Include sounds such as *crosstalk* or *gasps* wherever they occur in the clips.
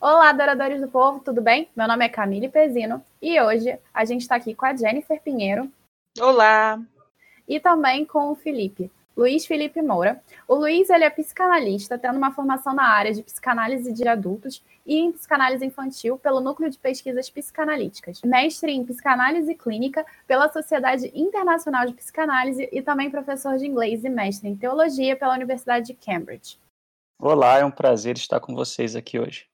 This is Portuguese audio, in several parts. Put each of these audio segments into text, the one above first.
Olá, adoradores do povo, tudo bem? Meu nome é Camille Pezino e hoje a gente está aqui com a Jennifer Pinheiro. Olá! E também com o Felipe, Luiz Felipe Moura. O Luiz ele é psicanalista, tendo uma formação na área de psicanálise de adultos e em psicanálise infantil pelo Núcleo de Pesquisas Psicanalíticas. Mestre em psicanálise clínica pela Sociedade Internacional de Psicanálise e também professor de inglês e mestre em teologia pela Universidade de Cambridge. Olá, é um prazer estar com vocês aqui hoje.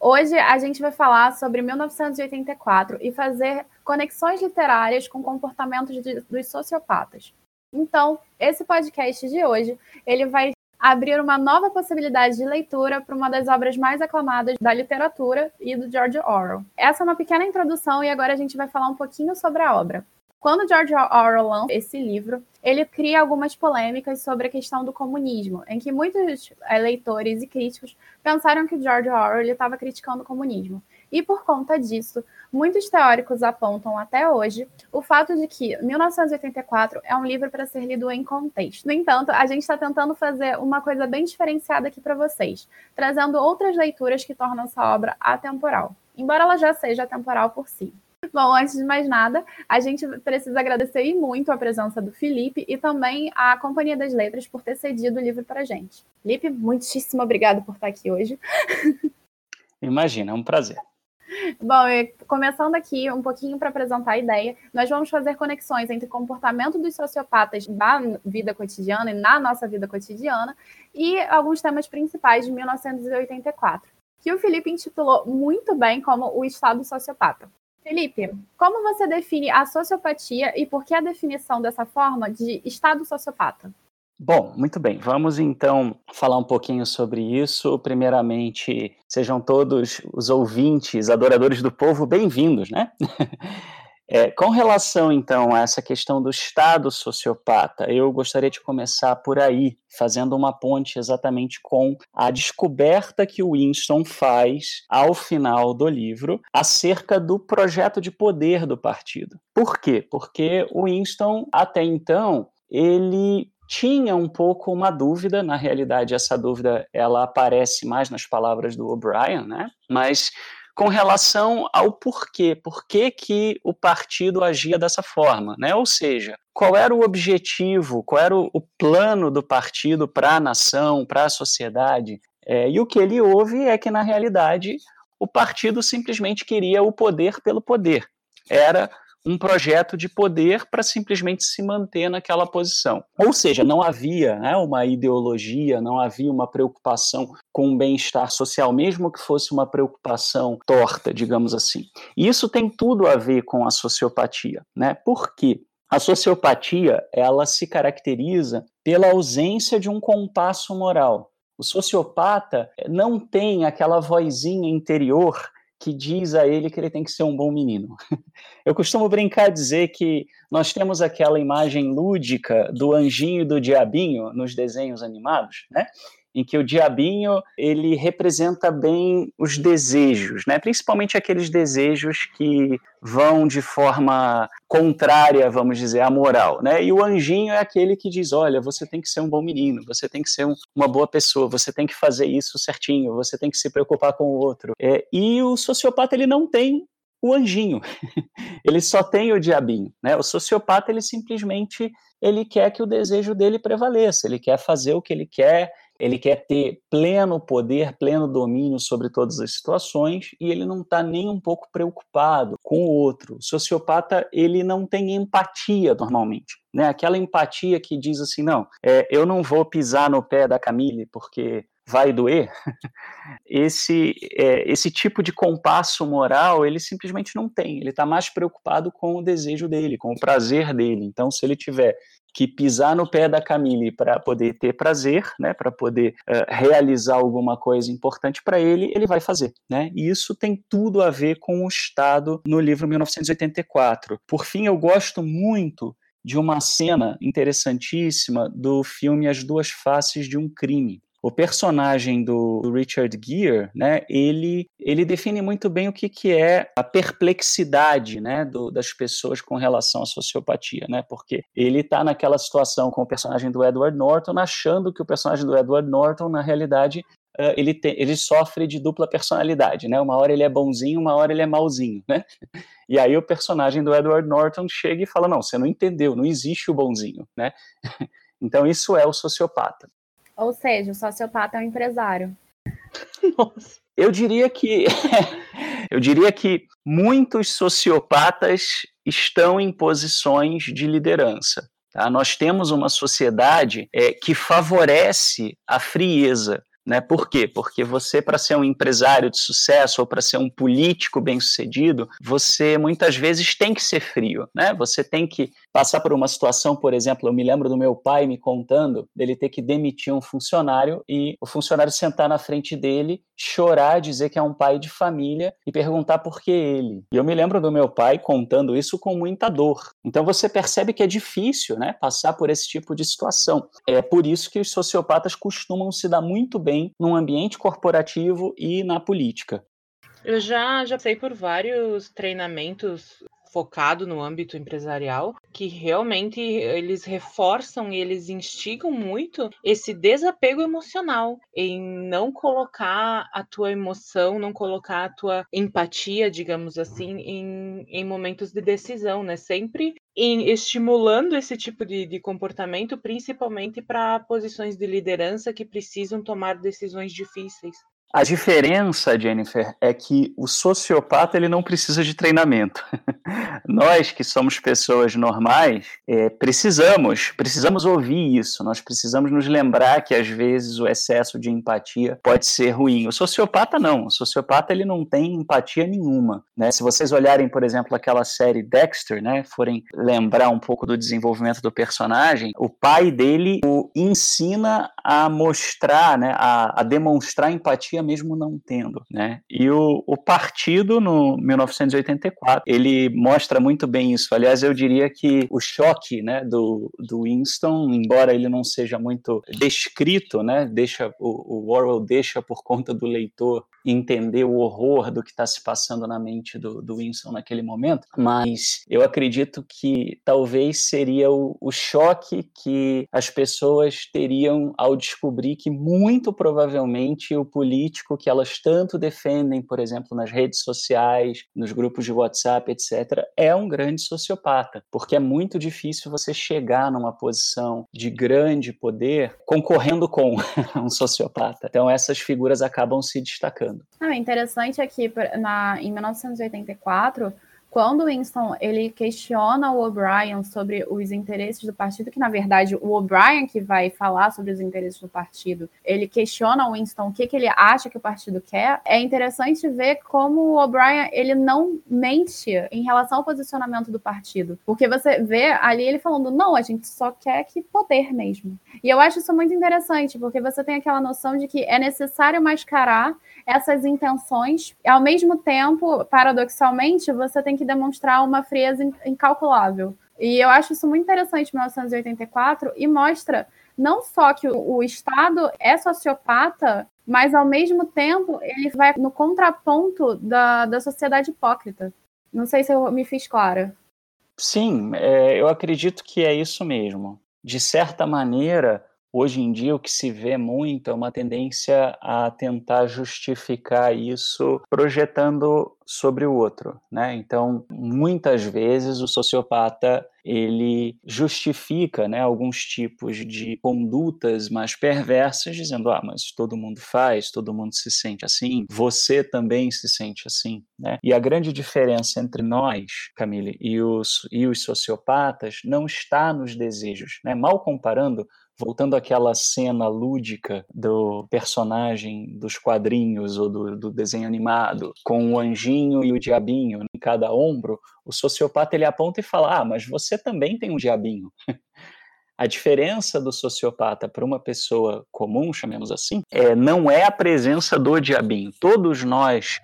Hoje a gente vai falar sobre 1984 e fazer conexões literárias com comportamentos de, dos sociopatas. Então, esse podcast de hoje, ele vai abrir uma nova possibilidade de leitura para uma das obras mais aclamadas da literatura e do George Orwell. Essa é uma pequena introdução e agora a gente vai falar um pouquinho sobre a obra. Quando George Orwell lança esse livro, ele cria algumas polêmicas sobre a questão do comunismo, em que muitos eh, leitores e críticos pensaram que George Orwell estava criticando o comunismo. E por conta disso, muitos teóricos apontam até hoje o fato de que 1984 é um livro para ser lido em contexto. No entanto, a gente está tentando fazer uma coisa bem diferenciada aqui para vocês, trazendo outras leituras que tornam essa obra atemporal, embora ela já seja atemporal por si. Bom, antes de mais nada, a gente precisa agradecer muito a presença do Felipe e também a Companhia das Letras por ter cedido o livro para gente. Felipe, muitíssimo obrigado por estar aqui hoje. *laughs* Imagina, é um prazer. Bom, começando aqui um pouquinho para apresentar a ideia, nós vamos fazer conexões entre comportamento dos sociopatas na vida cotidiana e na nossa vida cotidiana e alguns temas principais de 1984, que o Felipe intitulou muito bem como o estado sociopata. Felipe, como você define a sociopatia e por que a definição dessa forma de estado sociopata? Bom, muito bem. Vamos então falar um pouquinho sobre isso. Primeiramente, sejam todos os ouvintes, adoradores do povo, bem-vindos, né? *laughs* É, com relação, então, a essa questão do Estado sociopata, eu gostaria de começar por aí, fazendo uma ponte exatamente com a descoberta que o Winston faz ao final do livro acerca do projeto de poder do partido. Por quê? Porque o Winston, até então, ele tinha um pouco uma dúvida, na realidade essa dúvida ela aparece mais nas palavras do O'Brien, né? Mas com relação ao porquê, por que, que o partido agia dessa forma, né? Ou seja, qual era o objetivo, qual era o, o plano do partido para a nação, para a sociedade? É, e o que ele ouve é que, na realidade, o partido simplesmente queria o poder pelo poder. Era um projeto de poder para simplesmente se manter naquela posição. Ou seja, não havia né, uma ideologia, não havia uma preocupação com o bem-estar social, mesmo que fosse uma preocupação torta, digamos assim. E isso tem tudo a ver com a sociopatia. Né? Por quê? A sociopatia ela se caracteriza pela ausência de um compasso moral. O sociopata não tem aquela vozinha interior que diz a ele que ele tem que ser um bom menino. *laughs* Eu costumo brincar dizer que nós temos aquela imagem lúdica do anjinho e do diabinho nos desenhos animados, né? Em que o diabinho ele representa bem os desejos, né? principalmente aqueles desejos que vão de forma contrária, vamos dizer, à moral. Né? E o anjinho é aquele que diz: olha, você tem que ser um bom menino, você tem que ser um, uma boa pessoa, você tem que fazer isso certinho, você tem que se preocupar com o outro. É, e o sociopata ele não tem o anjinho, *laughs* ele só tem o diabinho. Né? O sociopata ele simplesmente ele quer que o desejo dele prevaleça, ele quer fazer o que ele quer, ele quer ter pleno poder, pleno domínio sobre todas as situações e ele não está nem um pouco preocupado com o outro. O sociopata ele não tem empatia normalmente, né? Aquela empatia que diz assim, não, é, eu não vou pisar no pé da Camille porque vai doer. esse é, esse tipo de compasso moral ele simplesmente não tem. Ele está mais preocupado com o desejo dele, com o prazer dele. Então, se ele tiver que pisar no pé da Camille para poder ter prazer, né, para poder uh, realizar alguma coisa importante para ele, ele vai fazer, né? E isso tem tudo a ver com o Estado no livro 1984. Por fim, eu gosto muito de uma cena interessantíssima do filme As Duas Faces de um Crime. O personagem do Richard Gere, né, ele, ele define muito bem o que, que é a perplexidade, né, do, das pessoas com relação à sociopatia, né, porque ele está naquela situação com o personagem do Edward Norton, achando que o personagem do Edward Norton, na realidade, Uh, ele, tem, ele sofre de dupla personalidade, né? Uma hora ele é bonzinho, uma hora ele é malzinho, né? *laughs* E aí o personagem do Edward Norton chega e fala: não, você não entendeu, não existe o bonzinho, né? *laughs* Então isso é o sociopata. Ou seja, o sociopata é um empresário. Nossa. Eu diria que *laughs* eu diria que muitos sociopatas estão em posições de liderança. Tá? Nós temos uma sociedade é, que favorece a frieza. Né? Por quê? Porque você, para ser um empresário de sucesso ou para ser um político bem-sucedido, você muitas vezes tem que ser frio. Né? Você tem que passar por uma situação, por exemplo, eu me lembro do meu pai me contando dele ter que demitir um funcionário e o funcionário sentar na frente dele, chorar, dizer que é um pai de família e perguntar por que ele. E eu me lembro do meu pai contando isso com muita dor. Então você percebe que é difícil, né, passar por esse tipo de situação. É por isso que os sociopatas costumam se dar muito bem num ambiente corporativo e na política. Eu já, já passei por vários treinamentos focado no âmbito empresarial, que realmente eles reforçam e eles instigam muito esse desapego emocional, em não colocar a tua emoção, não colocar a tua empatia, digamos assim, em, em momentos de decisão, né? Sempre em estimulando esse tipo de, de comportamento, principalmente para posições de liderança que precisam tomar decisões difíceis. A diferença, Jennifer, é que o sociopata ele não precisa de treinamento. *laughs* Nós que somos pessoas normais é, precisamos, precisamos ouvir isso. Nós precisamos nos lembrar que às vezes o excesso de empatia pode ser ruim. O sociopata não. O sociopata ele não tem empatia nenhuma. Né? Se vocês olharem, por exemplo, aquela série Dexter, né, forem lembrar um pouco do desenvolvimento do personagem, o pai dele o ensina a mostrar, né, a, a demonstrar empatia mesmo não tendo, né? E o, o partido, no 1984, ele mostra muito bem isso. Aliás, eu diria que o choque, né, do, do Winston, embora ele não seja muito descrito, né, deixa o, o Orwell deixa por conta do leitor entender o horror do que está se passando na mente do, do Winston naquele momento, mas eu acredito que talvez seria o, o choque que as pessoas teriam ao descobrir que muito provavelmente o político que elas tanto defendem, por exemplo, nas redes sociais, nos grupos de WhatsApp, etc., é um grande sociopata, porque é muito difícil você chegar numa posição de grande poder concorrendo com *laughs* um sociopata. Então essas figuras acabam se destacando. Ah, interessante aqui, na, em 1984, quando Winston ele questiona o O'Brien sobre os interesses do partido, que na verdade o O'Brien que vai falar sobre os interesses do partido, ele questiona o Winston o que, que ele acha que o partido quer. É interessante ver como o O'Brien ele não mente em relação ao posicionamento do partido, porque você vê ali ele falando não, a gente só quer que poder mesmo. E eu acho isso muito interessante, porque você tem aquela noção de que é necessário mascarar essas intenções, e ao mesmo tempo, paradoxalmente, você tem que que demonstrar uma frieza incalculável. E eu acho isso muito interessante em 1984 e mostra não só que o, o Estado é sociopata, mas ao mesmo tempo ele vai no contraponto da, da sociedade hipócrita. Não sei se eu me fiz clara. Sim, é, eu acredito que é isso mesmo. De certa maneira, Hoje em dia, o que se vê muito é uma tendência a tentar justificar isso projetando sobre o outro, né? Então, muitas vezes o sociopata ele justifica, né, alguns tipos de condutas mais perversas, dizendo, ah, mas todo mundo faz, todo mundo se sente assim, você também se sente assim, né? E a grande diferença entre nós, Camille, e os, e os sociopatas não está nos desejos, né? Mal comparando, voltando àquela cena lúdica do personagem dos quadrinhos ou do, do, desenho animado, com o anjinho e o diabinho em cada ombro, o sociopata ele aponta e fala: Ah, mas você também tem um diabinho. *laughs* A diferença do sociopata para uma pessoa comum, chamemos assim, é, não é a presença do diabinho. Todos nós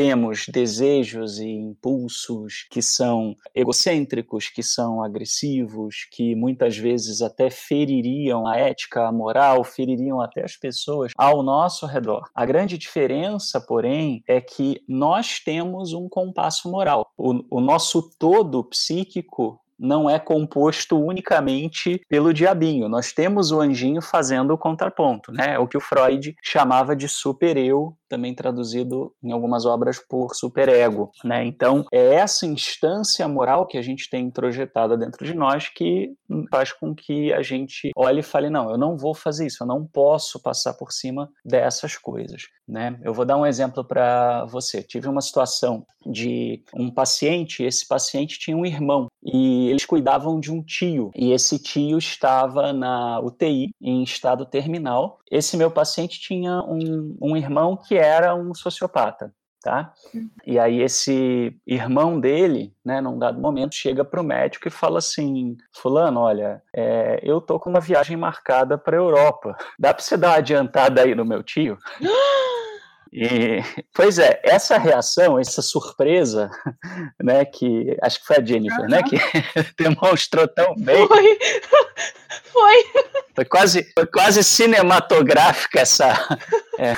temos desejos e impulsos que são egocêntricos, que são agressivos, que muitas vezes até feririam a ética, a moral, feririam até as pessoas ao nosso redor. A grande diferença, porém, é que nós temos um compasso moral. O, o nosso todo psíquico não é composto unicamente pelo diabinho. Nós temos o anjinho fazendo o contraponto, né? É o que o Freud chamava de super-eu também traduzido em algumas obras por superego, né? Então, é essa instância moral que a gente tem introjetada dentro de nós que faz com que a gente olhe e fale, não, eu não vou fazer isso, eu não posso passar por cima dessas coisas, né? Eu vou dar um exemplo para você. Tive uma situação de um paciente, esse paciente tinha um irmão e eles cuidavam de um tio e esse tio estava na UTI em estado terminal. Esse meu paciente tinha um, um irmão que era um sociopata, tá? E aí esse irmão dele, né, num dado momento, chega para o médico e fala assim, fulano, olha, é, eu tô com uma viagem marcada para Europa, dá para você dar uma adiantada aí no meu tio? *gasps* *laughs* E, pois é, essa reação, essa surpresa, *laughs* né, que acho que foi a Jennifer, uhum. né, que *laughs* demonstrou tão bem. Foi, *laughs* foi. Foi quase, foi quase cinematográfica essa, é,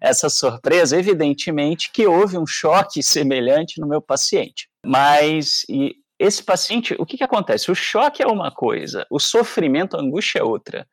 essa surpresa. Evidentemente que houve um choque semelhante no meu paciente. Mas e esse paciente, o que, que acontece? O choque é uma coisa, o sofrimento, a angústia é outra.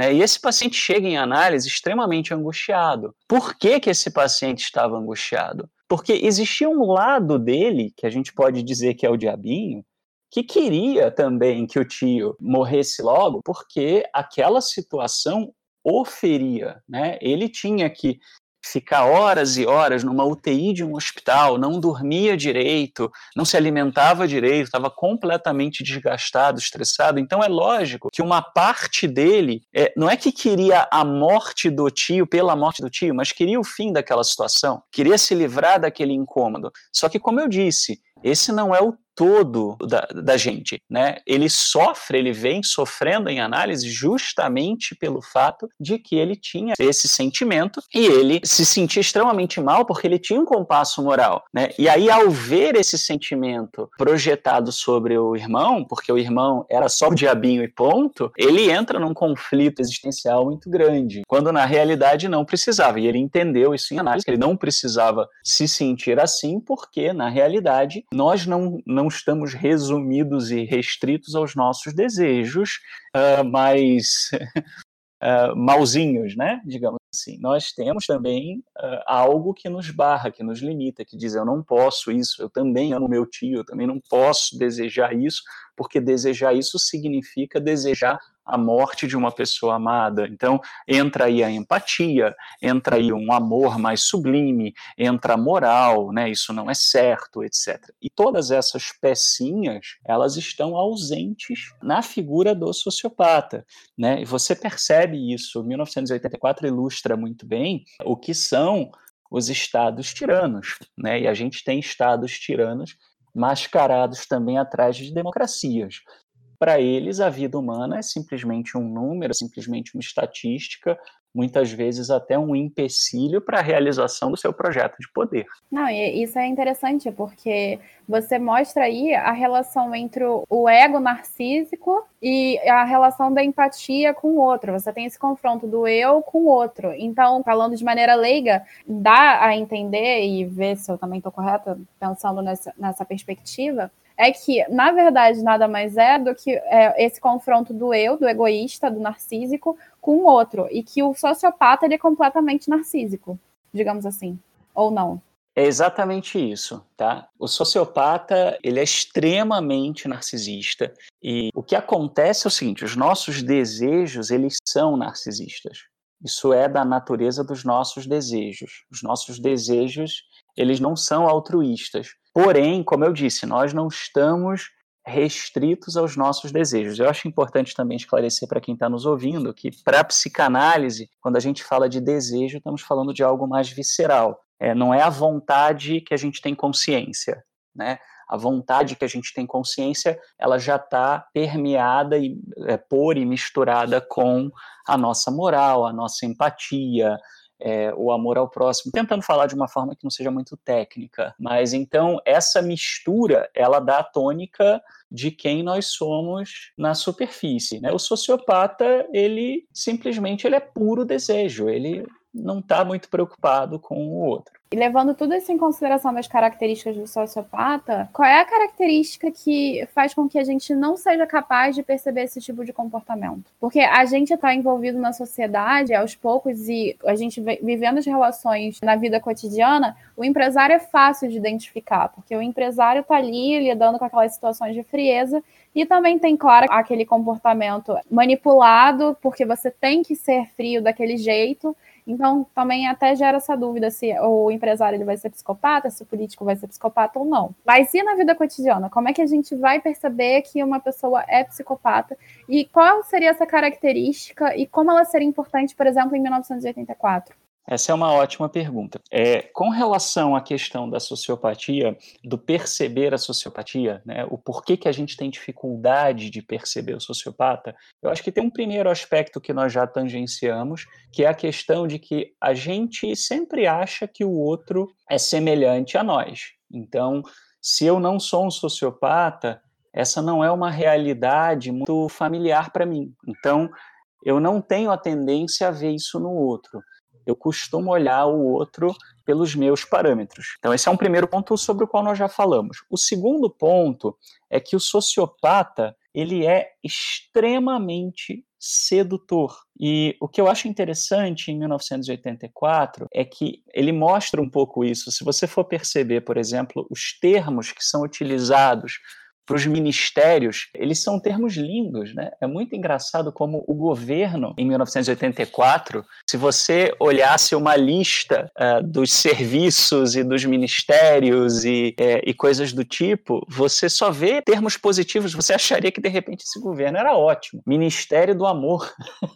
Né? E esse paciente chega em análise extremamente angustiado. Por que, que esse paciente estava angustiado? Porque existia um lado dele, que a gente pode dizer que é o diabinho, que queria também que o tio morresse logo, porque aquela situação o feria, né? Ele tinha que ficar horas e horas numa UTI de um hospital, não dormia direito, não se alimentava direito, estava completamente desgastado, estressado. Então é lógico que uma parte dele é, não é que queria a morte do tio pela morte do tio, mas queria o fim daquela situação, queria se livrar daquele incômodo. Só que, como eu disse, esse não é o todo da, da, gente, né? Ele sofre, ele vem sofrendo em análise justamente pelo fato de que ele tinha esse sentimento e ele se sentia extremamente mal porque ele tinha um compasso moral, né? E aí ao ver esse sentimento projetado sobre o irmão, porque o irmão era só o diabinho e ponto, ele entra num conflito existencial muito grande, quando na realidade não precisava. E ele entendeu isso em análise, que ele não precisava se sentir assim, porque na realidade nós não, não estamos resumidos e restritos aos nossos desejos uh, mais *laughs* uh, malzinhos, né? Digamos assim. Nós temos também uh, algo que nos barra, que nos limita, que diz eu não posso isso, eu também amo meu tio, eu também não posso desejar isso, porque desejar isso significa desejar a morte de uma pessoa amada. Então, entra aí a empatia, entra aí um amor mais sublime, entra a moral, né? Isso não é certo, etc. E todas essas pecinhas, elas estão ausentes na figura do sociopata, né? E você percebe isso. 1984 ilustra muito bem o que são os estados tiranos, né? E a gente tem estados tiranos mascarados também atrás de democracias. Para eles, a vida humana é simplesmente um número, simplesmente uma estatística, muitas vezes até um empecilho para a realização do seu projeto de poder. Não, e isso é interessante porque você mostra aí a relação entre o ego narcísico e a relação da empatia com o outro. Você tem esse confronto do eu com o outro. Então, falando de maneira leiga, dá a entender e ver se eu também estou correta pensando nessa, nessa perspectiva, é que, na verdade, nada mais é do que é, esse confronto do eu, do egoísta, do narcísico, com o outro. E que o sociopata ele é completamente narcísico, digamos assim. Ou não. É exatamente isso, tá? O sociopata, ele é extremamente narcisista e o que acontece é o seguinte, os nossos desejos, eles são narcisistas. Isso é da natureza dos nossos desejos. Os nossos desejos, eles não são altruístas. Porém, como eu disse, nós não estamos restritos aos nossos desejos. Eu acho importante também esclarecer para quem está nos ouvindo que, para a psicanálise, quando a gente fala de desejo, estamos falando de algo mais visceral. É, não é a vontade que a gente tem consciência, né? A vontade que a gente tem consciência, ela já está permeada e é, por e misturada com a nossa moral, a nossa empatia, é, o amor ao próximo, tentando falar de uma forma que não seja muito técnica. Mas então essa mistura, ela dá a tônica de quem nós somos na superfície. Né? O sociopata, ele simplesmente ele é puro desejo, ele não está muito preocupado com o outro. E levando tudo isso em consideração das características do sociopata, qual é a característica que faz com que a gente não seja capaz de perceber esse tipo de comportamento? Porque a gente está envolvido na sociedade aos poucos e a gente vivendo as relações na vida cotidiana, o empresário é fácil de identificar, porque o empresário está ali lidando com aquelas situações de frieza e também tem, claro, aquele comportamento manipulado, porque você tem que ser frio daquele jeito então, também até gera essa dúvida se o empresário ele vai ser psicopata, se o político vai ser psicopata ou não. Mas e na vida cotidiana? Como é que a gente vai perceber que uma pessoa é psicopata? E qual seria essa característica e como ela seria importante, por exemplo, em 1984? Essa é uma ótima pergunta. É, com relação à questão da sociopatia, do perceber a sociopatia, né, o porquê que a gente tem dificuldade de perceber o sociopata, eu acho que tem um primeiro aspecto que nós já tangenciamos, que é a questão de que a gente sempre acha que o outro é semelhante a nós. Então, se eu não sou um sociopata, essa não é uma realidade muito familiar para mim. Então, eu não tenho a tendência a ver isso no outro eu costumo olhar o outro pelos meus parâmetros. Então, esse é um primeiro ponto sobre o qual nós já falamos. O segundo ponto é que o sociopata ele é extremamente sedutor. E o que eu acho interessante em 1984 é que ele mostra um pouco isso. Se você for perceber, por exemplo, os termos que são utilizados para os ministérios, eles são termos lindos, né? É muito engraçado como o governo, em 1984, se você olhasse uma lista uh, dos serviços e dos ministérios e, uh, e coisas do tipo, você só vê termos positivos, você acharia que de repente esse governo era ótimo. Ministério do Amor.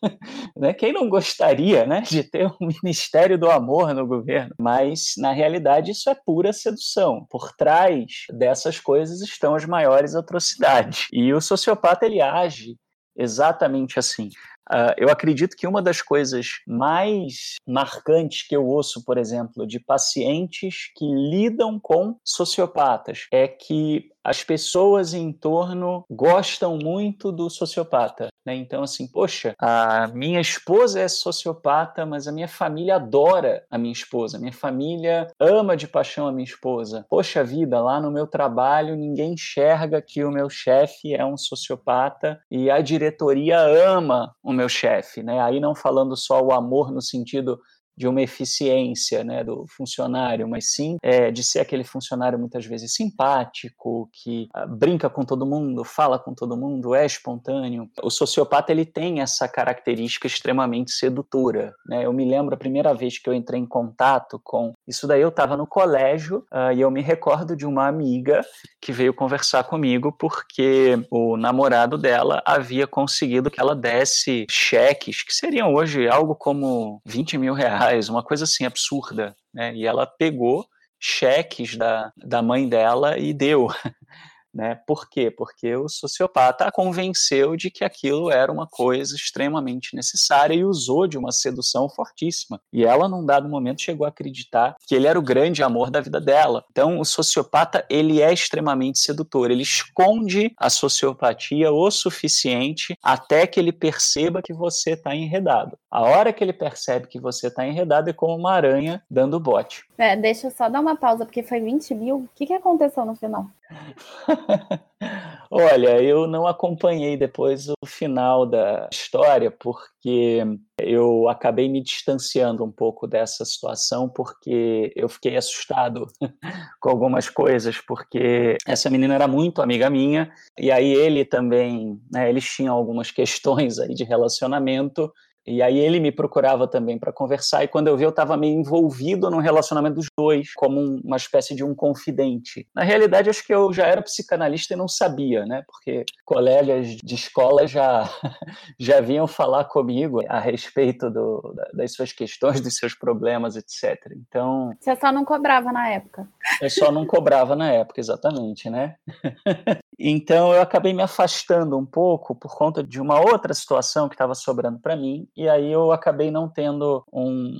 *laughs* né? Quem não gostaria né, de ter um Ministério do Amor no governo? Mas, na realidade, isso é pura sedução. Por trás dessas coisas estão as maiores maiores atrocidades. E o sociopata ele age exatamente assim. Uh, eu acredito que uma das coisas mais marcantes que eu ouço, por exemplo, de pacientes que lidam com sociopatas é que as pessoas em torno gostam muito do sociopata. Né? Então, assim, poxa, a minha esposa é sociopata, mas a minha família adora a minha esposa, a minha família ama de paixão a minha esposa. Poxa vida, lá no meu trabalho ninguém enxerga que o meu chefe é um sociopata e a diretoria ama o meu chefe. Né? Aí não falando só o amor no sentido de uma eficiência né, do funcionário, mas sim é, de ser aquele funcionário muitas vezes simpático, que uh, brinca com todo mundo, fala com todo mundo, é espontâneo. O sociopata ele tem essa característica extremamente sedutora. Né? Eu me lembro a primeira vez que eu entrei em contato com isso daí, eu estava no colégio uh, e eu me recordo de uma amiga que veio conversar comigo porque o namorado dela havia conseguido que ela desse cheques, que seriam hoje algo como 20 mil reais reais, uma coisa assim absurda, né? E ela pegou cheques da, da mãe dela e deu. *laughs* Né? Por quê? Porque o sociopata a convenceu de que aquilo era uma coisa extremamente necessária e usou de uma sedução fortíssima. E ela, num dado momento, chegou a acreditar que ele era o grande amor da vida dela. Então, o sociopata, ele é extremamente sedutor. Ele esconde a sociopatia o suficiente até que ele perceba que você está enredado. A hora que ele percebe que você está enredado é como uma aranha dando bote. É, deixa eu só dar uma pausa, porque foi 20 mil. O que, que aconteceu no final? *laughs* Olha, eu não acompanhei depois o final da história, porque eu acabei me distanciando um pouco dessa situação, porque eu fiquei assustado *laughs* com algumas coisas, porque essa menina era muito amiga minha, e aí ele também, né, eles tinham algumas questões aí de relacionamento, e aí ele me procurava também para conversar, e quando eu vi, eu estava meio envolvido no relacionamento dos dois, como um, uma espécie de um confidente. Na realidade, acho que eu já era psicanalista e não sabia, né? Porque colegas de escola já, *laughs* já vinham falar comigo a respeito do, das suas questões, dos seus problemas, etc. Então. Você só não cobrava na época. Eu só não cobrava na época, exatamente, né? *laughs* Então eu acabei me afastando um pouco por conta de uma outra situação que estava sobrando para mim e aí eu acabei não tendo um,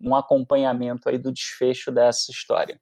um acompanhamento aí do desfecho dessa história.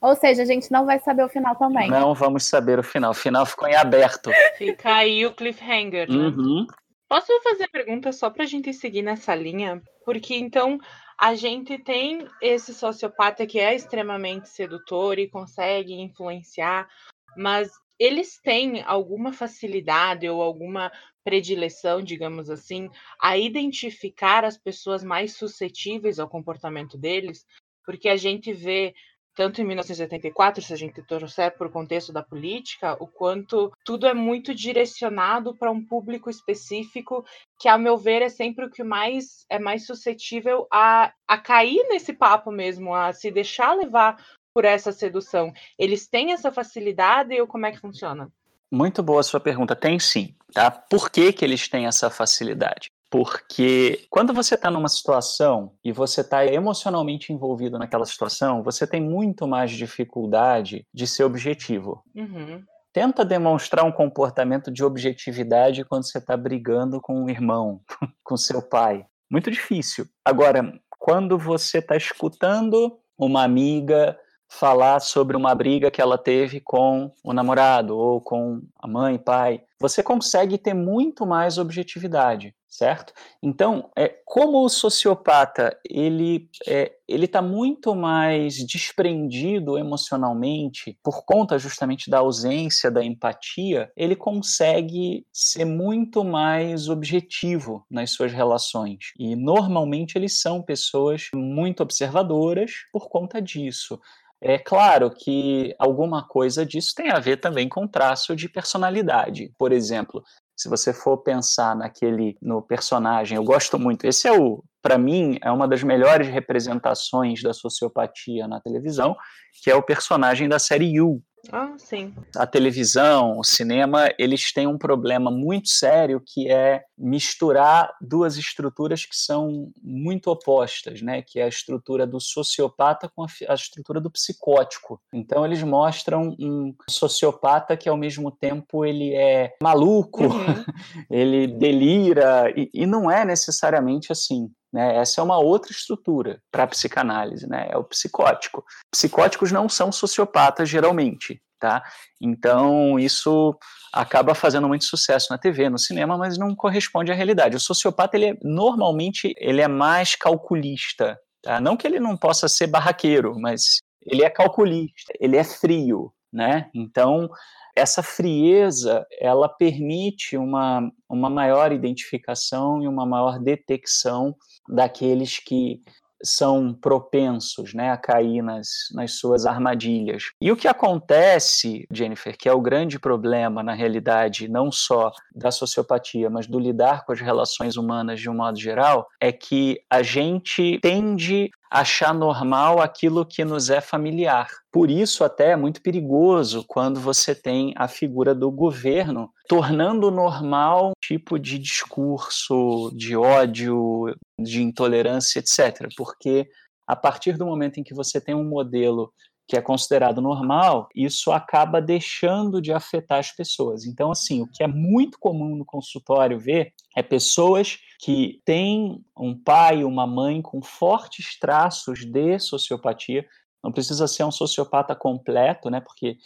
Ou seja, a gente não vai saber o final também. Não vamos saber o final. O final ficou em aberto. Fica aí o cliffhanger, né? Uhum. Posso fazer a pergunta só para a gente seguir nessa linha? Porque então a gente tem esse sociopata que é extremamente sedutor e consegue influenciar, mas eles têm alguma facilidade ou alguma predileção, digamos assim, a identificar as pessoas mais suscetíveis ao comportamento deles, porque a gente vê tanto em 1984, se a gente trouxer por contexto da política, o quanto tudo é muito direcionado para um público específico, que, ao meu ver, é sempre o que mais é mais suscetível a, a cair nesse papo mesmo, a se deixar levar por essa sedução. Eles têm essa facilidade ou como é que funciona? Muito boa a sua pergunta. Tem sim, tá? Por que, que eles têm essa facilidade? Porque quando você está numa situação e você está emocionalmente envolvido naquela situação, você tem muito mais dificuldade de ser objetivo. Uhum. Tenta demonstrar um comportamento de objetividade quando você está brigando com um irmão, *laughs* com seu pai. Muito difícil. Agora, quando você está escutando uma amiga falar sobre uma briga que ela teve com o namorado ou com a mãe, pai, você consegue ter muito mais objetividade, certo? Então, é, como o sociopata ele é, ele está muito mais desprendido emocionalmente por conta justamente da ausência da empatia, ele consegue ser muito mais objetivo nas suas relações e normalmente eles são pessoas muito observadoras por conta disso. É claro que alguma coisa disso tem a ver também com traço de personalidade. Por exemplo, se você for pensar naquele no personagem, eu gosto muito. Esse é o, para mim, é uma das melhores representações da sociopatia na televisão, que é o personagem da série You, ah, sim. A televisão, o cinema, eles têm um problema muito sério que é misturar duas estruturas que são muito opostas, né? Que é a estrutura do sociopata com a, estrutura do psicótico. Então eles mostram um sociopata que ao mesmo tempo ele é maluco, uhum. *laughs* ele delira e, e não é necessariamente assim. Né? Essa é uma outra estrutura para a psicanálise, né? é o psicótico. Psicóticos não são sociopatas, geralmente. Tá? Então, isso acaba fazendo muito sucesso na TV, no cinema, mas não corresponde à realidade. O sociopata, ele é, normalmente, ele é mais calculista. Tá? Não que ele não possa ser barraqueiro, mas ele é calculista, ele é frio. Né? Então, essa frieza ela permite uma, uma maior identificação e uma maior detecção daqueles que são propensos né, a cair nas, nas suas armadilhas. E o que acontece, Jennifer, que é o grande problema, na realidade, não só da sociopatia, mas do lidar com as relações humanas de um modo geral, é que a gente tende achar normal aquilo que nos é familiar. Por isso, até é muito perigoso quando você tem a figura do governo tornando normal tipo de discurso de ódio, de intolerância, etc. Porque a partir do momento em que você tem um modelo que é considerado normal, isso acaba deixando de afetar as pessoas. Então, assim, o que é muito comum no consultório ver é pessoas que têm um pai, uma mãe com fortes traços de sociopatia. Não precisa ser um sociopata completo, né? Porque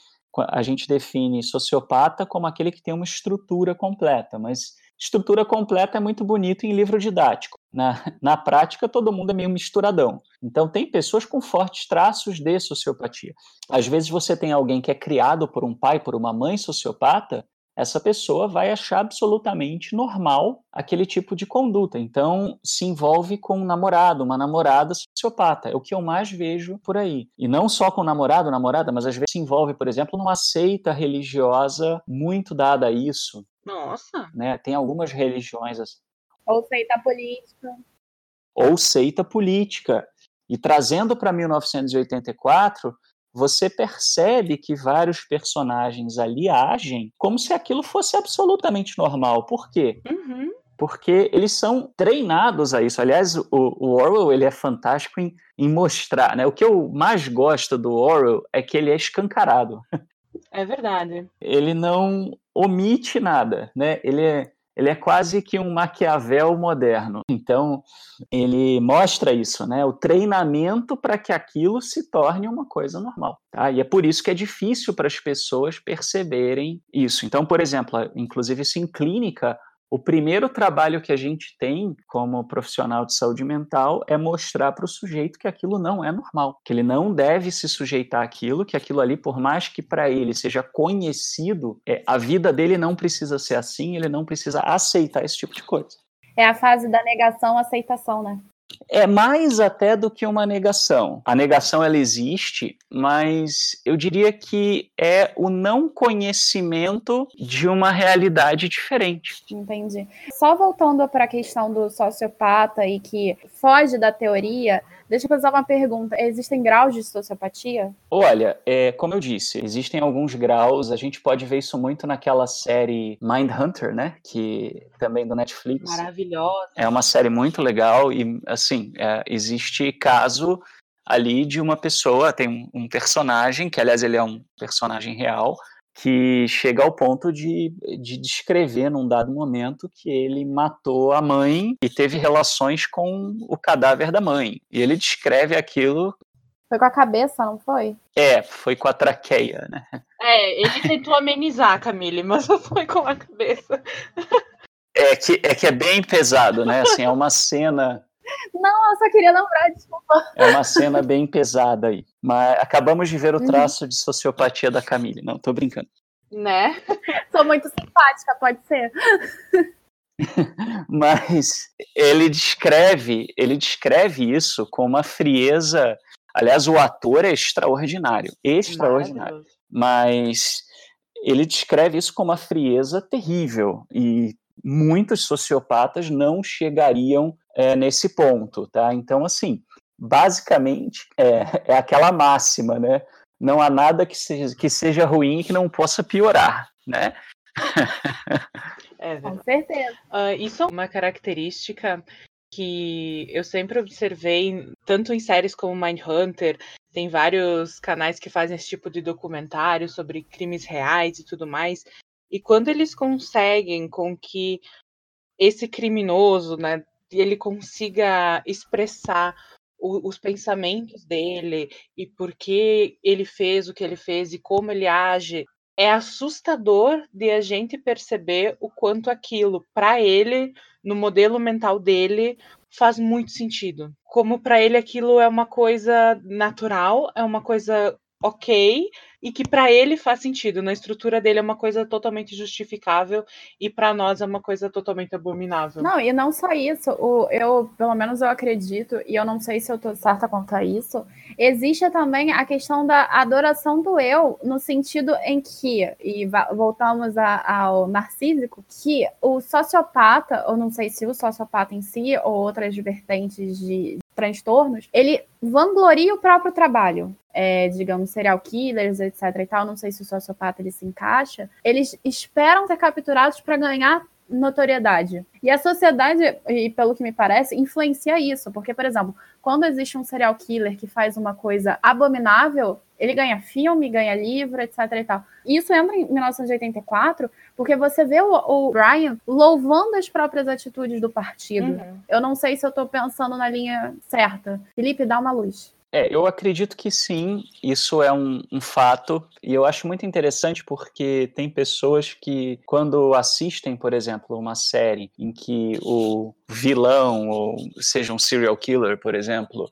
a gente define sociopata como aquele que tem uma estrutura completa, mas estrutura completa é muito bonito em livro didático. Na, na prática, todo mundo é meio misturadão. Então, tem pessoas com fortes traços de sociopatia. Às vezes, você tem alguém que é criado por um pai, por uma mãe sociopata, essa pessoa vai achar absolutamente normal aquele tipo de conduta. Então, se envolve com um namorado, uma namorada sociopata. É o que eu mais vejo por aí. E não só com namorado, namorada, mas às vezes se envolve, por exemplo, numa seita religiosa muito dada a isso. Nossa! Né? Tem algumas religiões assim. Ou seita política. Ou seita política. E trazendo para 1984, você percebe que vários personagens ali agem como se aquilo fosse absolutamente normal. Por quê? Uhum. Porque eles são treinados a isso. Aliás, o, o Orwell ele é fantástico em, em mostrar. Né? O que eu mais gosto do Orwell é que ele é escancarado. *laughs* É verdade. Ele não omite nada, né? Ele é, ele é quase que um Maquiavel moderno. Então, ele mostra isso, né? O treinamento para que aquilo se torne uma coisa normal. Tá? E é por isso que é difícil para as pessoas perceberem isso. Então, por exemplo, inclusive isso em clínica, o primeiro trabalho que a gente tem como profissional de saúde mental é mostrar para o sujeito que aquilo não é normal, que ele não deve se sujeitar àquilo, que aquilo ali, por mais que para ele seja conhecido, é, a vida dele não precisa ser assim, ele não precisa aceitar esse tipo de coisa. É a fase da negação-aceitação, né? É mais até do que uma negação. A negação ela existe, mas eu diria que é o não conhecimento de uma realidade diferente. Entendi. Só voltando para a questão do sociopata e que foge da teoria, Deixa eu fazer uma pergunta. Existem graus de sociopatia? Olha, é, como eu disse, existem alguns graus. A gente pode ver isso muito naquela série Mindhunter, né? Que também do Netflix. Maravilhosa. É uma série muito legal e, assim, é, existe caso ali de uma pessoa, tem um, um personagem, que aliás ele é um personagem real, que chega ao ponto de, de descrever num dado momento que ele matou a mãe e teve relações com o cadáver da mãe. E ele descreve aquilo. Foi com a cabeça, não foi? É, foi com a traqueia, né? É, ele tentou amenizar, Camille, mas foi com a cabeça. É que, é que é bem pesado, né? Assim, é uma cena não, eu só queria lembrar, desculpa. É uma cena bem pesada aí. Mas acabamos de ver o uhum. traço uhum. de sociopatia da Camille. Não, tô brincando. Né? Sou muito simpática, pode ser. *laughs* Mas ele descreve, ele descreve isso com uma frieza. Aliás, o ator é extraordinário, extraordinário. Mas ele descreve isso com uma frieza terrível e muitos sociopatas não chegariam é, nesse ponto, tá? Então, assim, basicamente é, é aquela máxima, né? Não há nada que seja, que seja ruim e que não possa piorar, né? É, Com certeza. Uh, isso é uma característica que eu sempre observei, tanto em séries como Mindhunter, tem vários canais que fazem esse tipo de documentário sobre crimes reais e tudo mais. E quando eles conseguem com que esse criminoso, né, ele consiga expressar o, os pensamentos dele e por que ele fez o que ele fez e como ele age, é assustador de a gente perceber o quanto aquilo, para ele, no modelo mental dele, faz muito sentido. Como para ele aquilo é uma coisa natural, é uma coisa ok, e que para ele faz sentido. Na estrutura dele é uma coisa totalmente justificável e para nós é uma coisa totalmente abominável. Não, e não só isso. O, eu, pelo menos eu acredito, e eu não sei se eu estou certa quanto a isso, existe também a questão da adoração do eu, no sentido em que, e voltamos a, ao narcísico, que o sociopata, ou não sei se o sociopata em si, ou outras vertentes de, transtornos, ele vangloria o próprio trabalho. É, digamos, serial killers, etc e tal, não sei se o sociopata ele se encaixa, eles esperam ser capturados para ganhar notoriedade. E a sociedade, e pelo que me parece, influencia isso, porque, por exemplo, quando existe um serial killer que faz uma coisa abominável, ele ganha filme, ganha livro, etc e tal. Isso entra em 1984, porque você vê o, o Brian louvando as próprias atitudes do partido. Uhum. Eu não sei se eu estou pensando na linha certa. Felipe, dá uma luz. É, eu acredito que sim, isso é um, um, fato, e eu acho muito interessante porque tem pessoas que, quando assistem, por exemplo, uma série em que o vilão, ou seja um serial killer, por exemplo,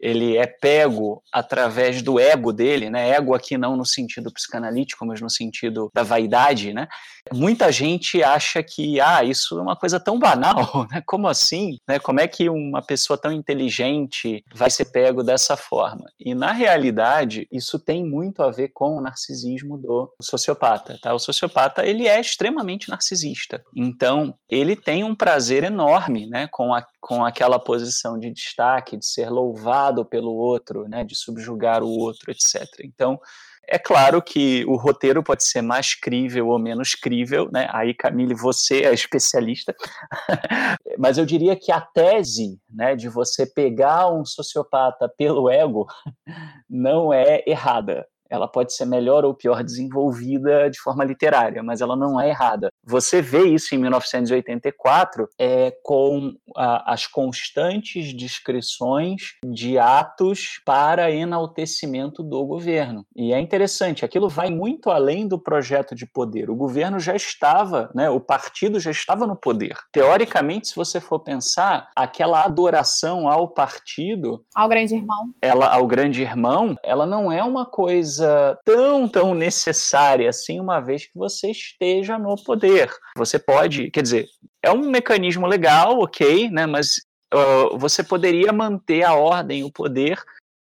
ele é pego através do ego dele, né? Ego aqui não no sentido psicanalítico, mas no sentido da vaidade, né? Muita gente acha que, ah, isso é uma coisa tão banal, *laughs* né? Como assim? Né? Como é que uma pessoa tão inteligente vai ser pego dessa forma? E na realidade, isso tem muito a ver com o narcisismo do sociopata, tá? O sociopata, ele é extremamente narcisista. Então, ele tem um prazer enorme, né, com a com aquela posição de destaque, de ser louvado pelo outro, né, de subjugar o outro, etc. Então, é claro que o roteiro pode ser mais crível ou menos crível, né? Aí, Camille, você é especialista. *laughs* Mas eu diria que a tese, né, de você pegar um sociopata pelo ego *laughs* não é errada ela pode ser melhor ou pior desenvolvida de forma literária, mas ela não é errada. Você vê isso em 1984 é, com a, as constantes descrições de atos para enaltecimento do governo. E é interessante, aquilo vai muito além do projeto de poder. O governo já estava, né, o partido já estava no poder. Teoricamente, se você for pensar, aquela adoração ao partido, ao grande irmão, ela ao grande irmão, ela não é uma coisa tão tão necessária assim, uma vez que você esteja no poder. Você pode, quer dizer, é um mecanismo legal, ok, né? Mas uh, você poderia manter a ordem, o poder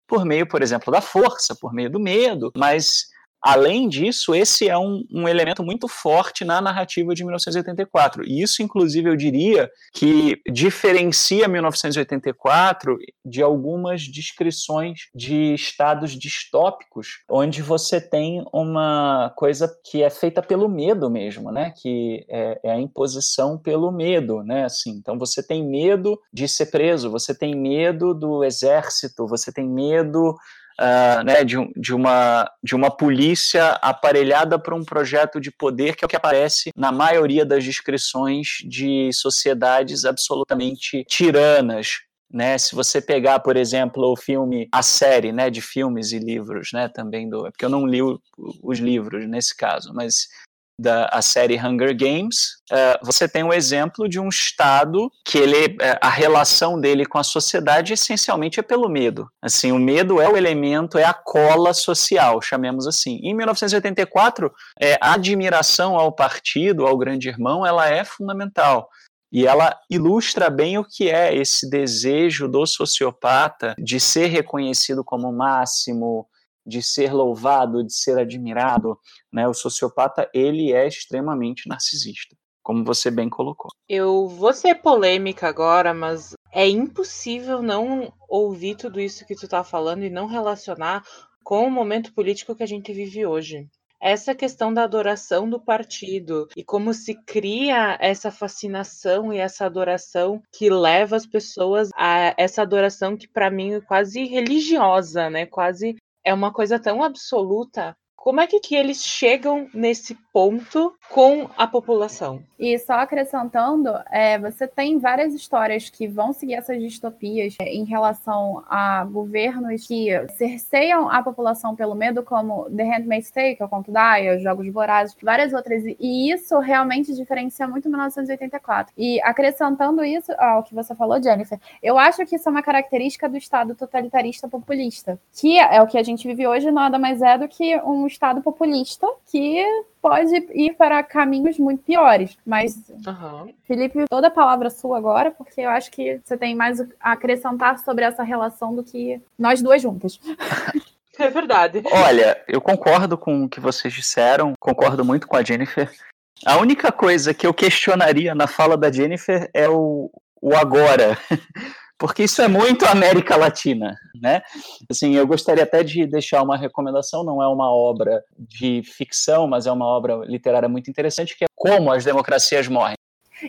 por meio, por exemplo, da força, por meio do medo, mas Além disso, esse é um, um, elemento muito forte na narrativa de 1984. E isso, inclusive, eu diria que diferencia 1984 de algumas descrições de estados distópicos, onde você tem uma coisa que é feita pelo medo mesmo, né? Que é, é a imposição pelo medo, né? Assim, então você tem medo de ser preso, você tem medo do exército, você tem medo uh, né, de, de, uma, de uma polícia aparelhada para um projeto de poder, que é o que aparece na maioria das descrições de sociedades absolutamente tiranas, né, se você pegar, por exemplo, o filme, a série, né, de filmes e livros, né, também do, porque eu não li o, os livros nesse caso, mas da a série Hunger Games, uh, você tem um exemplo de um estado que ele, uh, a relação dele com a sociedade essencialmente é pelo medo. Assim, o medo é o elemento, é a cola social, chamemos assim. Em 1984, é, a admiração ao partido, ao grande irmão, ela é fundamental. E ela ilustra bem o que é esse desejo do sociopata de ser reconhecido como máximo, de ser louvado, de ser admirado, né? O sociopata, ele é extremamente narcisista, como você bem colocou. Eu vou ser polêmica agora, mas é impossível não ouvir tudo isso que tu tá falando e não relacionar com o momento político que a gente vive hoje essa questão da adoração do partido e como se cria essa fascinação e essa adoração que leva as pessoas a essa adoração que para mim é quase religiosa, né? Quase é uma coisa tão absoluta. Como é que, que eles chegam nesse ponto com a população? E só acrescentando, é, você tem várias histórias que vão seguir essas distopias é, em relação a governos que cerceiam a população pelo medo, como The Handmaid's Tale, é o conto da Aya, Jogos Vorazes, várias outras. E isso realmente diferencia muito 1984. E acrescentando isso ao que você falou, Jennifer, eu acho que isso é uma característica do Estado totalitarista populista, que é o que a gente vive hoje, nada mais é do que um Estado populista que pode ir para caminhos muito piores. Mas, uhum. Felipe, toda a palavra sua agora, porque eu acho que você tem mais a acrescentar sobre essa relação do que nós duas juntas. *laughs* É verdade. Olha, eu concordo com o que vocês disseram, concordo muito com a Jennifer. A única coisa que eu questionaria na fala da Jennifer é o, o agora. *laughs* porque isso é muito América Latina, né? Assim, eu gostaria até de deixar uma recomendação, não é uma obra de ficção, mas é uma obra literária muito interessante, que é Como as Democracias Morrem.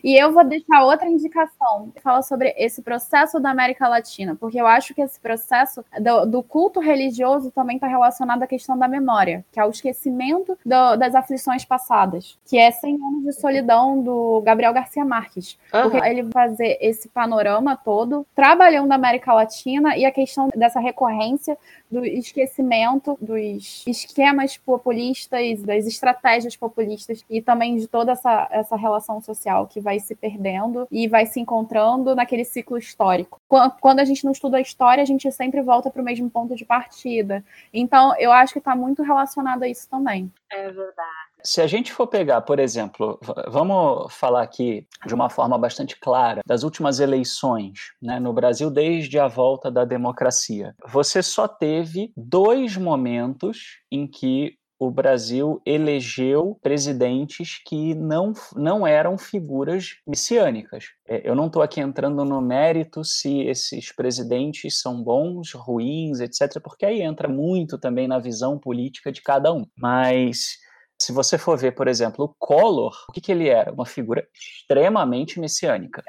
E eu vou deixar outra indicação, que fala sobre esse processo da América Latina, porque eu acho que esse processo do, do culto religioso também está relacionado à questão da memória, que é o esquecimento do, das aflições passadas, que é 100 anos de solidão do Gabriel Garcia Marques. Uhum. Porque ele vai fazer esse panorama todo, trabalhando na América Latina e a questão dessa recorrência do esquecimento dos esquemas populistas, das estratégias populistas e também de toda essa, essa relação social que vai se perdendo e vai se encontrando naquele ciclo histórico. Quando a gente não estuda a história, a gente sempre volta para o mesmo ponto de partida. Então, eu acho que está muito relacionado a isso também. É verdade se a gente for pegar, por exemplo, vamos falar aqui de uma forma bastante clara das últimas eleições né, no Brasil desde a volta da democracia. Você só teve dois momentos em que o Brasil elegeu presidentes que não, não eram figuras messiânicas. É, eu não estou aqui entrando no mérito se esses presidentes são bons, ruins, etc., porque aí entra muito também na visão política de cada um. Mas se você for ver, por exemplo, o Collor, o que, que ele era? Uma figura extremamente messiânica.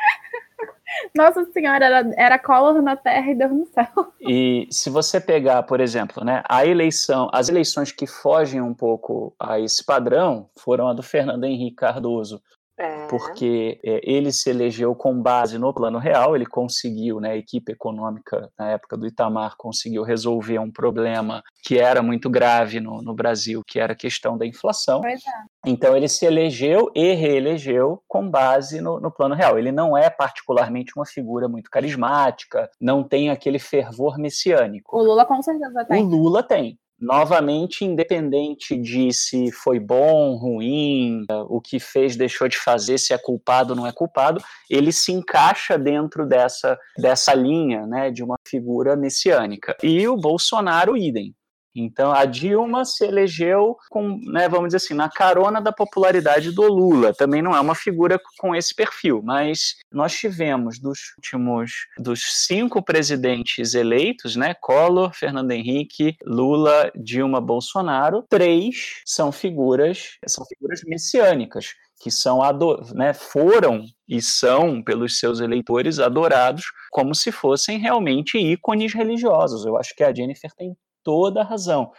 Nossa Senhora, era, era na Terra e Deus no céu. E se você pegar, por exemplo, né, a eleição, as eleições que fogem um pouco a esse padrão foram a do Fernando Henrique Cardoso É. Porque é, ele se elegeu com base no plano real, ele conseguiu, né, a equipe econômica na época do Itamar conseguiu resolver um problema que era muito grave no, no Brasil, que era a questão da inflação. É. Então ele se elegeu e reelegeu com base no, no plano real. Ele não é particularmente uma figura muito carismática, não tem aquele fervor messiânico. O Lula com certeza tem. O Lula tem novamente, independente de se foi bom, ruim, o que fez, deixou de fazer, se é culpado ou não é culpado, ele se encaixa dentro dessa, dessa linha né, de uma figura messiânica. E o Bolsonaro, idem. Então, a Dilma se elegeu com, né, vamos dizer assim, na carona da popularidade do Lula. Também não é uma figura com esse perfil, mas nós tivemos dos últimos, dos cinco presidentes eleitos, né, Collor, Fernando Henrique, Lula, Dilma, Bolsonaro, três são figuras, são figuras messiânicas que são né, foram e são pelos seus eleitores adorados como se fossem realmente ícones religiosos. Eu acho que a Jennifer tem toda a razão.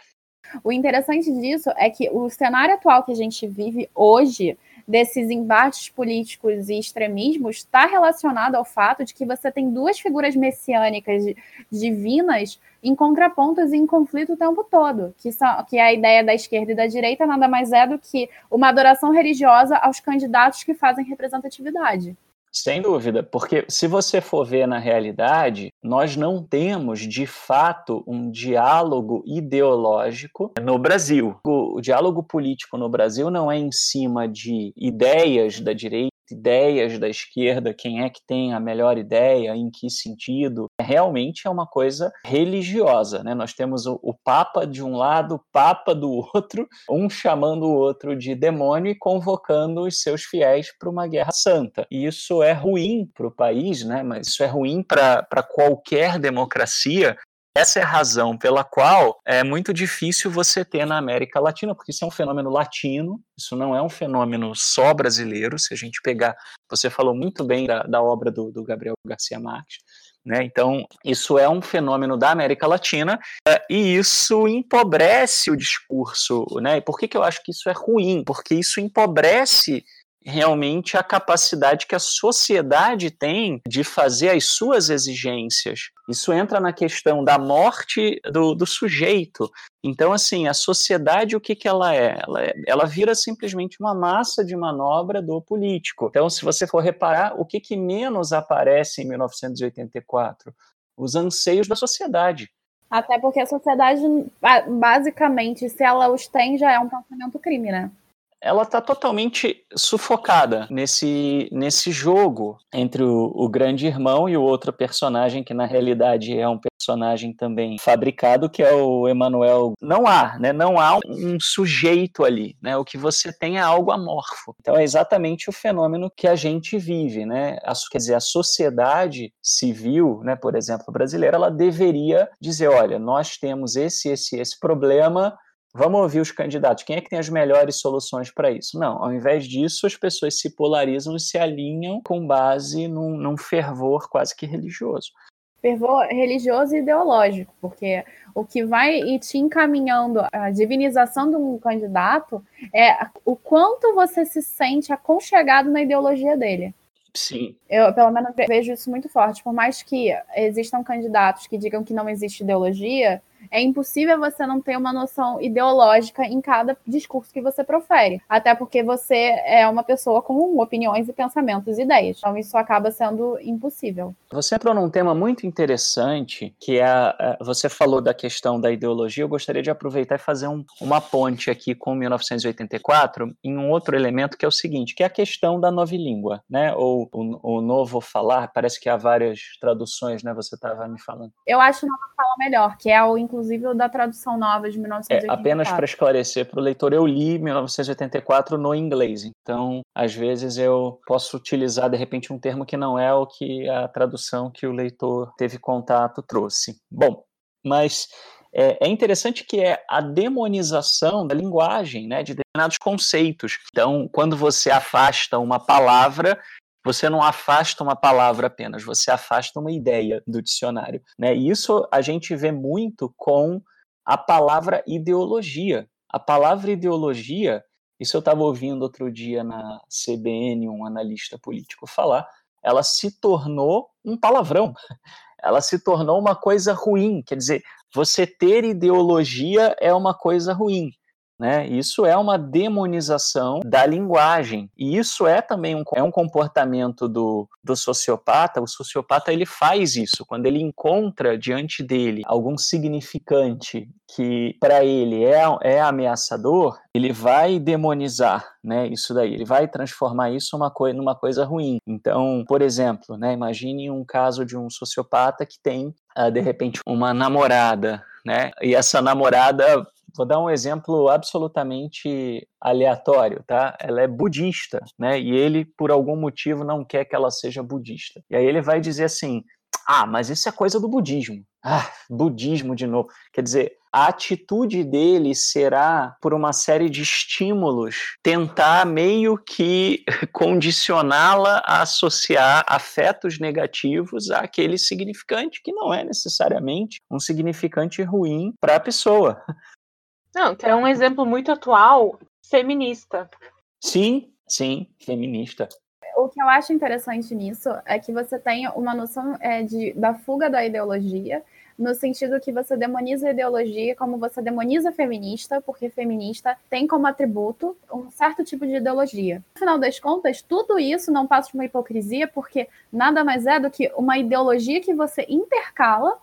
O interessante disso é que o cenário atual que a gente vive hoje, desses embates políticos e extremismos, está relacionado ao fato de que você tem duas figuras messiânicas divinas em contrapontos e em conflito o tempo todo, que, são, que é a ideia da esquerda e da direita nada mais é do que uma adoração religiosa aos candidatos que fazem representatividade. Sem dúvida, porque se você for ver na realidade, nós não temos de fato um diálogo ideológico no Brasil. O, diálogo político no Brasil não é em cima de ideias da direita ideias da esquerda, quem é que tem a melhor ideia, em que sentido. Realmente é uma coisa religiosa, né? Nós temos o, o Papa de um lado, o Papa do *laughs* outro, um chamando o outro de demônio e convocando os seus fiéis para uma guerra santa. E isso é ruim para o país, né? Mas isso é ruim para qualquer democracia, essa é a razão pela qual é muito difícil você ter na América Latina, porque isso é um fenômeno latino, isso não é um fenômeno só brasileiro. Se a gente pegar, você falou muito bem da, da obra do, do Gabriel Garcia Marques, né? Então, isso é um fenômeno da América Latina é, e isso empobrece o discurso. Né? E por que, que eu acho que isso é ruim? Porque isso empobrece realmente a capacidade que a sociedade tem de fazer as suas exigências. Isso entra na questão da morte do, do sujeito. Então, assim, a sociedade, o que, que ela é? ela é? Ela vira simplesmente uma massa de manobra do político. Então, se você for reparar, o que, que menos aparece em 1984? Os anseios da sociedade. Até porque a sociedade, basicamente, se ela os tem, já é um pensamento crime, né? Ela está totalmente sufocada nesse, nesse jogo entre o, o, grande irmão e o outro personagem, que na realidade é um personagem também fabricado, que é o Emanuel. Não há, né? Não há um sujeito ali, né? O que você tem é algo amorfo. Então é exatamente o fenômeno que a gente vive, né? A, quer dizer, a sociedade civil, né, por exemplo, brasileira, ela deveria dizer, olha, nós temos esse, esse, esse problema, Vamos ouvir os candidatos. Quem é que tem as melhores soluções para isso? Não, ao invés disso, as pessoas se polarizam e se alinham com base num, num fervor quase que religioso. Fervor religioso e ideológico, porque o que vai te encaminhando a divinização de um candidato é o quanto você se sente aconchegado na ideologia dele. Sim. Eu, pelo menos, vejo isso muito forte. Por mais que existam candidatos que digam que não existe ideologia, é impossível você não ter uma noção ideológica em cada discurso que você profere. Até porque você é uma pessoa com opiniões e pensamentos e ideias. Então isso acaba sendo impossível. Você entrou num tema muito interessante, que é, você falou da questão da ideologia. Eu gostaria de aproveitar e fazer um, uma ponte aqui com 1984 em um outro elemento que é o seguinte, que é a questão da nova língua, né? Ou o, o novo falar. Parece que há várias traduções, né? Você estava me falando. Eu acho nova fala melhor, que é o inclusive o da tradução nova de 1984. É, apenas para esclarecer para o leitor, eu li 1984 no inglês, então às vezes eu posso utilizar de repente um termo que não é o que a tradução que o leitor teve contato trouxe. Bom, mas é, é, interessante que é a demonização da linguagem, né, de determinados conceitos. Então, quando você afasta uma palavra, você não afasta uma palavra apenas, você afasta uma ideia do dicionário. Né? E isso a gente vê muito com a palavra ideologia. A palavra ideologia Isso eu estava ouvindo outro dia na CBN um analista político falar. Ela se tornou um palavrão. Ela se tornou uma coisa ruim. Quer dizer, você ter ideologia é uma coisa ruim. Né? Isso é uma demonização da linguagem. E isso é também um, é um comportamento do, do sociopata. O sociopata ele faz isso. Quando ele encontra diante dele algum significante que para ele é, é ameaçador, ele vai demonizar né, isso daí. Ele vai transformar isso uma coi numa coisa ruim. Então, por exemplo, né, imagine um caso de um sociopata que tem, uh, de repente, uma namorada. Né? E essa namorada Vou dar um exemplo absolutamente aleatório, tá? Ela é budista, né? E ele, por algum motivo, não quer que ela seja budista. E aí ele vai dizer assim: ah, mas isso é coisa do budismo. Ah, budismo de novo. Quer dizer, a atitude dele será, por uma série de estímulos, tentar meio que *laughs* condicioná-la a associar afetos negativos àquele significante que não é necessariamente um significante ruim para a pessoa. Não, que é um exemplo muito atual, feminista. Sim, sim, feminista. O que eu acho interessante nisso é que você tem uma noção é, de, da fuga da ideologia no sentido que você demoniza a ideologia como você demoniza a feminista, porque feminista tem como atributo um certo tipo de ideologia. No final das contas, tudo isso não passa de uma hipocrisia, porque nada mais é do que uma ideologia que você intercala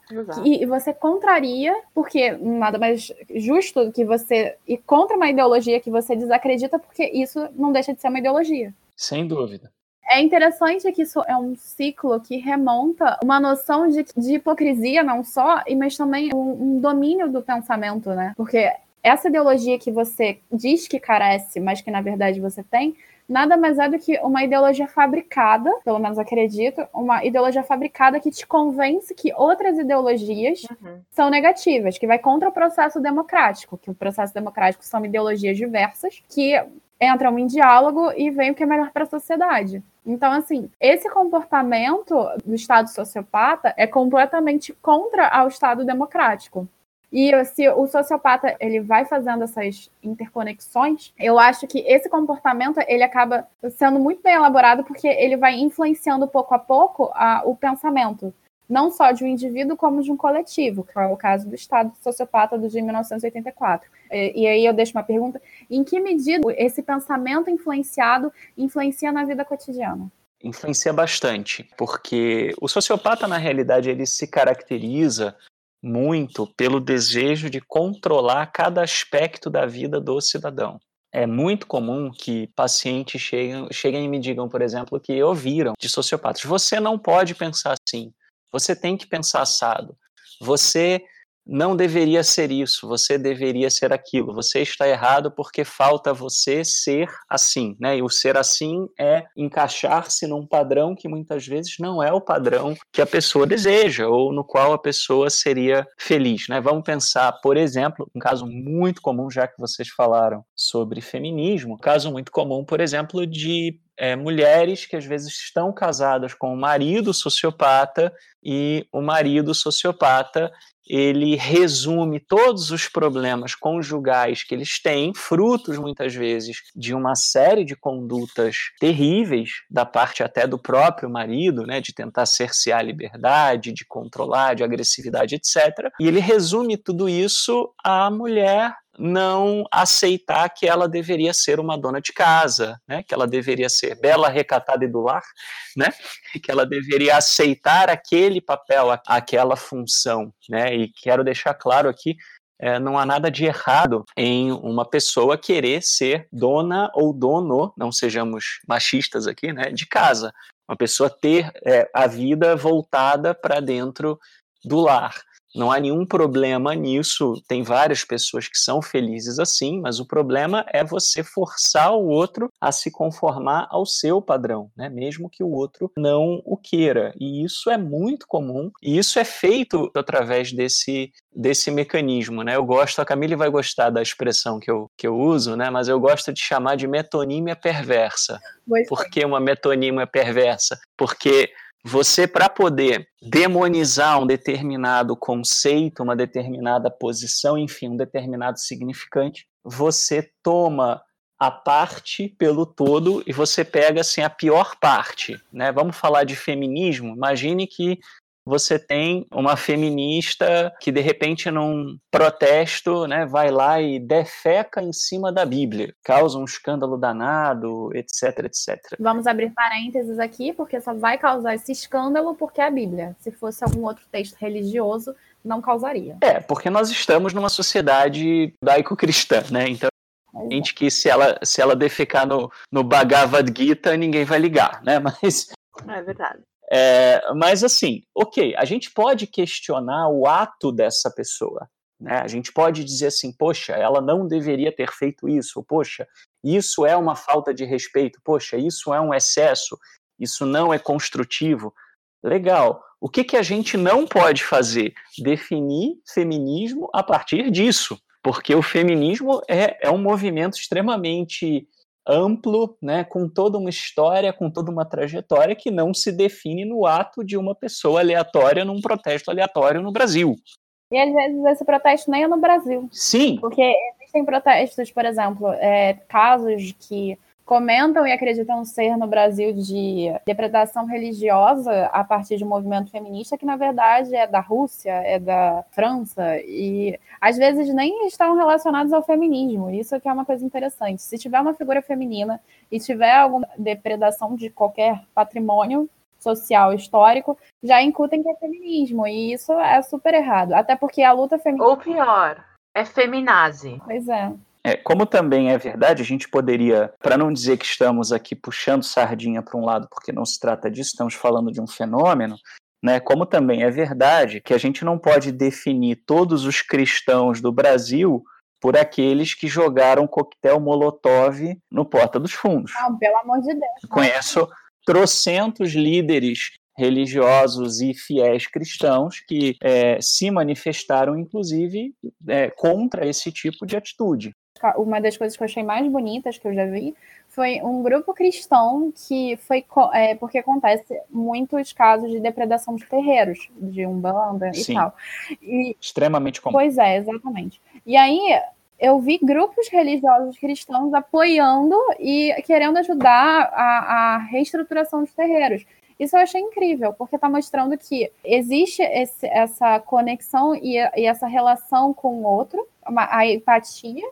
e você contraria, porque nada mais justo do que você ir contra uma ideologia que você desacredita, porque isso não deixa de ser uma ideologia. Sem dúvida. É interessante que isso é um ciclo que remonta uma noção de, de hipocrisia, não só, mas também um, um domínio do pensamento, né? Porque essa ideologia que você diz que carece, mas que na verdade você tem, nada mais é do que uma ideologia fabricada, pelo menos acredito, uma ideologia fabricada que te convence que outras ideologias uhum. são negativas, que vai contra o processo democrático, que o processo democrático são ideologias diversas que entram em diálogo e veem o que é melhor para a sociedade. Então, assim, esse comportamento do Estado sociopata é completamente contra ao Estado democrático. E se o sociopata ele vai fazendo essas interconexões, eu acho que esse comportamento ele acaba sendo muito bem elaborado porque ele vai influenciando pouco a pouco a, o pensamento não só de um indivíduo, como de um coletivo, que é o caso do Estado sociopata do de 1984. E, e, aí eu deixo uma pergunta: em que medida esse pensamento influenciado influencia na vida cotidiana? Influencia bastante, porque o sociopata, na realidade, ele se caracteriza muito pelo desejo de controlar cada aspecto da vida do cidadão. É muito comum que pacientes cheguem, cheguem e me digam, por exemplo, que ouviram de sociopatas: você não pode pensar assim, você tem que pensar assado. Você não deveria ser isso, você deveria ser aquilo. Você está errado porque falta você ser assim, né? E o ser assim é encaixar-se num padrão que muitas vezes não é o padrão que a pessoa deseja ou no qual a pessoa seria feliz, né? Vamos pensar, por exemplo, um caso muito comum, já que vocês falaram sobre feminismo, um caso muito comum, por exemplo, de é, mulheres que às vezes estão casadas com um marido sociopata e o marido sociopata ele resume todos os problemas conjugais que eles têm, frutos muitas vezes de uma série de condutas terríveis da parte até do próprio marido, né, de tentar cercear a liberdade, de controlar, de agressividade, etc. E ele resume tudo isso à mulher não aceitar que ela deveria ser uma dona de casa, né? que ela deveria ser bela, recatada e do lar, né? que ela deveria aceitar aquele papel, aquela função. Né? E quero deixar claro aqui, é, não há nada de errado em uma pessoa querer ser dona ou dono, não sejamos machistas aqui, né? de casa. Uma pessoa ter é, a vida voltada para dentro do lar. Não há nenhum problema nisso. Tem várias pessoas que são felizes assim, mas o problema é você forçar o outro a se conformar ao seu padrão, né? mesmo que o outro não o queira. E isso é muito comum, e isso é feito através desse, desse mecanismo. Né? Eu gosto, a Camille vai gostar da expressão que eu, que eu uso, né? mas eu gosto de chamar de metonímia perversa. Por que uma metonímia perversa? Porque você, para poder demonizar um determinado conceito, uma determinada posição, enfim, um determinado significante, você toma a parte pelo todo e você pega assim a pior parte, né? Vamos falar de feminismo. Imagine que você tem uma feminista que de repente num protesto, né, vai lá e defeca em cima da Bíblia, causa um escândalo danado, etc, etc. Vamos abrir parênteses aqui, porque só vai causar esse escândalo porque é a Bíblia. Se fosse algum outro texto religioso, não causaria. É, porque nós estamos numa sociedade daico-cristã, né? Então gente que se ela, se ela defecar no, no Bhagavad Gita, ninguém vai ligar, né? *laughs* Mas. É verdade. É, mas assim, ok, a gente pode questionar o ato dessa pessoa. Né? A gente pode dizer assim, poxa, ela não deveria ter feito isso, poxa, isso é uma falta de respeito, poxa, isso é um excesso, isso não é construtivo. Legal. O que, que a gente não pode fazer? Definir feminismo a partir disso, porque o feminismo é, é um movimento extremamente amplo, né, com toda uma história, com toda uma trajetória que não se define no ato de uma pessoa aleatória num protesto aleatório no Brasil. E às vezes esse protesto nem é no Brasil. Sim. Porque existem protestos, por exemplo, é, casos que comentam e acreditam ser no Brasil de depredação religiosa a partir de um movimento feminista que na verdade é da Rússia, é da França e às vezes nem estão relacionados ao feminismo. Isso aqui é uma coisa interessante. Se tiver uma figura feminina e tiver alguma depredação de qualquer patrimônio social histórico, já incutem que é feminismo e isso é super errado. Até porque a luta feminina ou pior, é feminazi. Pois é. É, como também é verdade, a gente poderia, para não dizer que estamos aqui puxando sardinha para um lado, porque não se trata disso, estamos falando de um fenômeno, né? Como também é verdade que a gente não pode definir todos os cristãos do Brasil por aqueles que jogaram coquetel Molotov no Porta dos Fundos. Não, pelo amor de Deus. Conheço trocentos líderes religiosos e fiéis cristãos que é, se manifestaram, inclusive, é, contra esse tipo de atitude uma das coisas que eu achei mais bonitas que eu já vi foi um grupo cristão que foi é, porque acontece muitos casos de depredação de terreiros, de umbanda Sim. e tal. E, Extremamente comum. Pois é, exatamente. E aí eu vi grupos religiosos cristãos apoiando e querendo ajudar a, a reestruturação dos terreiros. Isso eu achei incrível, porque está mostrando que existe esse, essa conexão e, e, essa relação com o outro, uma, a empatia,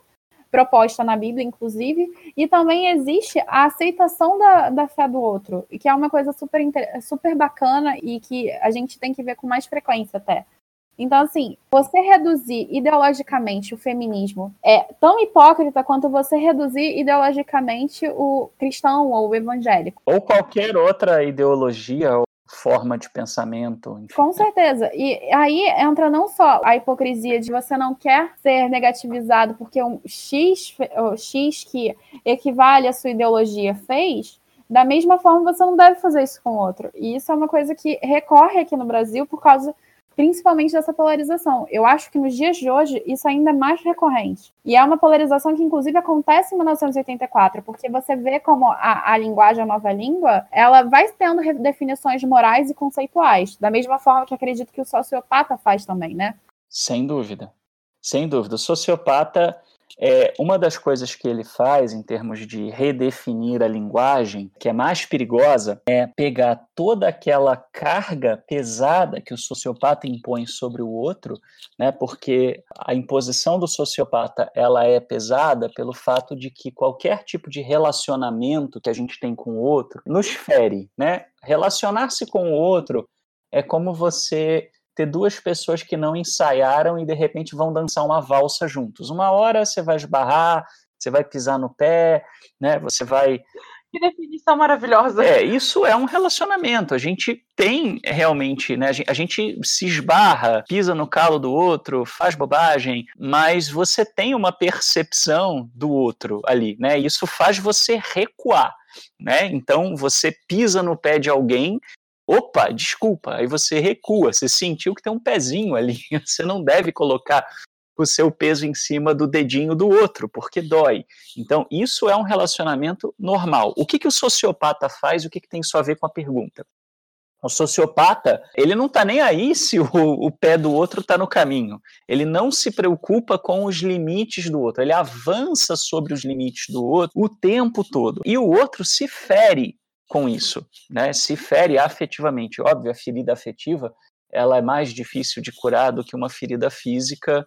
proposta na Bíblia, inclusive, e também existe a aceitação da, da fé do outro, que é uma coisa super, super bacana e que a gente tem que ver com mais frequência até. Então, assim, você reduzir ideologicamente o feminismo é tão hipócrita quanto você reduzir ideologicamente o cristão ou o evangélico. Ou qualquer outra ideologia forma de pensamento. Enfim. Com certeza. E aí entra não só a hipocrisia de você não quer ser negativizado porque um X, X que equivale à sua ideologia fez, da mesma forma você não deve fazer isso com o outro. E isso é uma coisa que recorre aqui no Brasil por causa principalmente dessa polarização. Eu acho que nos dias de hoje isso ainda é mais recorrente. E é uma polarização que, inclusive, acontece em 1984, porque você vê como a, a linguagem, a nova língua, ela vai tendo definições morais e conceituais, da mesma forma que acredito que o sociopata faz também, né? Sem dúvida. Sem dúvida. O sociopata é, uma das coisas que ele faz em termos de redefinir a linguagem, que é mais perigosa, é pegar toda aquela carga pesada que o sociopata impõe sobre o outro, né, porque a imposição do sociopata ela é pesada pelo fato de que qualquer tipo de relacionamento que a gente tem com o outro nos fere. Né? Relacionar-se com o outro é como você ter duas pessoas que não ensaiaram e de repente vão dançar uma valsa juntos. Uma hora você vai esbarrar, você vai pisar no pé, né? Você vai que definição maravilhosa. É, isso é um relacionamento. A gente tem realmente, né? A gente, se esbarra, pisa no calo do outro, faz bobagem, mas você tem uma percepção do outro ali, né? Isso faz você recuar, né? Então você pisa no pé de alguém opa, desculpa, aí você recua, você sentiu que tem um pezinho ali, *laughs* você não deve colocar o seu peso em cima do dedinho do outro, porque dói. Então, isso é um relacionamento normal. O que, que o sociopata faz? O que, que tem isso a ver com a pergunta? O sociopata, ele não está nem aí se o, o pé do outro está no caminho. Ele não se preocupa com os limites do outro. Ele avança sobre os limites do outro o tempo todo. E o outro se fere com isso, né? Se fere afetivamente. Óbvio, a ferida afetiva ela é mais difícil de curar do que uma ferida física,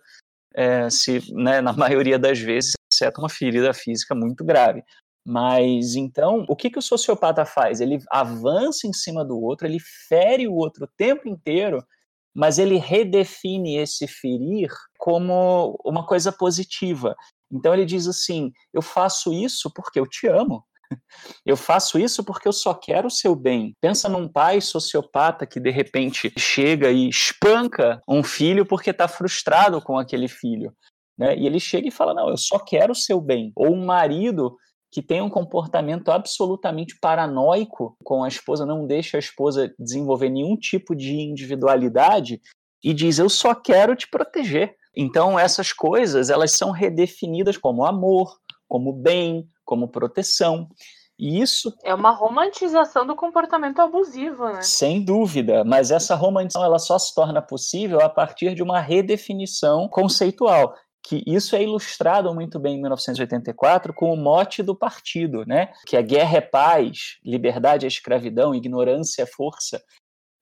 é, se, né, na *laughs* maioria das vezes, exceto uma ferida física muito grave. Mas então, o que, que o sociopata faz? Ele avança em cima do outro, ele fere o outro o tempo inteiro, mas ele redefine esse ferir como uma coisa positiva. Então ele diz assim: eu faço isso porque eu te amo. Eu faço isso porque eu só quero o seu bem. Pensa num pai sociopata que de repente chega e espanca um filho porque está frustrado com aquele filho. Né? E ele chega e fala: Não, eu só quero o seu bem. Ou um marido que tem um comportamento absolutamente paranoico com a esposa, não deixa a esposa desenvolver nenhum tipo de individualidade e diz: Eu só quero te proteger. Então, essas coisas elas são redefinidas como amor, como bem, como proteção. E isso é uma romantização do comportamento abusivo, né? Sem dúvida, mas essa romantização ela só se torna possível a partir de uma redefinição conceitual que isso é ilustrado muito bem em 1984 com o mote do partido, né? Que a guerra é paz, liberdade é escravidão, ignorância é força.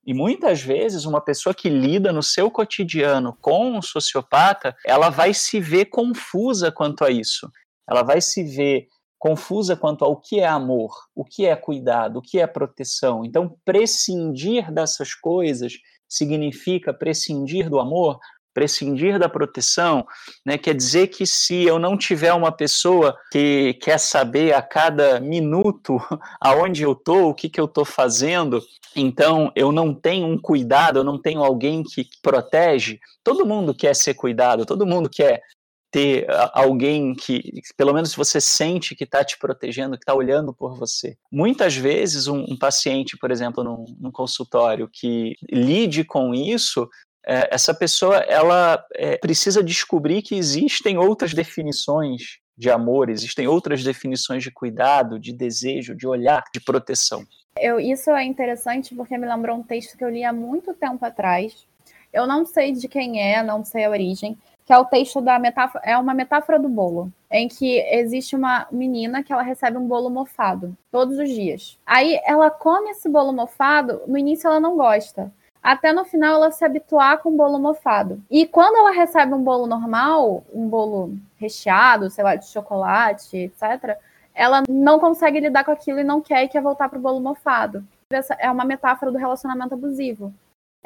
E muitas vezes uma pessoa que lida no seu cotidiano com um sociopata, ela vai se ver confusa quanto a isso. Ela vai se ver confusa quanto ao que é amor, o que é cuidado, o que é proteção. Então, prescindir dessas coisas significa prescindir do amor, prescindir da proteção, né, quer dizer que se eu não tiver uma pessoa que quer saber a cada minuto *laughs* aonde eu estou, o que, que eu estou fazendo, então eu não tenho um cuidado, eu não tenho alguém que protege. Todo mundo quer ser cuidado, todo mundo quer ter alguém que, pelo menos você sente que está te protegendo, que está olhando por você. Muitas vezes, um, um paciente, por exemplo, num, num, consultório que lide com isso, é, essa pessoa ela é, precisa descobrir que existem outras definições de amor, existem outras definições de cuidado, de desejo, de olhar, de proteção. Eu, isso é interessante porque me lembrou um texto que eu li há muito tempo atrás. Eu não sei de quem é, não sei a origem, que é o texto da metáfora, é uma metáfora do bolo, em que existe uma menina que ela recebe um bolo mofado todos os dias. Aí ela come esse bolo mofado, no início ela não gosta, até no final ela se habituar com o bolo mofado. E quando ela recebe um bolo normal, um bolo recheado, sei lá, de chocolate, etc., ela não consegue lidar com aquilo e não quer e quer voltar para o bolo mofado. Essa é uma metáfora do relacionamento abusivo,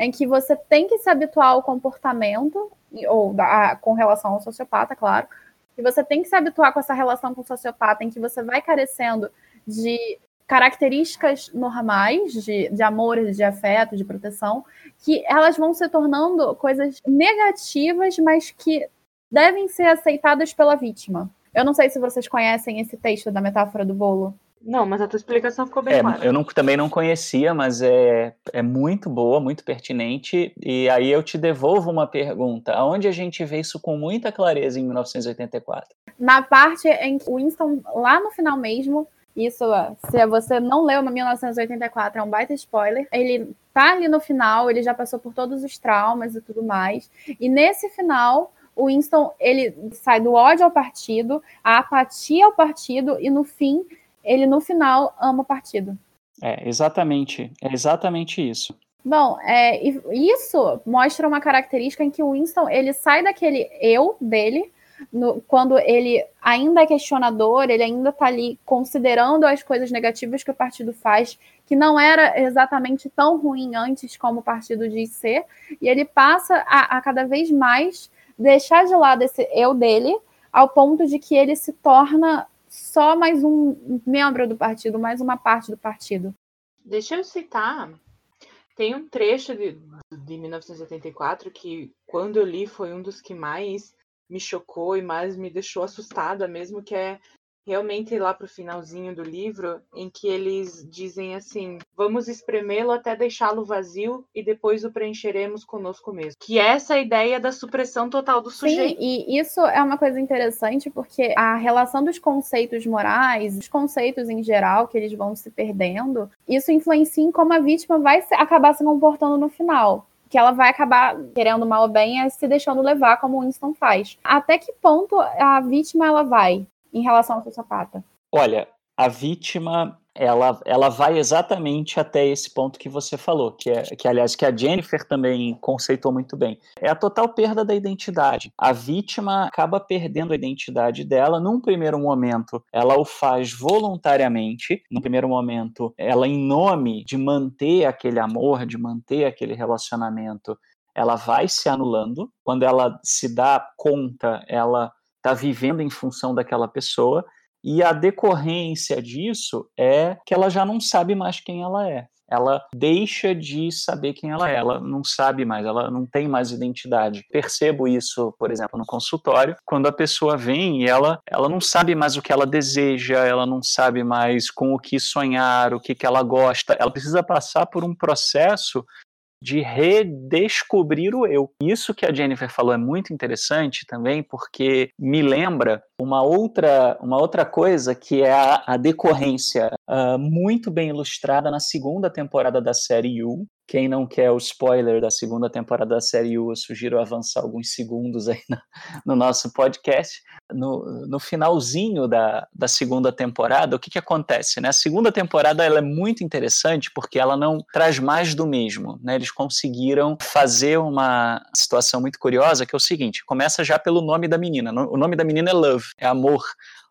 em que você tem que se habituar ao comportamento, ou da, com relação ao sociopata, claro, e você tem que se habituar com essa relação com o sociopata, em que você vai carecendo de características normais de, de amor, de afeto, de proteção, que elas vão se tornando coisas negativas, mas que devem ser aceitadas pela vítima. Eu não sei se vocês conhecem esse texto da metáfora do bolo. Não, mas a tua explicação ficou bem é, clara. Eu não, também não conhecia, mas é, é muito boa, muito pertinente. E aí eu te devolvo uma pergunta. Aonde a gente vê isso com muita clareza em 1984? Na parte em que o Winston, lá no final mesmo, isso, se você não leu no 1984, é um baita spoiler. Ele tá ali no final, ele já passou por todos os traumas e tudo mais. E nesse final, o Winston, ele sai do ódio ao partido, a apatia ao partido e no fim, ele no final ama o partido. É, exatamente, é exatamente isso. Bom, é, isso mostra uma característica em que o Winston, ele sai daquele eu dele, no, quando ele ainda é questionador, ele ainda está ali considerando as coisas negativas que o partido faz, que não era exatamente tão ruim antes como o partido diz ser, e ele passa a, a cada vez mais deixar de lado esse eu dele, ao ponto de que ele se torna só mais um membro do partido, mais uma parte do partido. Deixa eu citar, tem um trecho de, de 1984 que, quando eu li, foi um dos que mais me chocou e mais me deixou assustada mesmo, que é realmente lá pro finalzinho do livro, em que eles dizem assim: vamos espremê-lo até deixá-lo vazio e depois o preencheremos conosco mesmo. Que é essa ideia da supressão total do sujeito. Sim, e isso é uma coisa interessante porque a relação dos conceitos morais, os conceitos em geral que eles vão se perdendo, isso influencia em como a vítima vai acabar se comportando no final que ela vai acabar, querendo mal ou bem, é se deixando levar, como o Winston faz. Até que ponto a vítima ela vai em relação ao sociopata? Olha, a vítima ela, ela vai exatamente até esse ponto que você falou, que é que aliás que a Jennifer também conceitou muito bem. É a total perda da identidade. A vítima acaba perdendo a identidade dela num primeiro momento. Ela o faz voluntariamente, no primeiro momento, ela em nome de manter aquele amor, de manter aquele relacionamento, ela vai se anulando. Quando ela se dá conta, ela está vivendo em função daquela pessoa, e a decorrência disso é que ela já não sabe mais quem ela é. Ela deixa de saber quem ela é, ela não sabe mais, ela não tem mais identidade. Percebo isso, por exemplo, no consultório, quando a pessoa vem e ela, ela não sabe mais o que ela deseja, ela não sabe mais com o que sonhar, o que, que ela gosta. Ela precisa passar por um processo de redescobrir o eu. Isso que a Jennifer falou é muito interessante também, porque me lembra uma outra, uma outra coisa que é a, a decorrência uh, muito bem ilustrada na segunda temporada da série You, quem não quer o spoiler da segunda temporada da série U, eu sugiro avançar alguns segundos aí no, no nosso podcast. No, no finalzinho da, da segunda temporada, o que, que acontece? Né? A segunda temporada ela é muito interessante porque ela não traz mais do mesmo. Né? Eles conseguiram fazer uma situação muito curiosa, que é o seguinte: começa já pelo nome da menina. O nome da menina é Love, é amor.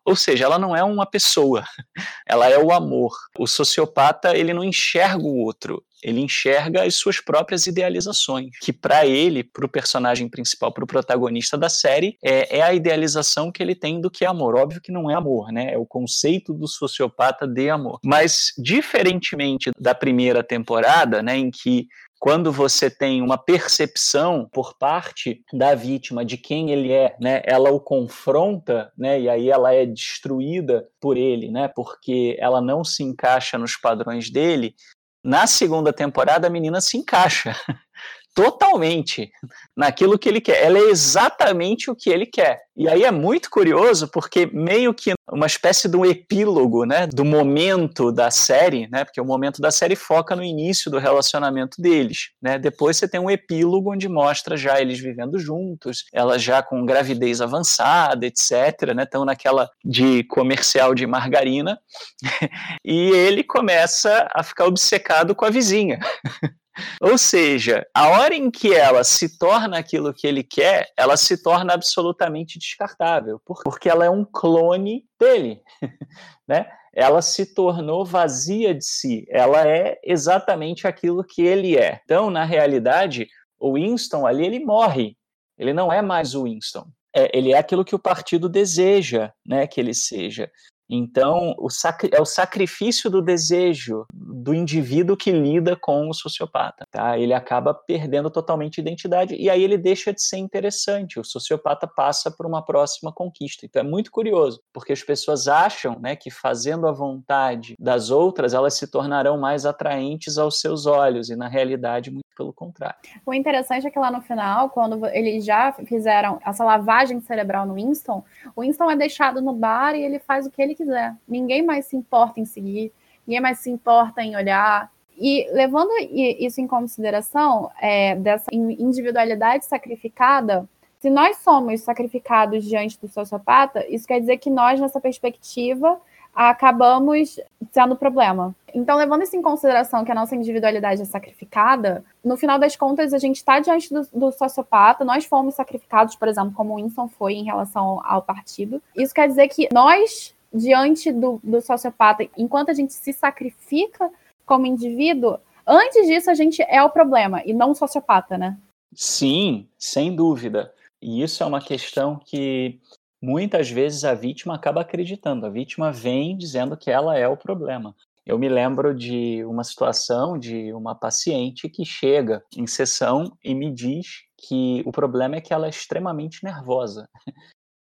Ou seja, ela não é uma pessoa, *laughs* ela é o amor. O sociopata, ele não enxerga o outro, ele enxerga as suas próprias idealizações, que para ele, para o personagem principal, para o protagonista da série, é, é, a idealização que ele tem do que é amor. Óbvio que não é amor, né? É o conceito do sociopata de amor. Mas, diferentemente da primeira temporada, né, em que quando você tem uma percepção por parte da vítima de quem ele é, né, ela o confronta, né, e aí ela é destruída por ele, né, porque ela não se encaixa nos padrões dele. Na segunda temporada, a menina se encaixa *laughs* totalmente naquilo que ele quer. Ela é exatamente o que ele quer. E aí é muito curioso porque meio que uma espécie de um epílogo, né, do momento da série, né, porque o momento da série foca no início do relacionamento deles, né? Depois você tem um epílogo onde mostra já eles vivendo juntos, ela já com gravidez avançada, etc, né? Estão naquela de comercial de margarina. *laughs* e ele começa a ficar obcecado com a vizinha. *laughs* Ou seja, a hora em que ela se torna aquilo que ele quer, ela se torna absolutamente descartável, porque ela é um clone dele, *laughs* né? Ela se tornou vazia de si, ela é exatamente aquilo que ele é. Então, na realidade, o Winston ali ele morre, ele não é mais o Winston. É, ele é aquilo que o partido deseja, né, que ele seja. Então, o é o sacrifício do desejo do indivíduo que lida com o sociopata. Tá? Ele acaba perdendo totalmente identidade e aí ele deixa de ser interessante. O sociopata passa por uma próxima conquista. Então é muito curioso, porque as pessoas acham né, que fazendo a vontade das outras, elas se tornarão mais atraentes aos seus olhos, e na realidade, muito pelo contrário. O interessante é que lá no final, quando eles já fizeram essa lavagem cerebral no Winston, o Winston é deixado no bar e ele faz o que ele quiser. Ninguém mais se importa em seguir, ninguém mais se importa em olhar. E levando isso em consideração, é, dessa individualidade sacrificada, se nós somos sacrificados diante do sociopata, isso quer dizer que nós, nessa perspectiva, acabamos sendo problema. Então, levando isso em consideração que a nossa individualidade é sacrificada, no final das contas, a gente está diante do, do, sociopata, nós fomos sacrificados, por exemplo, como o Winston foi em relação ao partido. Isso quer dizer que nós, diante do, do sociopata, enquanto a gente se sacrifica como indivíduo, antes disso a gente é o problema e não o sociopata, né? Sim, sem dúvida. E isso é uma questão que muitas vezes a vítima acaba acreditando. A vítima vem dizendo que ela é o problema. Eu me lembro de uma situação de uma paciente que chega em sessão e me diz que o problema é que ela é extremamente nervosa.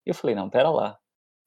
Eu falei, não, pera lá.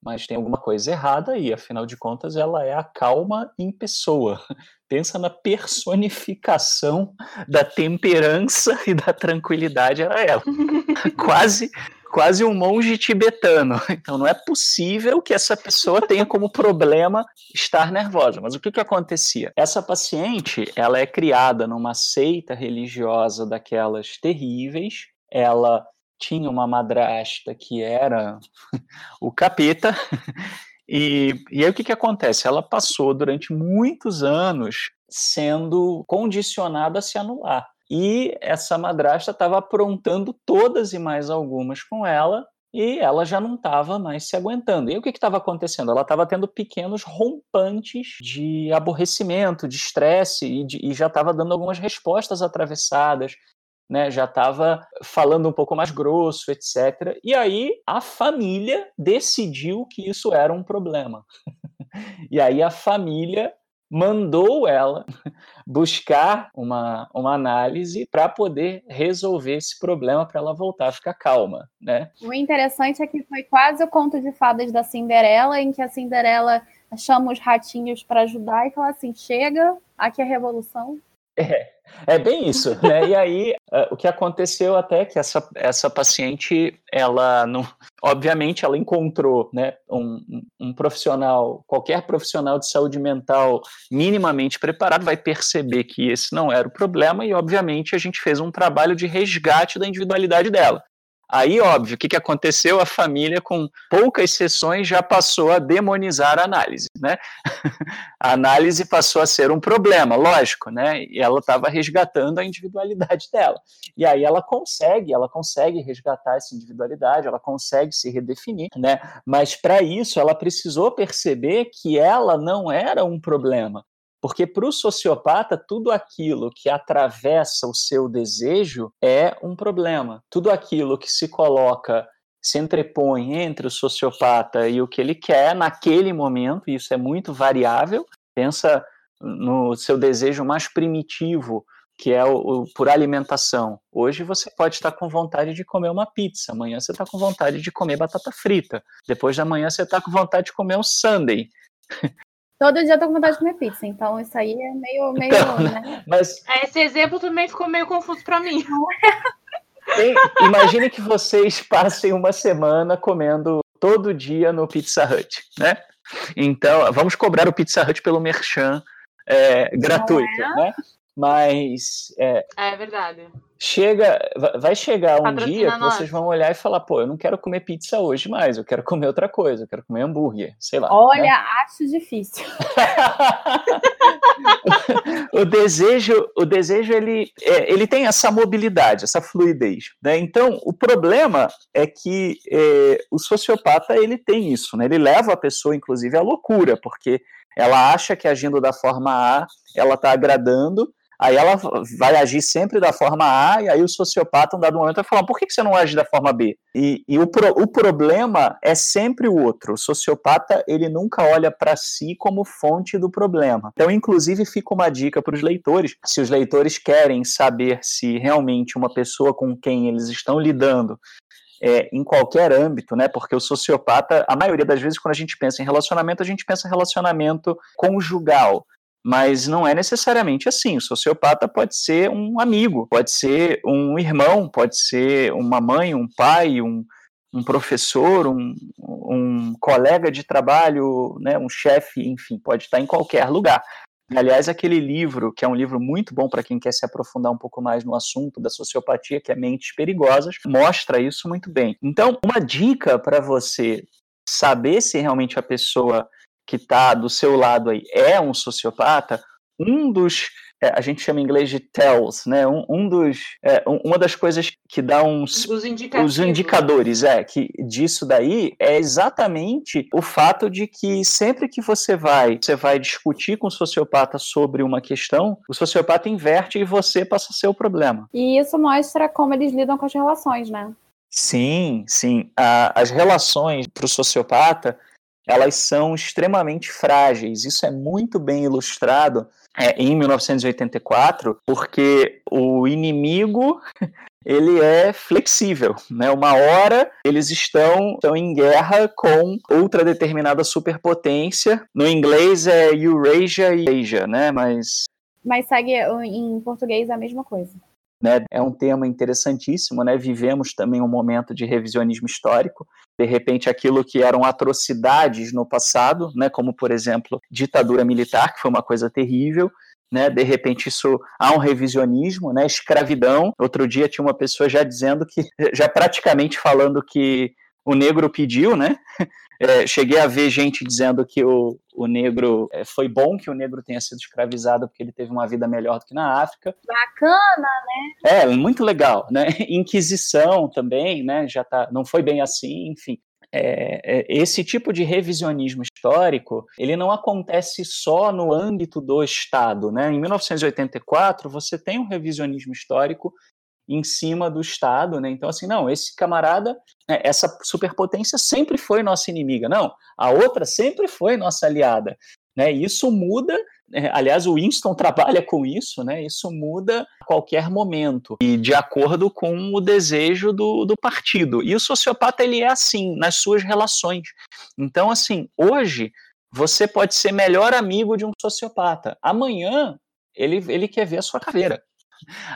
Mas tem alguma coisa errada aí, afinal de contas, ela é a calma em pessoa. *laughs* Pensa na personificação da temperança e da tranquilidade, era ela. *laughs* quase, quase um monge tibetano. *laughs* Então não é possível que essa pessoa tenha como problema estar nervosa. Mas o que, que acontecia? Essa paciente, ela é criada numa seita religiosa daquelas terríveis. Ela tinha uma madrasta que era *laughs* o capeta. *laughs* E, e aí o que, que acontece? Ela passou durante muitos anos sendo condicionada a se anular. E essa madrasta estava aprontando todas e mais algumas com ela, e ela já não estava mais se aguentando. E o que estava acontecendo? Ela estava tendo pequenos rompantes de aborrecimento, de estresse, e, e já estava dando algumas respostas atravessadas, né, já estava falando um pouco mais grosso, etc. E aí a família decidiu que isso era um problema. *laughs* e aí a família mandou ela *laughs* buscar uma, uma análise para poder resolver esse problema para ela voltar a ficar calma, né? O interessante é que foi quase o conto de fadas da Cinderela, em que a Cinderela chama os ratinhos para ajudar e fala assim: chega, aqui é a revolução. É, é bem isso, né? E aí, uh, o que aconteceu até que essa, essa paciente, ela não, obviamente, ela encontrou, né, um, um profissional, qualquer profissional de saúde mental minimamente preparado vai perceber que esse não era o problema e, obviamente, a gente fez um trabalho de resgate da individualidade dela. Aí, óbvio, o que, que aconteceu? A família, com poucas sessões, já passou a demonizar a análise, né? *laughs* a análise passou a ser um problema, lógico, né? E ela estava resgatando a individualidade dela. E aí ela consegue, ela consegue resgatar essa individualidade, ela consegue se redefinir, né? Mas para isso ela precisou perceber que ela não era um problema. Porque para o sociopata, tudo aquilo que atravessa o seu desejo é um problema. Tudo aquilo que se coloca, se entrepõe entre o sociopata e o que ele quer naquele momento, isso é muito variável. Pensa no seu desejo mais primitivo, que é o, o, por alimentação. Hoje você pode estar com vontade de comer uma pizza, amanhã você está com vontade de comer batata frita, depois da manhã você está com vontade de comer um sundae. Todo dia eu tô com vontade de comer pizza, então isso aí é meio. meio então, né? *laughs* mas... Esse exemplo também ficou meio confuso para mim. *laughs* Tem, imagine que vocês passem uma semana comendo todo dia no Pizza Hut, né? Então, vamos cobrar o Pizza Hut pelo merchan é, gratuito, é? né? Mas. É, é verdade. Chega, vai chegar um Patrocina dia que nós. vocês vão olhar e falar, pô, eu não quero comer pizza hoje mais, eu quero comer outra coisa, eu quero comer hambúrguer, sei lá. Olha, né? acho difícil. *laughs* o desejo, o desejo ele, é, ele tem essa mobilidade, essa fluidez. Né? Então, o problema é que é, o sociopata ele tem isso, né? ele leva a pessoa, inclusive, à loucura, porque ela acha que agindo da forma A, ela está agradando, aí ela vai agir sempre da forma A, e aí o sociopata, um dado momento, vai falar, por que você não age da forma B? E, e o, pro, o problema é sempre o outro. O sociopata, ele nunca olha para si como fonte do problema. Então, inclusive, fica uma dica para os leitores, se os leitores querem saber se realmente uma pessoa com quem eles estão lidando é, em qualquer âmbito, né? Porque o sociopata, a maioria das vezes, quando a gente pensa em relacionamento, a gente pensa em relacionamento conjugal. Mas não é necessariamente assim. O sociopata pode ser um amigo, pode ser um irmão, pode ser uma mãe, um pai, um, um professor, um, um colega de trabalho, né, um chefe, enfim, pode estar em qualquer lugar. Aliás, aquele livro, que é um livro muito bom para quem quer se aprofundar um pouco mais no assunto da sociopatia, que é Mentes Perigosas, mostra isso muito bem. Então, uma dica para você saber se realmente a pessoa que está do seu lado aí é um sociopata, um dos é, a gente chama em inglês de tells, né? Um, um dos, é, um, uma das coisas que dá uns os, os indicadores, é que disso daí é exatamente o fato de que sempre que você vai, você vai discutir com o sociopata sobre uma questão, o sociopata inverte e você passa a ser o problema. E isso mostra como eles lidam com as relações, né? Sim, sim. as relações para o sociopata elas são extremamente frágeis. Isso é muito bem ilustrado é, em 1984, porque o inimigo *laughs* ele é flexível, né? Uma hora eles estão, estão em guerra com outra determinada superpotência. No inglês é Eurasia e Asia, né? Mas mas segue em português a mesma coisa. Né, é um tema interessantíssimo, né? Vivemos também um momento de revisionismo histórico. De repente, aquilo que eram atrocidades no passado, né, como por exemplo ditadura militar, que foi uma coisa terrível, né? De repente isso há um revisionismo, né? Escravidão. Outro dia tinha uma pessoa já dizendo que, já praticamente falando que o negro pediu, né? *laughs* É, cheguei a ver gente dizendo que o, o negro é, foi bom que o negro tenha sido escravizado porque ele teve uma vida melhor do que na África. Bacana, né? É, muito legal, né? *laughs* Inquisição também, né? Já tá, não foi bem assim, enfim. É, é, esse tipo de revisionismo histórico ele não acontece só no âmbito do Estado. Né? Em 1984, você tem um revisionismo histórico em cima do Estado, né? Então, assim, não, esse camarada, né, essa superpotência sempre foi nossa inimiga. Não, a outra sempre foi nossa aliada. Né? Isso muda, né? aliás, o Winston *laughs* trabalha com isso, né? Isso muda a qualquer momento e de acordo com o desejo do, do partido. E o sociopata ele é assim nas suas relações. Então, assim, hoje você pode ser melhor amigo de um sociopata. Amanhã ele, ele quer ver a sua caveira.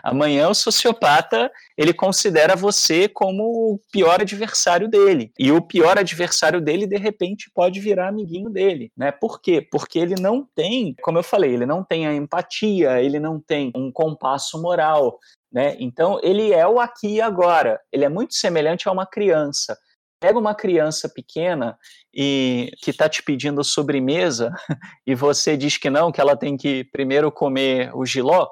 Amanhã o sociopata ele considera você como o pior adversário dele. E o pior adversário dele, de repente, pode virar amiguinho dele. Né? Por quê? Porque ele não tem, como eu falei, ele não tem a empatia, ele não tem um compasso moral. Né? Então, ele é o aqui e agora. Ele é muito semelhante a uma criança. Pega uma criança pequena e que está te pedindo sobremesa *laughs* e você diz que não, que ela tem que primeiro comer o giló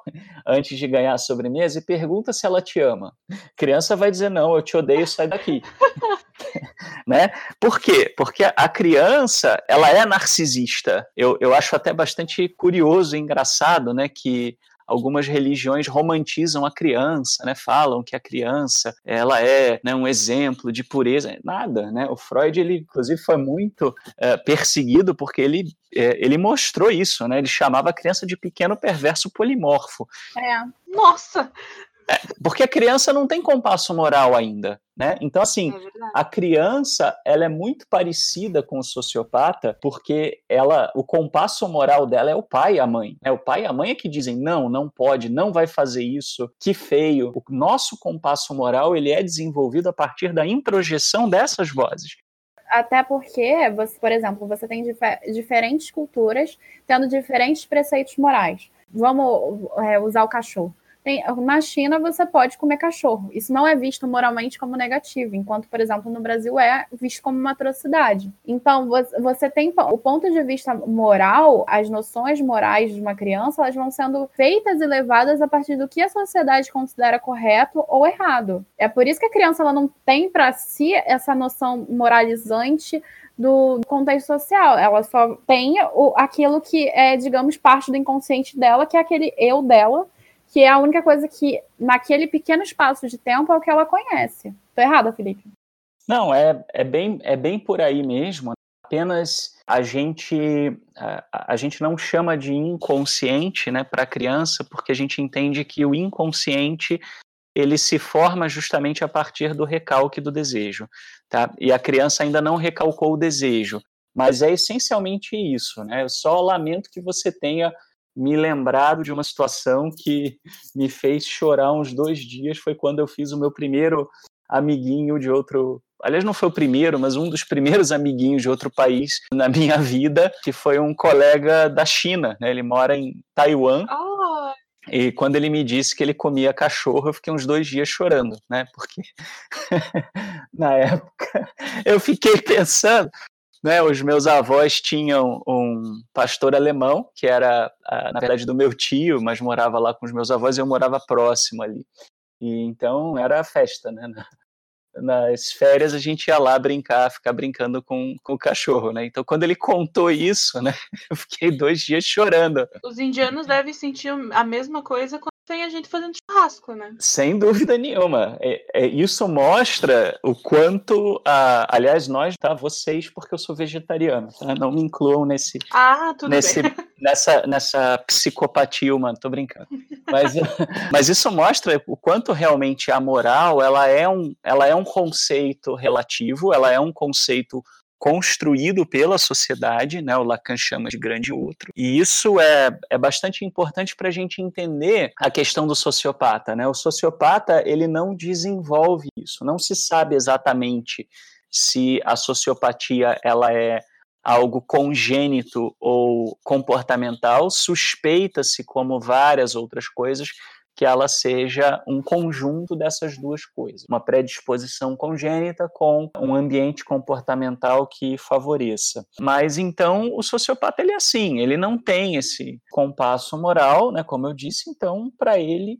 antes de ganhar a sobremesa e pergunta se ela te ama. A criança vai dizer não, eu te odeio, sai daqui. *laughs* né? Por quê? Porque a criança, ela é narcisista. Eu, eu acho até bastante curioso e engraçado, né, que algumas religiões romantizam a criança, né? Falam que a criança ela é né, um exemplo de pureza. Nada, né? O Freud ele inclusive foi muito é, perseguido porque ele é, ele mostrou isso, né? Ele chamava a criança de pequeno perverso polimorfo. É. Nossa, porque a criança não tem compasso moral ainda, né? Então, assim, é a criança, ela é muito parecida com o sociopata, porque ela, o compasso moral dela é o pai e a mãe. Né? O pai e a mãe é que dizem, não, não pode, não vai fazer isso, que feio. O nosso compasso moral, ele é desenvolvido a partir da introjeção dessas vozes. Até porque, você, por exemplo, você tem dif diferentes culturas tendo diferentes preceitos morais. Vamos é, usar o cachorro. Tem, na China você pode comer cachorro. Isso não é visto moralmente como negativo, enquanto, por exemplo, no Brasil é visto como uma atrocidade. Então, você tem o ponto de vista moral, as noções morais de uma criança, elas vão sendo feitas e levadas a partir do que a sociedade considera correto ou errado. É por isso que a criança ela não tem para si essa noção moralizante do contexto social. Ela só tem o, aquilo que é, digamos, parte do inconsciente dela, que é aquele eu dela, que é a única coisa que, naquele pequeno espaço de tempo, é o que ela conhece. Tô errada, Felipe? Não, é, é, bem, é bem por aí mesmo. Apenas a gente, a, a gente não chama de inconsciente né, para a criança, porque a gente entende que o inconsciente ele se forma justamente a partir do recalque do desejo. Tá? E a criança ainda não recalcou o desejo. Mas é essencialmente isso. Né? Eu só lamento que você tenha me lembrado de uma situação que me fez chorar uns dois dias. Foi quando eu fiz o meu primeiro amiguinho de outro. Aliás, não foi o primeiro, mas um dos primeiros *laughs* amiguinhos de outro país na minha vida, que foi um colega da China. Né? Ele mora em Taiwan. Oh. E quando ele me disse que ele comia cachorro, eu fiquei uns dois dias chorando, né? Porque *laughs* na época eu fiquei pensando, né, os meus avós tinham um pastor alemão, que era, na verdade, do meu tio, mas morava lá com os meus avós e eu morava próximo ali. E então era festa, né? Nas férias a gente ia lá brincar, ficar brincando com, com o cachorro, né? Então quando ele contou isso, né, *laughs* eu fiquei dois dias chorando. Os indianos devem sentir a mesma coisa quando tem a gente fazendo churrasco, né? Sem dúvida nenhuma. É, é, isso mostra o quanto, a, aliás, nós, tá? Vocês, porque eu sou vegetariano, tá? Não me incluam nesse, ah, nesse, bem. nessa, nessa psicopatia humana, tô brincando. Mas, *laughs* mas isso mostra o quanto realmente a moral ela é, um, ela é um conceito relativo, ela é um conceito construído pela sociedade, né? O Lacan chama de grande outro. E isso é, é bastante importante para a gente entender a questão do sociopata, né? O sociopata ele não desenvolve isso, não se sabe exatamente se a sociopatia ela é algo congênito ou comportamental, suspeita-se, como várias outras coisas, que ela seja um conjunto dessas duas coisas, uma predisposição congênita com um ambiente comportamental que favoreça. Mas então o sociopata ele é assim, ele não tem esse compasso moral, né, como eu disse, então para ele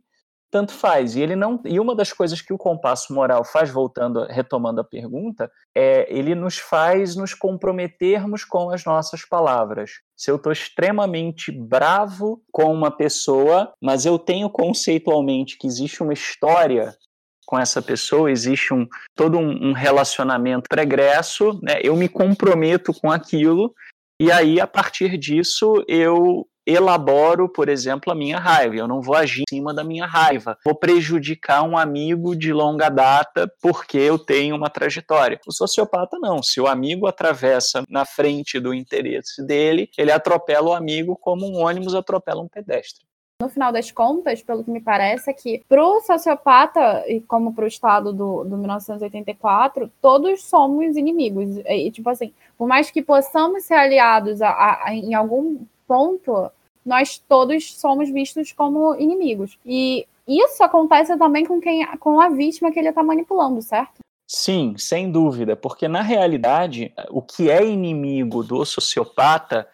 tanto faz. E ele não. E uma das coisas que o compasso moral faz, voltando, retomando a pergunta, é ele nos faz nos comprometermos com as nossas palavras. Se eu estou extremamente bravo com uma pessoa, mas eu tenho conceitualmente que existe uma história com essa pessoa, existe um todo um, relacionamento pregresso, né? Eu me comprometo com aquilo e aí a partir disso eu elaboro, por exemplo, a minha raiva. Eu não vou agir em cima da minha raiva. Vou prejudicar um amigo de longa data porque eu tenho uma trajetória. O sociopata não. Se o amigo atravessa na frente do interesse dele, ele atropela o amigo como um ônibus atropela um pedestre. No final das contas, pelo que me parece, é que para o sociopata, e como para o Estado do, do 1984, todos somos inimigos. E, tipo assim, por mais que possamos ser aliados a, a, em algum ponto, nós todos somos vistos como inimigos. E isso acontece também com quem com a vítima que ele está manipulando, certo? Sim, sem dúvida, porque na realidade o que é inimigo do sociopata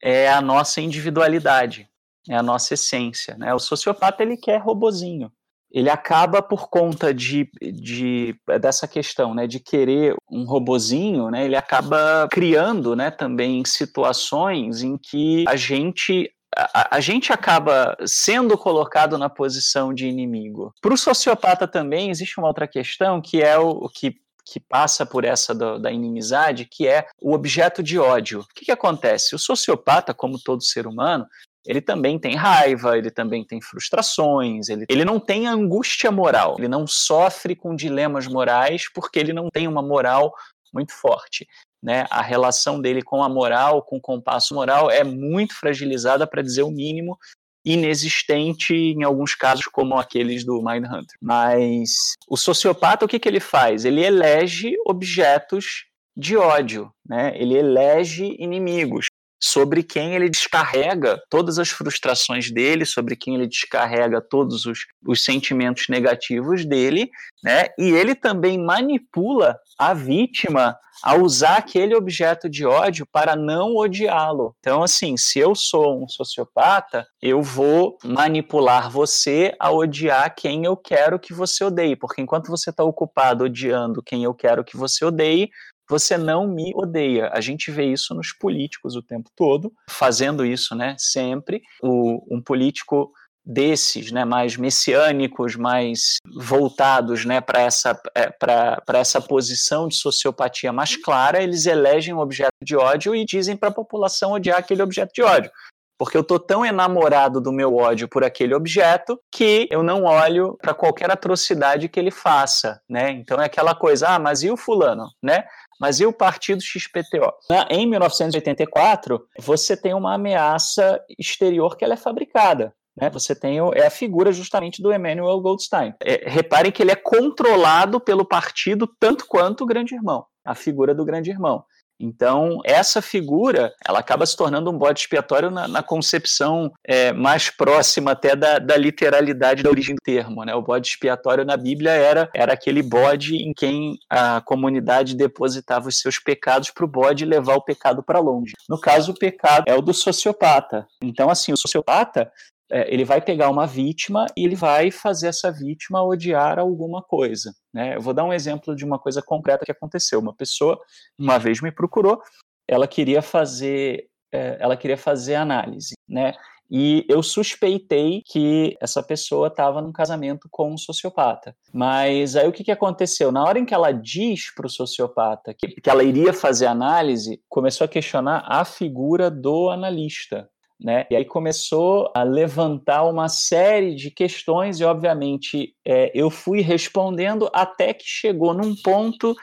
é a nossa individualidade, é a nossa essência. Né? O sociopata ele quer robozinho. Ele acaba por conta de, de dessa questão, né, de querer um robozinho, né, ele acaba criando, né, também situações em que a gente a, a, gente acaba sendo colocado na posição de inimigo. Para o sociopata também existe uma outra questão que é o, o que que passa por essa do, da inimizade, que é o objeto de ódio. O que, que acontece? O sociopata, como todo ser humano, ele também tem raiva, ele também tem frustrações, ele, ele não tem angústia moral, ele não sofre com dilemas morais porque ele não tem uma moral muito forte. Né? A relação dele com a moral, com o compasso moral, é muito fragilizada, para dizer o mínimo, inexistente em alguns casos, como aqueles do Mindhunter. Mas o sociopata, o que, que ele faz? Ele elege objetos de ódio, né? ele elege inimigos sobre quem ele descarrega todas as frustrações dele, sobre quem ele descarrega todos os, os sentimentos negativos dele, né? E ele também manipula a vítima a usar aquele objeto de ódio para não odiá-lo. Então, assim, se eu sou um sociopata, eu vou manipular você a odiar quem eu quero que você odeie, porque enquanto você está ocupado odiando quem eu quero que você odeie, você não me odeia. A gente vê isso nos políticos o tempo todo, fazendo isso, né? Sempre. O, um político desses, né, mais messiânicos, mais voltados, né, para essa é, para essa posição de sociopatia mais clara, eles elegem um objeto de ódio e dizem para a população odiar aquele objeto de ódio. Porque eu tô tão enamorado do meu ódio por aquele objeto que eu não olho para qualquer atrocidade que ele faça, né? Então é aquela coisa, ah, mas e o fulano, né? Mas e o partido XPTO? Em 1984, você tem uma ameaça exterior que ela é fabricada. Né? Você tem é a figura justamente do Emmanuel Goldstein. É, reparem que ele é controlado pelo partido tanto quanto o grande irmão, a figura do grande irmão. Então, essa figura, ela acaba se tornando um bode expiatório na, na concepção é, mais próxima até da, da, literalidade da origem do termo. Né? O bode expiatório na Bíblia era, era aquele bode em quem a comunidade depositava os seus pecados para o bode levar o pecado para longe. No caso, o pecado é o do sociopata. Então, assim, o sociopata, é, ele vai pegar uma vítima e ele vai fazer essa vítima odiar alguma coisa. Né? Eu vou dar um exemplo de uma coisa concreta que aconteceu. Uma pessoa uma vez me procurou, ela queria fazer, é, ela queria fazer análise, né? E eu suspeitei que essa pessoa estava num casamento com um sociopata. Mas aí o que, que aconteceu? Na hora em que ela diz para o sociopata que, que ela iria fazer análise, começou a questionar a figura do analista Né? E aí começou a levantar uma série de questões, e obviamente é, eu fui respondendo até que chegou num ponto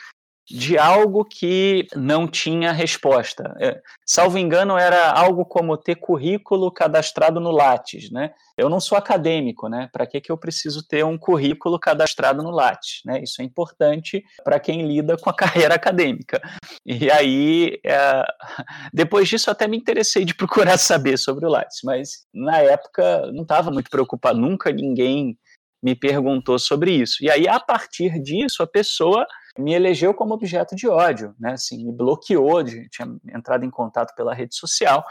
de algo que não tinha resposta. É, salvo engano, era algo como ter currículo cadastrado no Lattes, né? Eu não sou acadêmico, né? Para que, que eu preciso ter um currículo cadastrado no Lattes? Né? Isso é importante para quem lida com a *laughs* carreira acadêmica. E aí, é... depois disso, até me interessei de procurar saber sobre o Lattes, mas na época não estava muito preocupado, nunca ninguém me perguntou sobre isso. E aí, a partir disso, a pessoa me elegeu como objeto de ódio, né? Assim, me bloqueou, de, tinha entrado em contato pela rede social,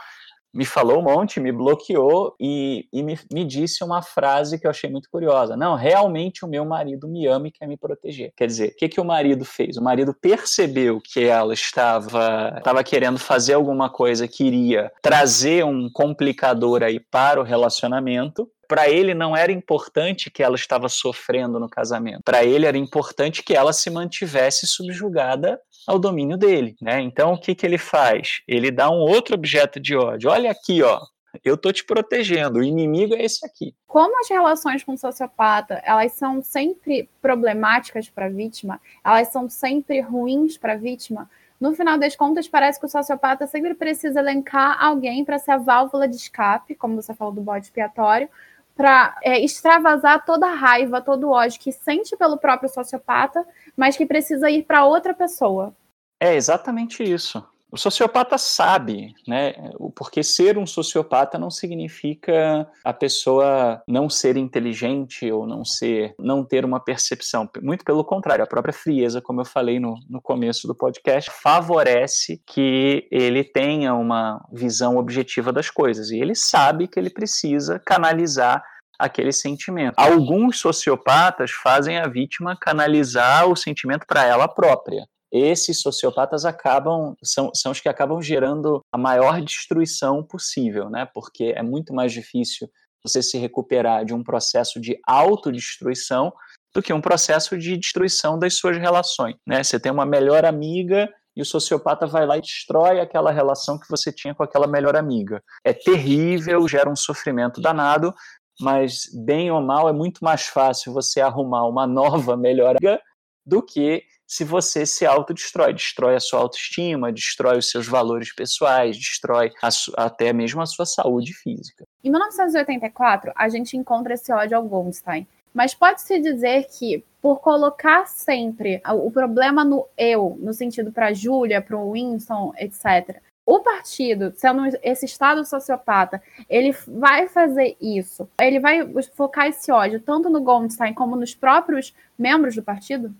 me falou um monte, me bloqueou e, e me, me, disse uma frase que eu achei muito curiosa. Não, realmente o meu marido me ama e quer me proteger. Quer dizer, o que, que o marido fez? O marido percebeu que ela estava, estava querendo fazer alguma coisa, queria trazer um complicador aí para o relacionamento para ele não era importante que ela estava sofrendo no casamento. Para ele era importante que ela se mantivesse subjugada ao domínio dele, né? Então o que que ele faz? Ele dá um outro objeto de ódio. Olha aqui, ó. Eu tô te protegendo. O inimigo é esse aqui. Como as relações com o sociopata, elas são sempre problemáticas para a vítima, elas são sempre ruins para a vítima. No final das contas, parece que o sociopata sempre precisa elencar alguém para ser a válvula de escape, como você falou do bode expiatório, para é, extravasar toda a raiva, todo o ódio que sente pelo próprio sociopata, mas que precisa ir para outra pessoa. É exatamente isso. O sociopata sabe, né? Porque ser um sociopata não significa a pessoa não ser inteligente ou não ser, não ter uma percepção. Muito pelo contrário, a própria frieza, como eu falei no, no começo do podcast, favorece que ele tenha uma visão objetiva das coisas. E ele sabe que ele precisa canalizar aquele sentimento. Alguns sociopatas fazem a vítima canalizar o sentimento para ela própria esses sociopatas acabam são, são os que acabam gerando a maior destruição possível, né? Porque é muito mais difícil você se recuperar de um processo de autodestruição do que um processo de destruição das suas relações, né? Você tem uma melhor amiga e o sociopata vai lá e destrói aquela relação que você tinha com aquela melhor amiga. É terrível, gera um sofrimento danado, mas bem ou mal é muito mais fácil você arrumar uma nova melhor amiga do que se você se autodestrói, destrói a sua autoestima, destrói os seus valores pessoais, destrói até mesmo a sua saúde física. Em 1984, a gente encontra esse ódio ao Goldstein. Mas pode-se dizer que, por colocar sempre o problema no eu, no sentido para Júlia, para o Winston, etc., o partido, sendo esse estado sociopata, ele vai fazer isso, ele vai focar esse ódio tanto no Goldstein como nos próprios membros do partido?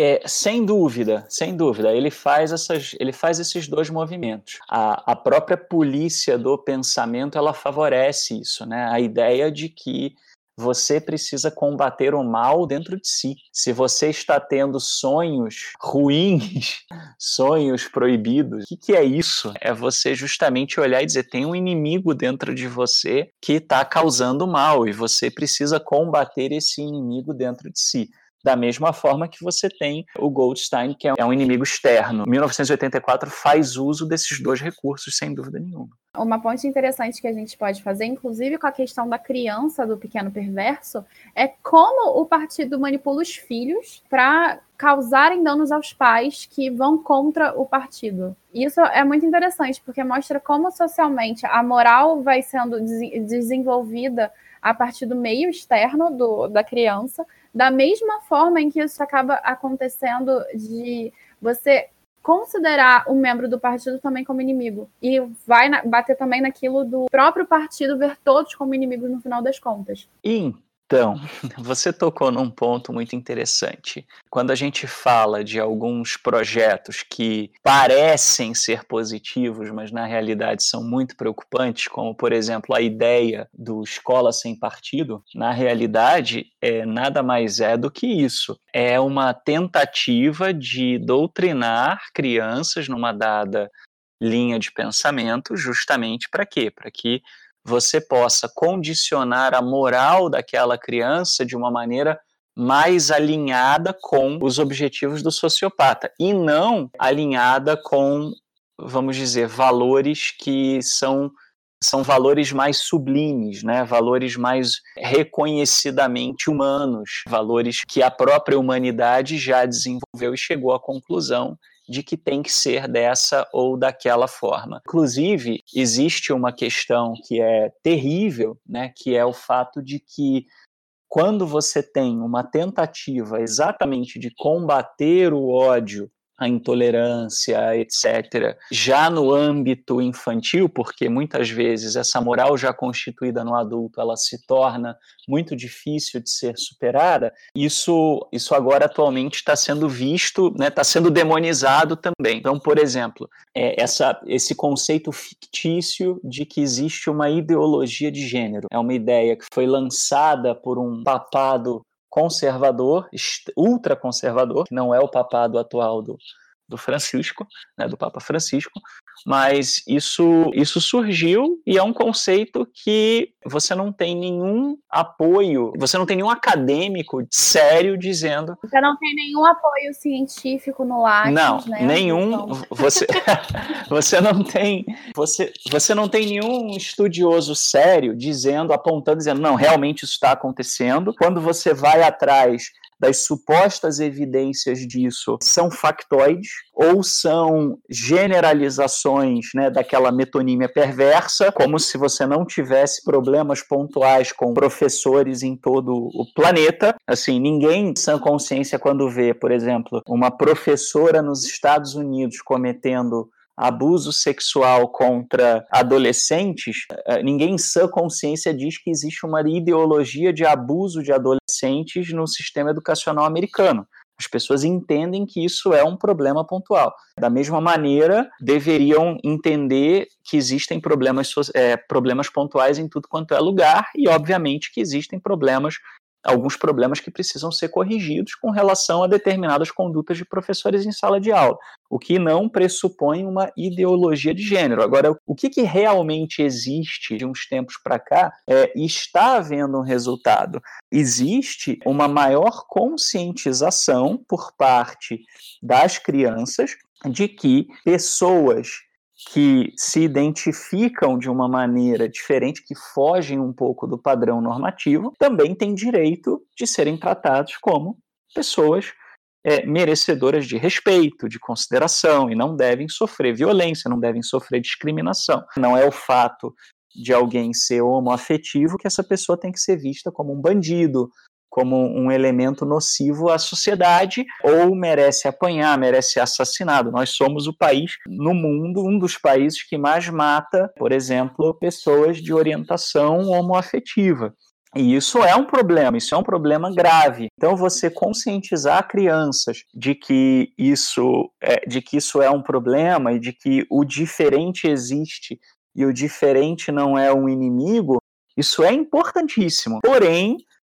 É, sem dúvida, sem dúvida. Ele faz, essas, ele faz esses dois movimentos. A, a própria polícia do pensamento ela favorece isso, né? A ideia de que você precisa combater o mal dentro de si. Se você está tendo sonhos ruins, *laughs* sonhos proibidos, o que, que, é isso? É você justamente olhar e dizer: tem um inimigo dentro de você que está causando mal e você precisa combater esse inimigo dentro de si da mesma forma que você tem o Goldstein, que é um inimigo externo. 1984 faz uso desses dois recursos, sem dúvida nenhuma. Uma ponte interessante que a gente pode fazer, inclusive com a questão da criança do pequeno perverso, é como o partido manipula os filhos para causarem danos aos pais que vão contra o partido. Isso é muito interessante, porque mostra como socialmente a moral vai sendo desenvolvida a partir do meio externo do, da criança, da mesma forma em que isso acaba acontecendo de você considerar um membro do partido também como inimigo. E vai bater também naquilo do próprio partido ver todos como inimigos no final das contas. Então, *laughs* você tocou num ponto muito interessante. Quando a gente fala de alguns projetos que parecem ser positivos, mas na realidade são muito preocupantes, como por exemplo a ideia do escola sem partido, na realidade é nada mais é do que isso. É uma tentativa de doutrinar crianças numa dada linha de pensamento, justamente para quê? Para que você possa condicionar a moral daquela criança de uma maneira mais alinhada com os objetivos do sociopata e não alinhada com, vamos dizer, valores que são são valores mais sublimes, né? valores mais reconhecidamente humanos, valores que a própria humanidade já desenvolveu e chegou à conclusão de que tem que ser dessa ou daquela forma. Inclusive, existe uma questão que é terrível, né, que é o fato de que quando você tem uma tentativa exatamente de combater o ódio a intolerância, etc. Já no âmbito infantil, porque muitas vezes essa moral já constituída no adulto, ela se torna muito difícil de ser superada, isso, isso agora atualmente está sendo visto, está né, sendo demonizado também. Então, por exemplo, é, essa, esse conceito fictício de que existe uma ideologia de gênero, é uma ideia que foi lançada por um papado conservador, ultraconservador, que não é o papado atual do, do Francisco, né, do Papa Francisco, mas isso, isso surgiu e é um conceito que você não tem nenhum apoio, você não tem nenhum acadêmico sério dizendo. Você não tem nenhum apoio científico no Lattes, Não, né? nenhum. Então... Você, *laughs* você não tem, você, você não tem nenhum estudioso sério dizendo, apontando, dizendo, não, realmente isso está acontecendo. Quando você vai atrás das supostas evidências disso são factoides ou são generalizações né, daquela metonímia perversa, como se você não tivesse problemas pontuais com professores em todo o planeta. Assim, ninguém sem consciência quando vê, por exemplo, uma professora nos Estados Unidos cometendo abuso sexual contra adolescentes, eh, ninguém em sã consciência diz que existe uma ideologia de abuso de adolescentes no sistema educacional americano. As pessoas entendem que isso é um problema pontual. Da mesma maneira, deveriam entender que existem problemas, é, problemas pontuais em tudo quanto é lugar e, obviamente, que existem problemas alguns problemas que precisam ser corrigidos com relação a determinadas condutas de professores em sala de aula, o que não pressupõe uma ideologia de gênero. Agora, o que, que realmente existe de uns tempos para cá é, está havendo um resultado. Existe uma maior conscientização por parte das crianças de que pessoas que se identificam de uma maneira diferente, que fogem um pouco do padrão normativo, também têm direito de serem tratados como pessoas é, merecedoras de respeito, de consideração, e não devem sofrer violência, não devem sofrer discriminação. Não é o fato de alguém ser homoafetivo que essa pessoa tem que ser vista como um bandido, como um elemento nocivo à sociedade ou merece apanhar, merece ser assassinado. Nós somos o país no mundo, um dos países que mais mata, por exemplo, pessoas de orientação homoafetiva. E isso é um problema, isso é um problema grave. Então, você conscientizar crianças de que isso é, de que isso é um problema e de que o diferente existe e o diferente não é um inimigo, isso é importantíssimo. Porém,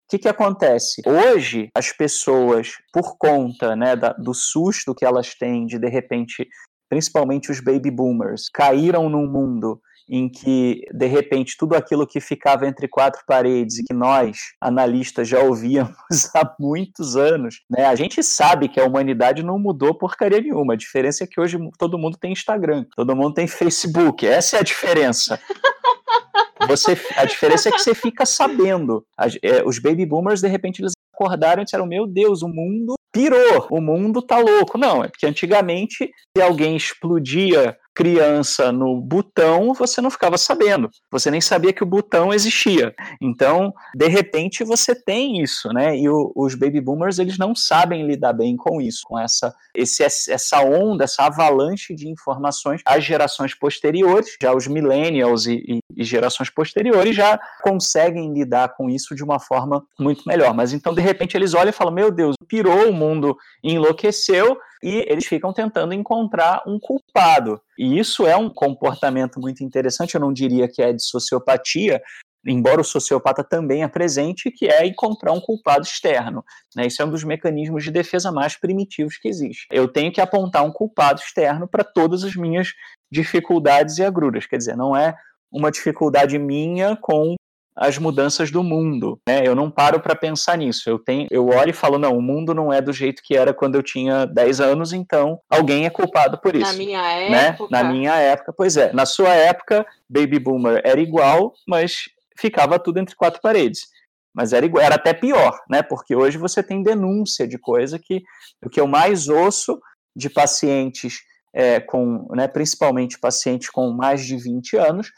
que, que acontece? Hoje, as pessoas, por conta né, da, do susto que elas têm de, de repente, principalmente os baby boomers, caíram num mundo em que, de repente, tudo aquilo que ficava entre quatro paredes e que nós, analistas, já ouvíamos *laughs* há muitos anos, né? A gente sabe que a humanidade não mudou porcaria nenhuma. A diferença é que hoje todo mundo tem Instagram, todo mundo tem Facebook. Essa é a diferença. *laughs* Você, a diferença é que você fica sabendo. É, os baby boomers, de repente, eles acordaram e disseram: Meu Deus, o mundo pirou, o mundo tá louco. Não, é porque antigamente, se alguém explodia criança no botão, você não ficava sabendo. Você nem sabia que o botão existia. Então, de repente, você tem isso, né? E o, os baby boomers, eles não sabem lidar bem com isso, com essa, esse, essa onda, essa avalanche de informações. As gerações posteriores, já os millennials e, e, e gerações posteriores, já conseguem lidar com isso de uma forma muito melhor. Mas então, de repente, eles olham e falam: Meu Deus, pirou o mundo, enlouqueceu e eles ficam tentando encontrar um culpado. E isso é um comportamento muito interessante, eu não diria que é de sociopatia, embora o sociopata também é presente, que é encontrar um culpado externo. Né? Isso é um dos mecanismos de defesa mais primitivos que existe. Eu tenho que apontar um culpado externo para todas as minhas dificuldades e agruras. Quer dizer, não é uma dificuldade minha com as mudanças do mundo. Né? Eu não paro para pensar nisso. Eu tenho, eu olho e falo, não, o mundo não é do jeito que era quando eu tinha 10 anos, então alguém é culpado por isso. Na minha né? época. Na minha época, pois é. Na sua época, Baby Boomer era igual, mas ficava tudo entre quatro paredes. Mas era, igual, era até pior, né? Porque hoje você tem denúncia de coisa que o que eu mais ouço de pacientes é, com, né, principalmente pacientes com mais de 20 anos,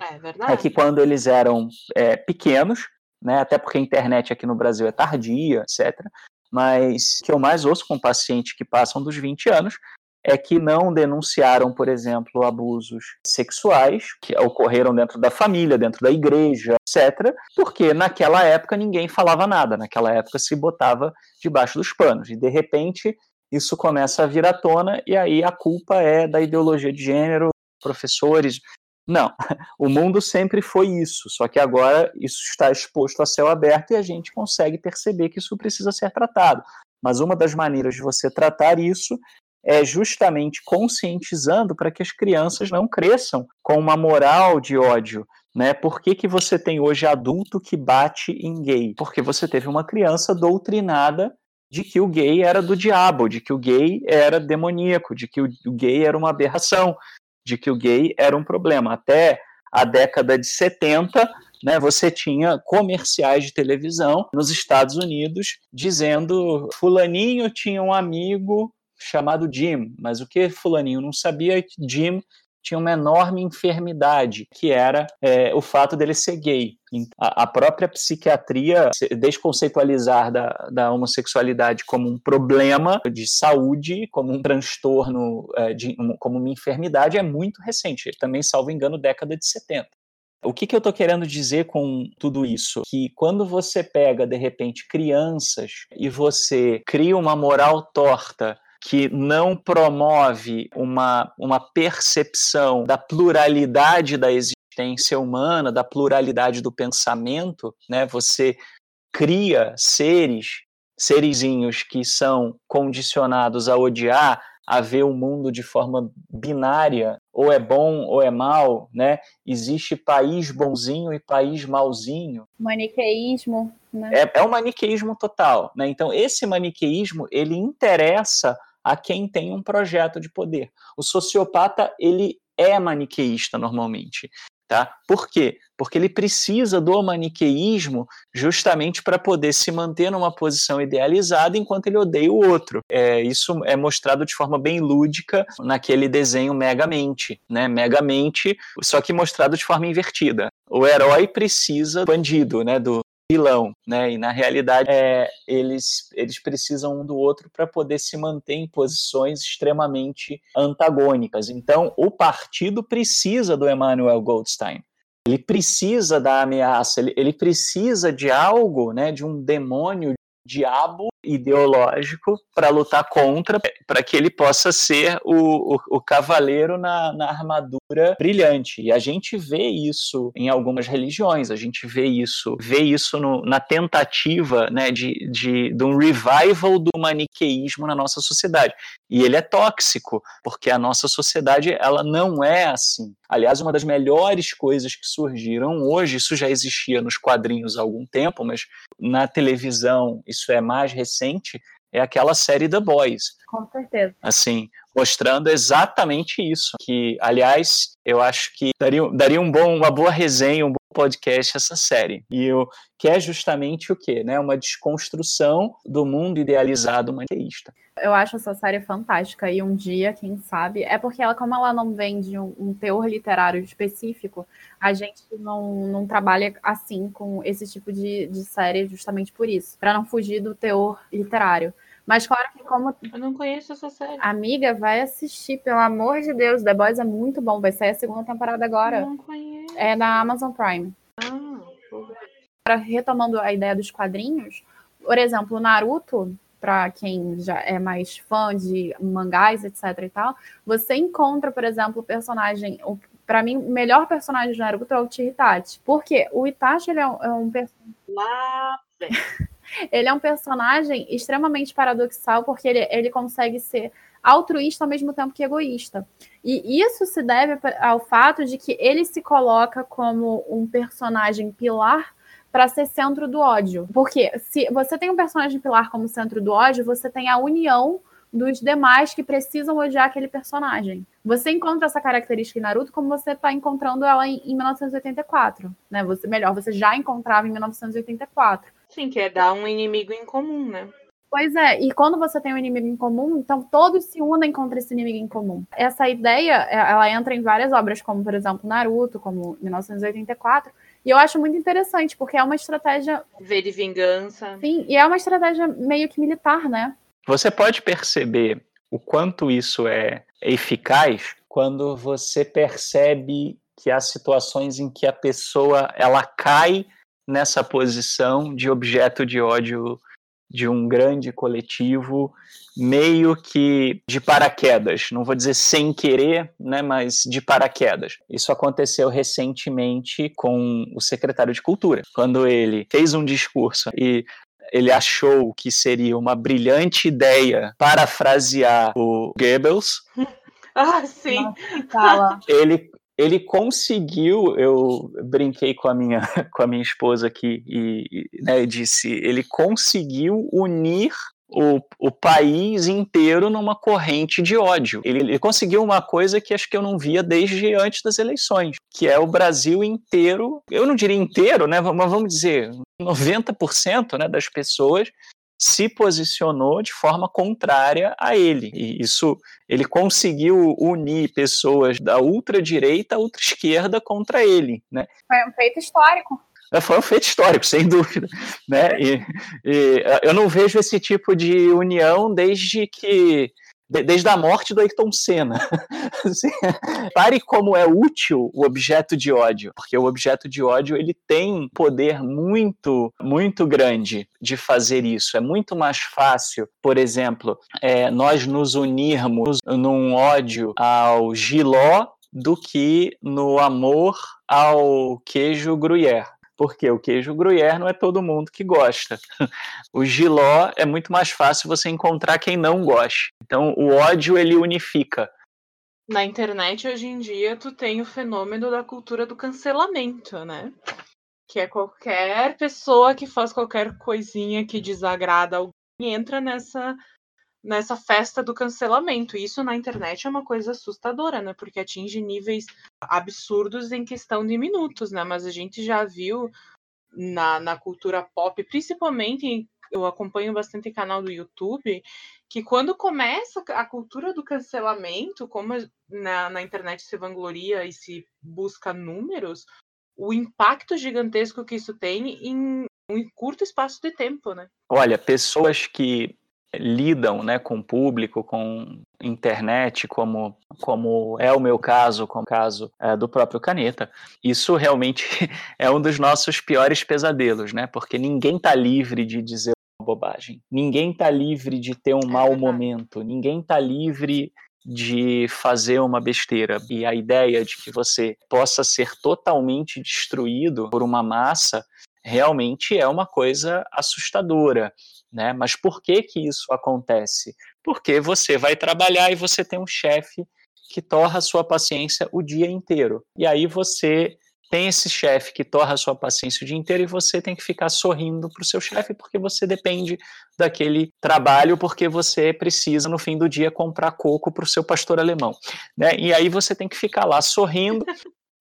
É verdade. é que quando eles eram é, pequenos, né, até porque a internet aqui no Brasil é tardia, etc., mas o que eu mais ouço com pacientes que passam dos 20 anos é que não denunciaram, por exemplo, abusos sexuais que ocorreram dentro da família, dentro da igreja, etc., porque naquela época ninguém falava nada, naquela época se botava debaixo dos panos, e de repente isso começa a vir à tona, e aí a culpa é da ideologia de gênero, professores. Não, *laughs* o mundo sempre foi isso, só que agora isso está exposto a céu aberto e a gente consegue perceber que isso precisa ser tratado. Mas uma das maneiras de você tratar isso é justamente conscientizando para que as crianças não cresçam com uma moral de ódio. Né? Por que, que você tem hoje adulto que bate em gay? Porque você teve uma criança doutrinada de que o gay era do diabo, de que o gay era demoníaco, de que o gay era uma aberração, de que o gay era um problema. Até a década de 70, né, você tinha comerciais de televisão nos Estados Unidos dizendo fulaninho tinha um amigo chamado Jim, mas o que fulaninho não sabia é que Jim tinha uma enorme enfermidade, que era é, o fato dele ser gay. A, própria psiquiatria desconceitualizar da, da, homossexualidade como um problema de saúde, como um transtorno, é, de, como uma enfermidade, é muito recente. Também, salvo engano, década de 70. O que, que eu estou querendo dizer com tudo isso? Que quando você pega, de repente, crianças e você cria uma moral torta que não promove uma, uma percepção da pluralidade da existência humana, da pluralidade do pensamento, né? Você cria seres, serizinhos que são condicionados a odiar, a ver o mundo de forma binária, ou é bom ou é mal, né? Existe país bonzinho e país malzinho. Maniqueísmo, né? É, é um maniqueísmo total, né? Então esse maniqueísmo ele interessa a quem tem um projeto de poder. O sociopata, ele é maniqueísta normalmente. Tá? Por quê? Porque ele precisa do maniqueísmo justamente para poder se manter numa posição idealizada enquanto ele odeia o outro. É, isso é mostrado de forma bem lúdica naquele desenho Megamente, né? Megamente, só que mostrado de forma invertida. O herói precisa do bandido, né? Do, vilão, né? E na realidade é, eles, eles precisam um do outro para poder se manter em posições extremamente antagônicas. Então, o partido precisa do Emmanuel Goldstein. Ele precisa da ameaça, ele, ele precisa de algo, né, de um demônio, diabo ideológico para lutar contra, para que ele possa ser o, o, o cavaleiro na, na, armadura brilhante. E a gente vê isso em algumas religiões, a gente vê isso, vê isso no, na tentativa né, de, de, de um revival do maniqueísmo na nossa sociedade. E ele é tóxico, porque a nossa sociedade ela não é assim. Aliás, uma das melhores coisas que surgiram hoje, isso já existia nos quadrinhos há algum tempo, mas na televisão isso é mais recente, é aquela série The Boys. Com certeza. Assim, mostrando exatamente isso. Que, aliás, eu acho que daria, daria um bom, uma boa resenha, um bom podcast essa série. E o que é justamente o quê? Né? Uma desconstrução do mundo idealizado maniqueísta. Eu acho essa série fantástica e um dia, quem sabe, é porque ela, como ela não vende um, um teor literário específico, a gente não, não trabalha assim com esse tipo de, de série justamente por isso, para não fugir do teor literário. Mas claro que como. Eu não conheço essa série. Amiga, vai assistir, pelo amor de Deus. The Boys é muito bom. Vai sair a segunda temporada agora. Eu não conheço. É na Amazon Prime. Ah, retomando a ideia dos quadrinhos, por exemplo, Naruto, para quem já é mais fã de mangás, etc e tal, você encontra, por exemplo, o personagem, para mim, o melhor personagem de Naruto é o Itachi. Por quê? O Itachi ele é um, é um personagem lá. Ele é um personagem extremamente paradoxal, porque ele, ele consegue ser altruísta ao mesmo tempo que egoísta. E isso se deve ao fato de que ele se coloca como um personagem pilar para ser centro do ódio. Porque se você tem um personagem pilar como centro do ódio, você tem a união dos demais que precisam odiar aquele personagem. Você encontra essa característica em Naruto como você está encontrando ela em, em 1984, né? Você melhor, você já encontrava em 1984. Sim, que é dar um inimigo em comum, né? Pois é, e quando você tem um inimigo em comum, então todos se unem contra esse inimigo em comum. Essa ideia, ela entra em várias obras, como por exemplo Naruto, como 1984, e eu acho muito interessante, porque é uma estratégia. V de vingança. Sim, e é uma estratégia meio que militar, né? Você pode perceber o quanto isso é eficaz quando você percebe que há situações em que a pessoa ela cai nessa posição de objeto de ódio de um grande coletivo, meio que de paraquedas, não vou dizer sem querer, né, mas de paraquedas. Isso aconteceu recentemente com o secretário de Cultura, quando ele fez um discurso e ele achou que seria uma brilhante ideia parafrasear o Goebbels. *laughs* Ah, sim. Nossa, ele ele conseguiu, eu brinquei com a minha, *laughs* com a minha esposa aqui e né, disse, ele conseguiu unir o, o país inteiro numa corrente de ódio. Ele, ele, conseguiu uma coisa que acho que eu não via desde antes das eleições, que é o Brasil inteiro, eu não diria inteiro, né, mas vamos dizer, 90% né, das pessoas se posicionou de forma contrária a ele. E isso ele conseguiu unir pessoas da ultradireita à ultra-esquerda contra ele. Né? Foi um feito histórico. É, foi um feito histórico, sem dúvida. Né? E, e eu não vejo esse tipo de união desde que desde a morte do Ayrton Senna. *laughs* Assim, pare como é útil o objeto de ódio, porque o objeto de ódio ele tem um poder muito, muito grande de fazer isso. É muito mais fácil, por exemplo, é, nós nos unirmos num ódio ao giló do que no amor ao queijo gruyère porque o queijo gruyère não é todo mundo que gosta. O giló é muito mais fácil você encontrar quem não goste. Então, o ódio ele unifica. Na internet hoje em dia tu tem o fenômeno da cultura do cancelamento, né? Que é qualquer pessoa que faz qualquer coisinha que desagrada alguém entra nessa nessa festa do cancelamento. Isso na internet é uma coisa assustadora, né? Porque atinge níveis absurdos em questão de minutos, né? Mas a gente já viu na, na cultura pop, principalmente eu acompanho bastante canal do YouTube, que quando começa a cultura do cancelamento, como na, na internet se vangloria e se busca números, o impacto gigantesco que isso tem em um curto espaço de tempo, né? Olha, pessoas que lidam né, com o público, com internet, como, como é o meu caso, como o caso é, do próprio Caneta, isso realmente *laughs* é um dos nossos piores pesadelos, né? Porque ninguém está livre de dizer uma bobagem, ninguém está livre de ter um é mau momento, ninguém está livre de fazer uma besteira. E a ideia de que você possa ser totalmente destruído por uma massa realmente é uma coisa assustadora. Né? Mas por que que isso acontece? Porque você vai trabalhar e você tem um chefe que torra a sua paciência o dia inteiro. E aí você tem esse chefe que torra a sua paciência o dia inteiro e você tem que ficar sorrindo para o seu chefe porque você depende daquele trabalho, porque você precisa, no fim do dia, comprar coco para o seu pastor alemão. Né? E aí você tem que ficar lá sorrindo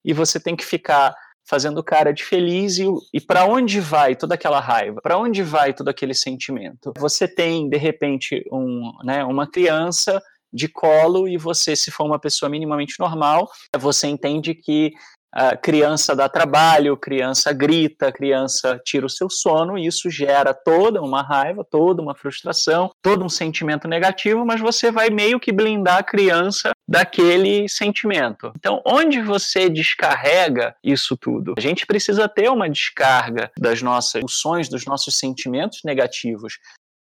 e você tem que ficar fazendo cara de feliz e, e para onde vai toda aquela raiva? Para onde vai todo aquele sentimento? Você tem de repente um, né, uma criança de colo e você, se for uma pessoa minimamente normal, você entende que a criança dá trabalho, criança grita, criança tira o seu sono, e isso gera toda uma raiva, toda uma frustração, todo um sentimento negativo, mas você vai meio que blindar a criança daquele sentimento. Então, onde você descarrega isso tudo? A gente precisa ter uma descarga das nossas emoções, dos nossos sentimentos negativos.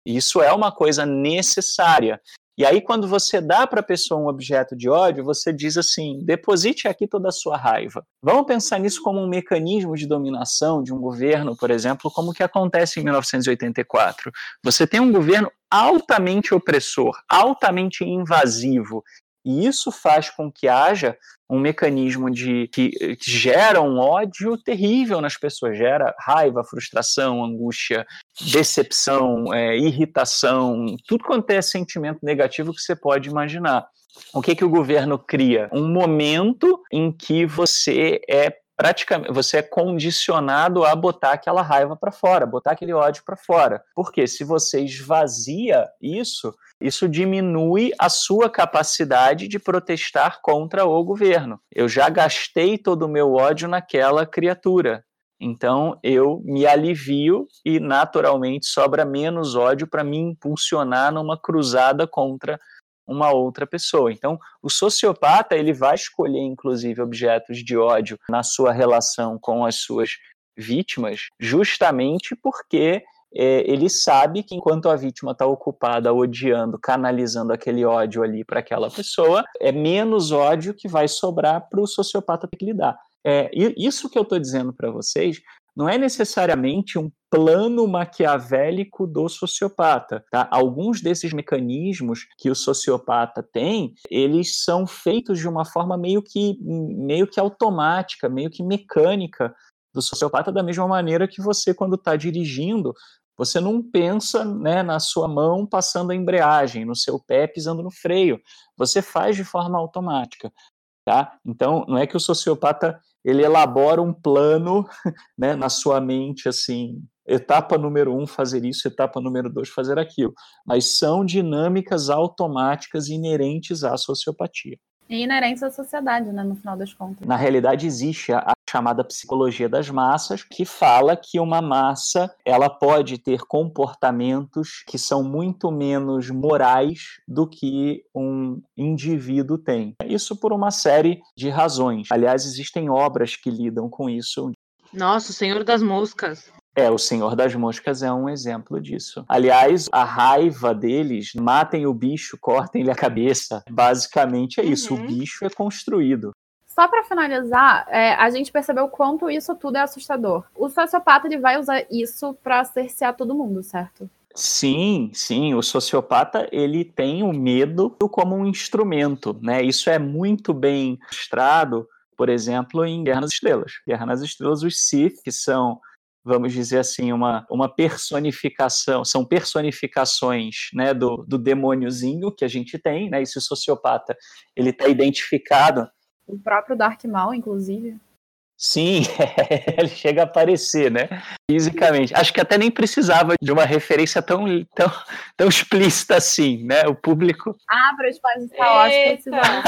Isso é uma coisa necessária. E aí, quando você dá para a pessoa um objeto de ódio, você diz assim: deposite aqui toda a sua raiva. Vamos pensar nisso como um mecanismo de dominação de um governo, por exemplo, como que acontece em 1984. Você tem um governo altamente opressor, altamente invasivo, e isso faz com que haja um mecanismo de que, que, gera um ódio terrível nas pessoas, gera raiva, frustração, angústia, decepção, é, irritação, tudo quanto é sentimento negativo que você pode imaginar. O que que o governo cria? Um momento em que você é praticamente você é condicionado a botar aquela raiva para fora, botar aquele ódio para fora. Porque se você esvazia isso, isso diminui a sua capacidade de protestar contra o governo. Eu já gastei todo o meu ódio naquela criatura. Então eu me alivio e naturalmente sobra menos ódio para me impulsionar numa cruzada contra uma outra pessoa. Então, o sociopata ele vai escolher inclusive objetos de ódio na sua relação com as suas vítimas, justamente porque é, ele sabe que enquanto a vítima está ocupada odiando, canalizando aquele ódio ali para aquela pessoa, é menos ódio que vai sobrar para o sociopata ter que lidar. É, isso que eu estou dizendo para vocês não é necessariamente um plano maquiavélico do sociopata. Tá? Alguns desses mecanismos que o sociopata tem, eles são feitos de uma forma meio que, meio que automática, meio que mecânica do sociopata, da mesma maneira que você, quando está dirigindo, você não pensa né, na sua mão passando a embreagem, no seu pé pisando no freio. Você faz de forma automática. Tá? Então, não é que o sociopata ele elabora um plano *laughs* né, na sua mente, assim, etapa número um, fazer isso, etapa número dois, fazer aquilo. Mas são dinâmicas automáticas inerentes à sociopatia. E inerentes à sociedade, né, no final das contas. Na realidade, existe a, chamada psicologia das massas, que fala que uma massa ela pode ter comportamentos que são muito menos morais do que um indivíduo tem. Isso por uma série de razões. Aliás, existem obras que lidam com isso. Nossa, o Senhor das Moscas. É, o Senhor das Moscas é um exemplo disso. Aliás, a raiva deles, matem o bicho, cortem-lhe a cabeça. Basicamente é isso, uhum. o bicho é construído. Só para finalizar, é, a gente percebeu quanto isso tudo é assustador. O sociopata ele vai usar isso para cercear todo mundo, certo? Sim, sim, o sociopata ele tem o medo como um instrumento, né? Isso é muito bem mostrado, por exemplo, em Guerra nas Estrelas. Guerra nas Estrelas, os Sith, que são vamos dizer assim, uma, uma personificação, são personificações né, do, do demôniozinho que a gente tem, né? Esse sociopata, ele está identificado. O próprio Dark Maul, inclusive. Sim, *laughs* ele chega a aparecer, né? Fisicamente. Acho que até nem precisava de uma referência tão, tão, tão explícita assim, né? O público. Ah, para os fãs de Star Wars precisava.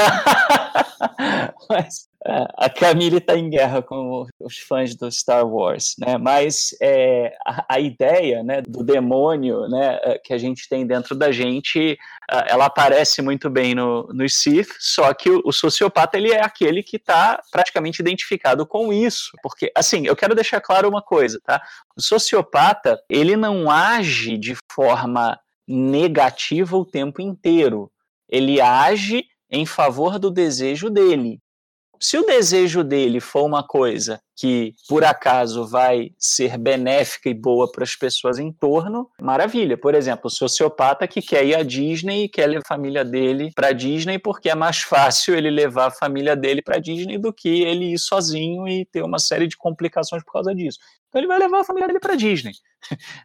*laughs* Mas a Camille está em guerra com os fãs do Star Wars, né? Mas é, a, a, ideia, né, do demônio, né, é, que a gente tem dentro da gente, ela aparece muito bem no, no Sith. Só que o, o sociopata ele é aquele que está praticamente identificado com isso, porque assim, eu quero deixar claro uma coisa, tá? O sociopata ele não age de forma negativa o tempo inteiro. Ele age em favor do desejo dele. Se o desejo dele for uma coisa que, por acaso, vai ser benéfica e boa para as pessoas em torno, maravilha. Por exemplo, o sociopata que quer ir à Disney e quer levar a família dele para Disney porque é mais fácil ele levar a família dele para Disney do que ele ir sozinho e ter uma série de complicações por causa disso. Então ele vai levar a família dele para Disney.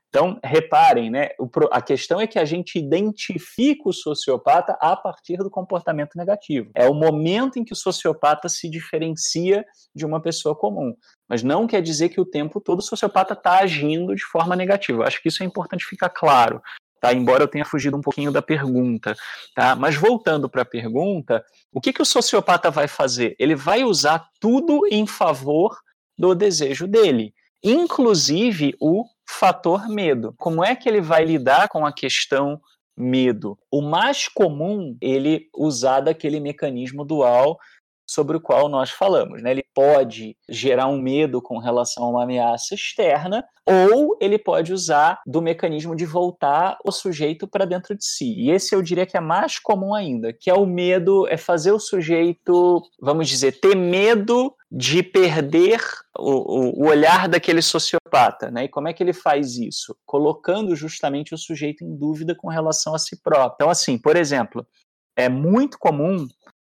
Então, reparem, né? A questão é que a gente identifica o sociopata a partir do comportamento negativo. É o momento em que o sociopata se diferencia de uma pessoa comum. Mas não quer dizer que o tempo todo o sociopata está agindo de forma negativa. Eu acho que isso é importante ficar claro. Tá? Embora eu tenha fugido um pouquinho da pergunta. Tá? Mas voltando para a pergunta, o que, que o sociopata vai fazer? Ele vai usar tudo em favor do desejo dele inclusive o fator medo. Como é que ele vai lidar com a questão medo? O mais comum ele usar daquele mecanismo dual sobre o qual nós falamos. Né? Ele pode gerar um medo com relação a uma ameaça externa, ou ele pode usar do mecanismo de voltar o sujeito para dentro de si. E esse eu diria que é mais comum ainda, que é o medo, é fazer o sujeito, vamos dizer, ter medo de perder o, o, olhar daquele sociopata. Né? E como é que ele faz isso? Colocando justamente o sujeito em dúvida com relação a si próprio. Então, assim, por exemplo, é muito comum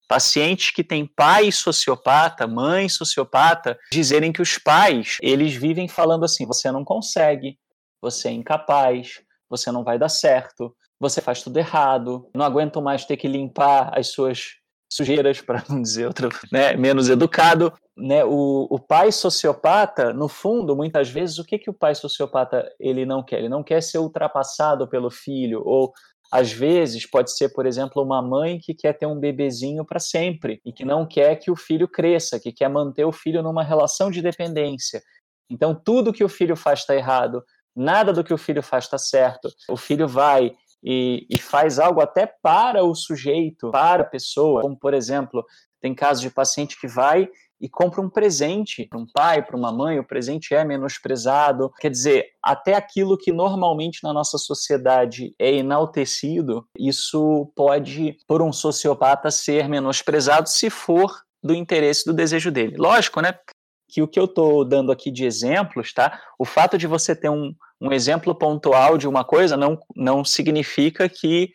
pacientes que têm pai sociopata, mãe sociopata, dizerem que os pais, eles vivem falando assim: você não consegue, você é incapaz, você não vai dar certo, você faz tudo errado, não aguento mais ter que limpar as suas sujeiras, *laughs* para não dizer outro, né, menos educado, né, o, o pai sociopata, no fundo, muitas vezes, o que que o pai sociopata ele não quer? Ele não quer ser ultrapassado pelo filho, ou às vezes pode ser, por exemplo, uma mãe que quer ter um bebezinho para sempre e que não quer que o filho cresça, que quer manter o filho numa relação de dependência. Então, tudo que o filho faz está errado, nada do que o filho faz está certo. O filho vai e, e, faz algo até para o sujeito, para a pessoa, como por exemplo, tem casos de paciente que vai e compra um presente para um pai, para uma mãe, o presente é menosprezado. Quer dizer, até aquilo que normalmente na nossa sociedade é enaltecido, isso pode, por um sociopata, ser menosprezado se for do interesse do desejo dele. Lógico, né? Que o que eu estou dando aqui de exemplos, tá? O fato de você ter um, um exemplo pontual de uma coisa não, não significa que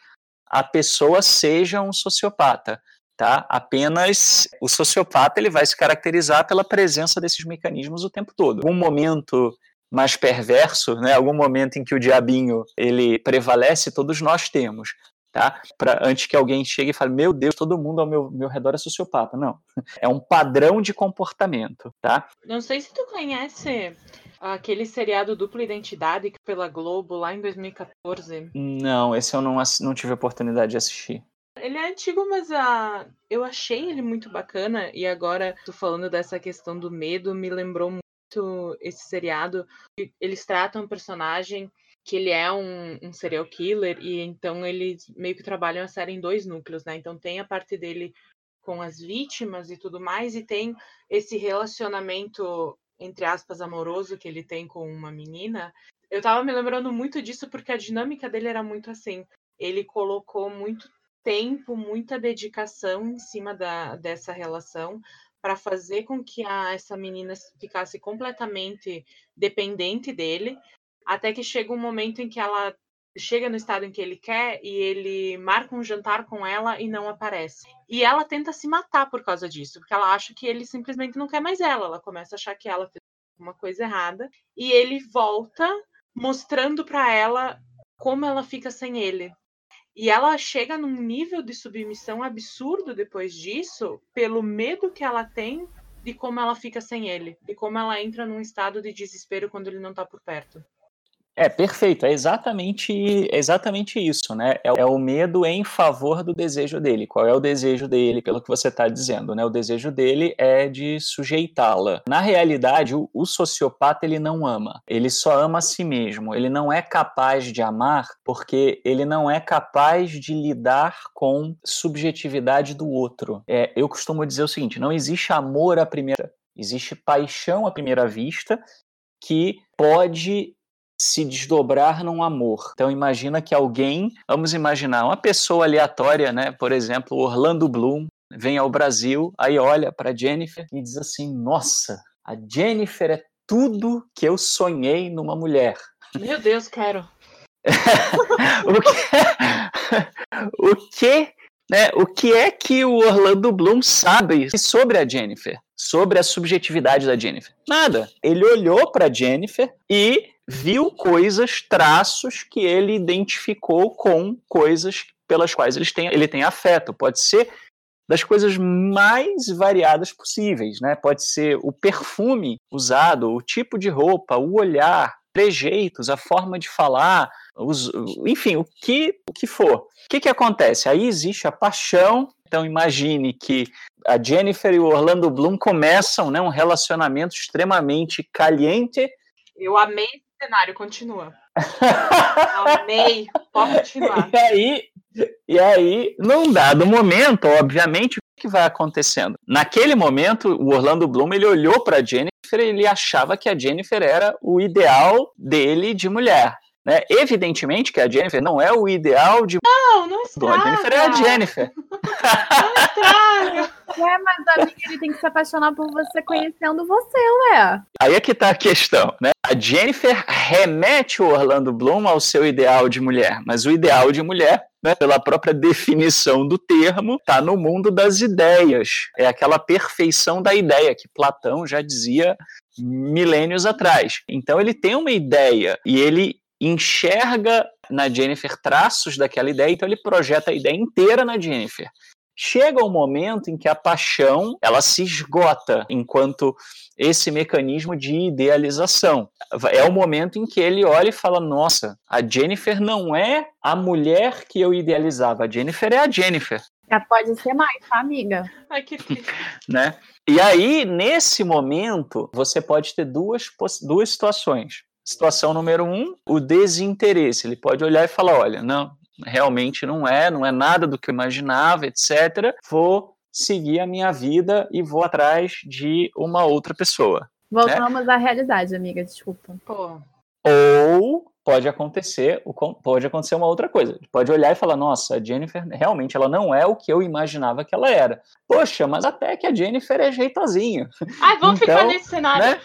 a pessoa seja um sociopata tá? Apenas o sociopata ele vai se caracterizar pela presença desses mecanismos o tempo todo. Algum momento mais perverso, né? Algum momento em que o diabinho ele prevalece, todos nós temos. Tá? Pra, antes que alguém chegue e fale, meu Deus, todo mundo ao meu, meu redor é sociopata. Não. *laughs* É um padrão de comportamento, tá? Não sei se tu conhece aquele seriado Dupla Identidade pela Globo lá em 2014. Não, esse eu não, não tive oportunidade de assistir. Ele é antigo, mas uh, eu achei ele muito bacana. E agora, tô falando dessa questão do medo, me lembrou muito esse seriado. Eles tratam um personagem que ele é um, um, serial killer, e então eles meio que trabalham a série em dois núcleos, né? Então tem a parte dele com as vítimas e tudo mais, e tem esse relacionamento, entre aspas, amoroso que ele tem com uma menina. Eu tava me lembrando muito disso porque a dinâmica dele era muito assim. Ele colocou muito tempo, muita dedicação em cima da, dessa relação para fazer com que a, essa menina ficasse completamente dependente dele, até que chega um momento em que ela chega no estado em que ele quer e ele marca um jantar com ela e não aparece. E ela tenta se matar por causa disso, porque ela acha que ele simplesmente não quer mais ela. Ela começa a achar que ela fez uma coisa errada e ele volta mostrando para ela como ela fica sem ele. E ela chega num nível de submissão absurdo depois disso, pelo medo que ela tem de como ela fica sem ele, de como ela entra num estado de desespero quando ele não tá por perto. É, perfeito, é exatamente, é exatamente isso, né? É, é, o medo em favor do desejo dele. Qual é o desejo dele, pelo que você está dizendo, né? O desejo dele é de sujeitá-la. Na realidade, o, o sociopata ele não ama, ele só ama a si mesmo. Ele não é capaz de amar porque ele não é capaz de lidar com subjetividade do outro. É, eu costumo dizer o seguinte: não existe amor à primeira, existe paixão à primeira vista que pode se desdobrar num amor. Então imagina que alguém, vamos imaginar uma pessoa aleatória, né, por exemplo, Orlando Bloom, vem ao Brasil, aí olha para Jennifer e diz assim: "Nossa, a Jennifer é tudo que eu sonhei numa mulher". Meu Deus, quero. *laughs* o que *laughs* o que né, o que é que o Orlando Bloom sabe sobre a Jennifer? Sobre a subjetividade da Jennifer? Nada. Ele olhou para Jennifer e viu coisas, traços que ele identificou com coisas pelas quais ele tem, ele tem afeto. Pode ser das coisas mais variadas possíveis, né? Pode ser o perfume usado, o tipo de roupa, o olhar, trejeitos, a forma de falar, os, enfim, o que, o que for. O que, que acontece? Aí existe a paixão. Então imagine que a Jennifer e o Orlando Bloom começam né, um relacionamento extremamente caliente. Eu amei cenário, continua. *laughs* Amei, pode continuar. E aí, E aí, num dado momento, obviamente, o que vai acontecendo? Naquele momento, o Orlando Bloom ele olhou para Jennifer e ele achava que a Jennifer era o ideal dele de mulher. Né? Evidentemente que a Jennifer não é o ideal de. Não, não estraga. A Jennifer é a Jennifer. *laughs* Não estraga. Ué, mas amiga, ele tem que se apaixonar por você conhecendo você, ué. Aí é que tá a questão, né? A Jennifer remete o Orlando Bloom ao seu ideal de mulher, mas o ideal de mulher, né, pela própria definição do termo, está no mundo das ideias. É aquela perfeição da ideia que Platão já dizia milênios atrás. Então ele tem uma ideia e ele enxerga na Jennifer traços daquela ideia, então ele projeta a ideia inteira na Jennifer. Chega o um momento em que a paixão ela se esgota enquanto esse mecanismo de idealização. É o momento em que ele olha e fala: Nossa, a Jennifer não é a mulher que eu idealizava, a Jennifer é a Jennifer. Já pode ser mais, tá, amiga? Ai, que *laughs* né? E aí, nesse momento, você pode ter duas, duas situações. Situação número um, o desinteresse. Ele pode olhar e falar: olha, não, realmente não é, não é nada do que eu imaginava, etc. Vou seguir a minha vida e vou atrás de uma outra pessoa. Voltamos né? à realidade, amiga, desculpa. Pô. Ou pode acontecer, pode acontecer uma outra coisa. Pode olhar e falar, nossa, a Jennifer realmente ela não é o que eu imaginava que ela era. Poxa, mas até que a Jennifer é jeitosinha. Ai, vamos então, ficar nesse cenário. Né,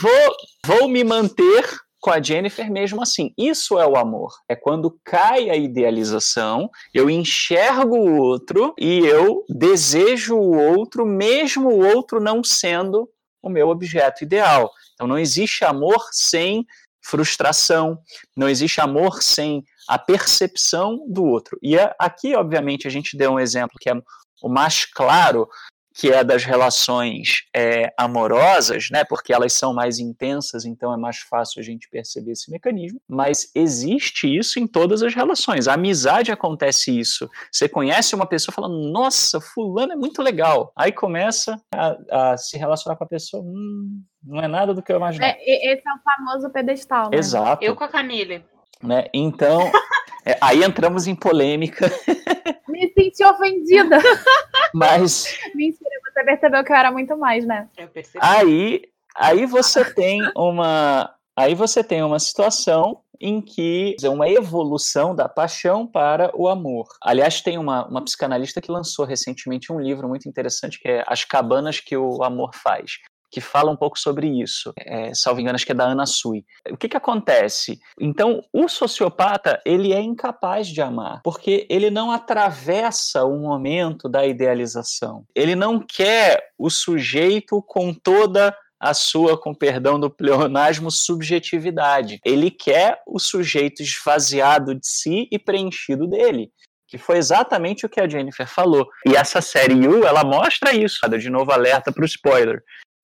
vou, vou me manter com a Jennifer mesmo assim. Isso é o amor. É quando cai a idealização, eu enxergo o outro e eu desejo o outro, mesmo o outro não sendo o meu objeto ideal. Então não existe amor sem frustração, não existe amor sem a percepção do outro. E aqui, obviamente, a gente deu um exemplo que é o mais claro que é das relações é, amorosas, né, porque elas são mais intensas, então é mais fácil a gente perceber esse mecanismo, mas existe isso em todas as relações. A amizade acontece isso. Você conhece uma pessoa falando, nossa, fulano é muito legal. Aí começa a, a se relacionar com a pessoa, hum, não é nada do que eu imaginava. É, esse é o famoso pedestal, né? Exato. Eu com a Camille. Né? Então, *laughs* é, aí entramos em polêmica. *laughs* Me senti ofendida. *laughs* Mas. Mentira, você percebeu que eu era muito mais, né? Eu percebi. Aí, aí você tem uma. Aí você tem uma situação em que é uma evolução da paixão para o amor. Aliás, tem uma, uma psicanalista que lançou recentemente um livro muito interessante que é As Cabanas que o Amor Faz que fala um pouco sobre isso. É, salvo engano, acho que é da Ana Sui. O que, que acontece? Então, o sociopata, ele é incapaz de amar, porque ele não atravessa o momento da idealização. Ele não quer o sujeito com toda a sua, com perdão do pleonasmo, subjetividade. Ele quer o sujeito esvaziado de si e preenchido dele que foi exatamente o que a Jennifer falou. E essa série You, ela mostra isso. De novo, alerta para o spoiler.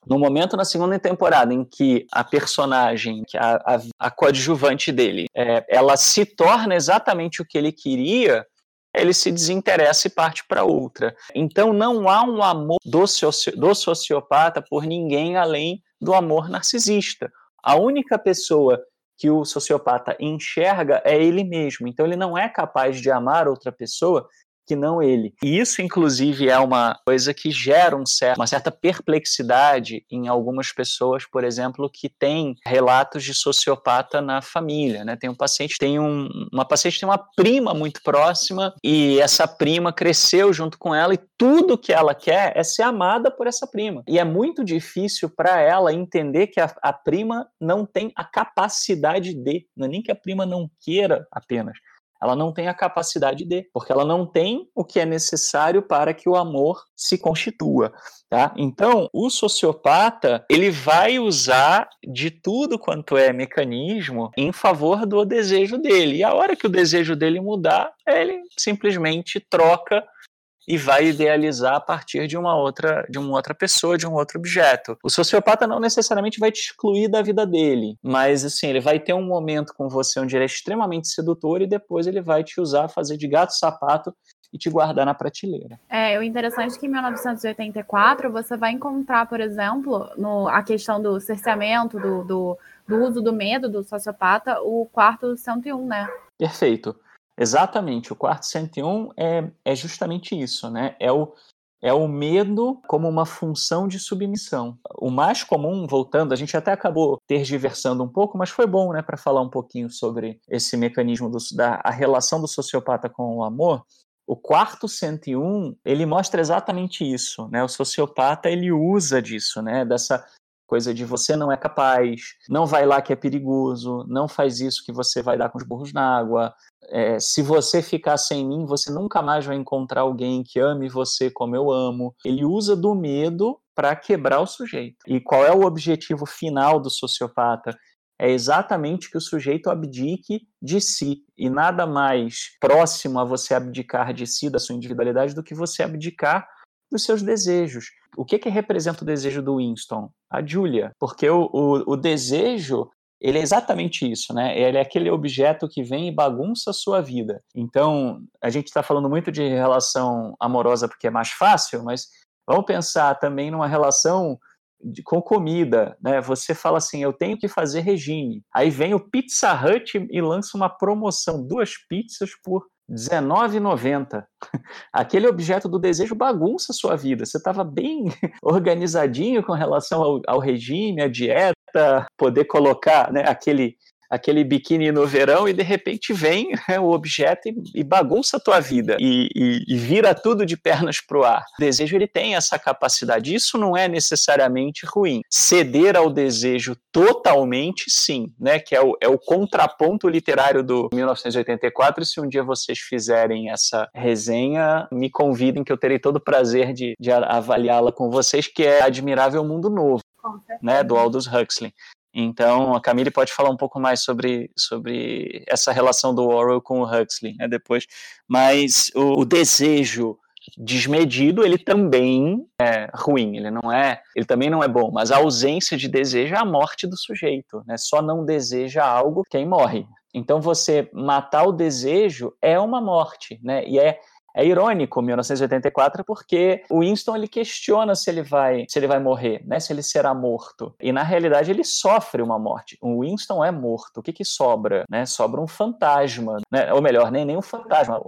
No momento na segunda temporada em que a personagem, a, a, a coadjuvante dele, é, ela se torna exatamente o que ele queria, ele se desinteressa e parte para outra. Então não há um amor do, soci, do sociopata por ninguém além do amor narcisista. A única pessoa que o sociopata enxerga é ele mesmo. Então ele não é capaz de amar outra pessoa que não ele. E isso, inclusive, é uma coisa que gera um certo, uma certa perplexidade em algumas pessoas, por exemplo, que têm relatos de sociopata na família. Né? Tem um paciente, tem um, uma paciente tem uma prima muito próxima e essa prima cresceu junto com ela e tudo que ela quer é ser amada por essa prima. E é muito difícil para ela entender que a, a prima não tem a capacidade de, não é nem que a prima não queira apenas, ela não tem a capacidade de, porque ela não tem o que é necessário para que o amor se constitua, tá? Então, o sociopata, ele vai usar de tudo quanto é mecanismo em favor do desejo dele. E a hora que o desejo dele mudar, ele simplesmente troca e vai idealizar a partir de uma outra de uma outra pessoa, de um outro objeto. O sociopata não necessariamente vai te excluir da vida dele, mas assim, ele vai ter um momento com você onde ele é extremamente sedutor e depois ele vai te usar, fazer de gato sapato e te guardar na prateleira. É, o interessante é que em 1984 você vai encontrar, por exemplo, no, a questão do cerceamento, do, do, do uso do medo do sociopata, o quarto 101, né? Perfeito. Exatamente, o quarto 101 é, é justamente isso, né? É o, é o medo como uma função de submissão. O mais comum, voltando, a gente até acabou tergiversando um pouco, mas foi bom, né, para falar um pouquinho sobre esse mecanismo do, da a relação do sociopata com o amor. O quarto 101, ele mostra exatamente isso, né? O sociopata, ele usa disso, né? Dessa coisa de você não é capaz, não vai lá que é perigoso, não faz isso que você vai dar com os burros na água. É, se você ficar sem mim, você nunca mais vai encontrar alguém que ame você como eu amo. Ele usa do medo para quebrar o sujeito. E qual é o objetivo final do sociopata? é exatamente que o sujeito abdique de si. E nada mais próximo a você abdicar de si, da sua individualidade, do que você abdicar dos seus desejos. O que, que representa o desejo do Winston? A Julia. Porque o, o, o desejo ele é exatamente isso, né? Ele é aquele objeto que vem e bagunça a sua vida. Então, a gente está falando muito de relação amorosa porque é mais fácil, mas vamos pensar também numa relação de, com comida, né? Você fala assim, eu tenho que fazer regime. Aí vem o Pizza Hut e lança uma promoção, duas pizzas por R$19,90. Aquele objeto do desejo bagunça a sua vida. Você estava bem *laughs* organizadinho com relação ao, ao regime, à dieta, poder colocar né, aquele aquele biquíni no verão e de repente vem né, o objeto e, e, bagunça a tua vida e, e, e vira tudo de pernas para o ar. O desejo ele tem essa capacidade. Isso não é necessariamente ruim. Ceder ao desejo totalmente, sim, né? Que é o, é o contraponto literário do 1984. E se um dia vocês fizerem essa resenha, me convidem que eu terei todo o prazer de, de avaliá-la com vocês, que é Admirável Mundo Novo. Né, do Aldous Huxley. Então, a Camille pode falar um pouco mais sobre, sobre essa relação do Orwell com o Huxley né, depois. Mas o, o desejo desmedido, ele também é ruim, ele não é, ele também não é bom, mas a ausência de desejo é a morte do sujeito, né? Só não deseja algo quem morre. Então você matar o desejo é uma morte, né? E é é irônico 1984 porque o Winston ele questiona se ele vai se ele vai morrer, né? Se ele será morto. E na realidade ele sofre uma morte. O Winston é morto. O que que sobra, né? Sobra um fantasma, né? Ou melhor, nem nem um fantasma,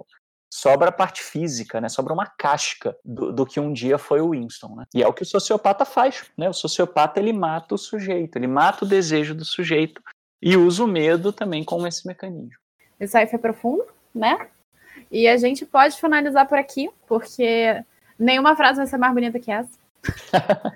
sobra a parte física, né? Sobra uma casca do, do, que um dia foi o Winston, né? E é o que o sociopata faz, né? O sociopata ele mata o sujeito, ele mata o desejo do sujeito e usa o medo também como esse mecanismo. Isso aí foi profundo, né? E a gente pode finalizar por aqui, porque nenhuma frase vai ser mais bonita que essa. *laughs*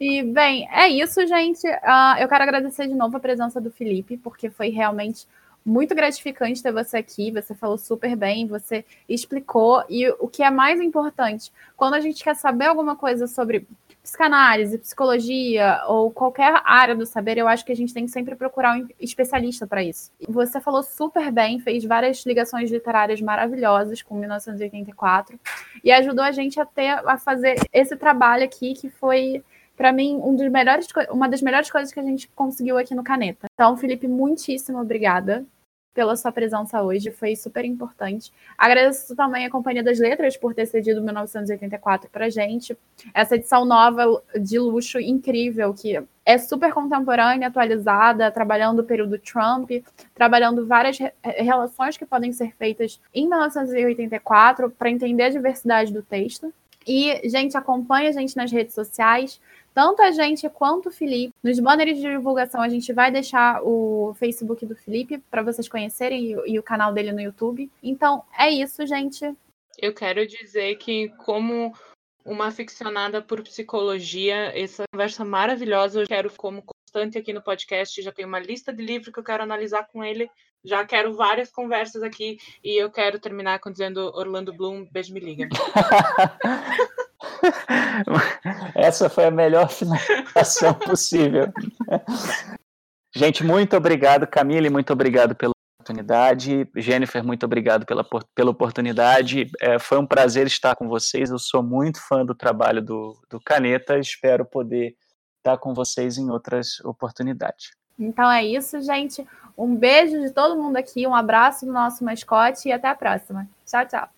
e, bem, é isso, gente. Uh, eu quero agradecer de novo a presença do Felipe, porque foi realmente muito gratificante ter você aqui. Você falou super bem, você explicou. E o que é mais importante, quando a gente quer saber alguma coisa sobre psicanálise, psicologia ou qualquer área do saber, eu acho que a gente tem que sempre procurar um especialista para isso. Você falou super bem, fez várias ligações literárias maravilhosas com 1984 e ajudou a gente a ter a fazer esse trabalho aqui que foi para mim um dos melhores, uma das melhores coisas que a gente conseguiu aqui no Caneta. Então, Felipe, muitíssimo obrigada pela sua presença hoje, foi super importante. Agradeço também a Companhia das Letras por ter cedido 1984 para gente. Essa edição nova de luxo incrível, que é super contemporânea, atualizada, trabalhando o período Trump, trabalhando várias re relações que podem ser feitas em 1984 para entender a diversidade do texto. E, gente, acompanha a gente nas redes sociais tanto a gente quanto o Felipe. Nos banners de divulgação, a gente vai deixar o Facebook do Felipe para vocês conhecerem e, e, o canal dele no YouTube. Então, é isso, gente. Eu quero dizer que, como uma aficionada por psicologia, essa conversa maravilhosa, eu quero como constante aqui no podcast, já tenho uma lista de livros que eu quero analisar com ele. Já quero várias conversas aqui e eu quero terminar com dizendo Orlando Bloom, beijo me liga. *laughs* *laughs* Essa foi a melhor finalização *laughs* possível. Gente, muito obrigado, Camille, muito obrigado pela oportunidade. Jennifer, muito obrigado pela, pela oportunidade. É, foi um prazer estar com vocês. Eu sou muito fã do trabalho do, do Caneta. Espero poder estar com vocês em outras oportunidades. Então é isso, gente. Um beijo de todo mundo aqui, um abraço do nosso mascote e até a próxima. Tchau, tchau.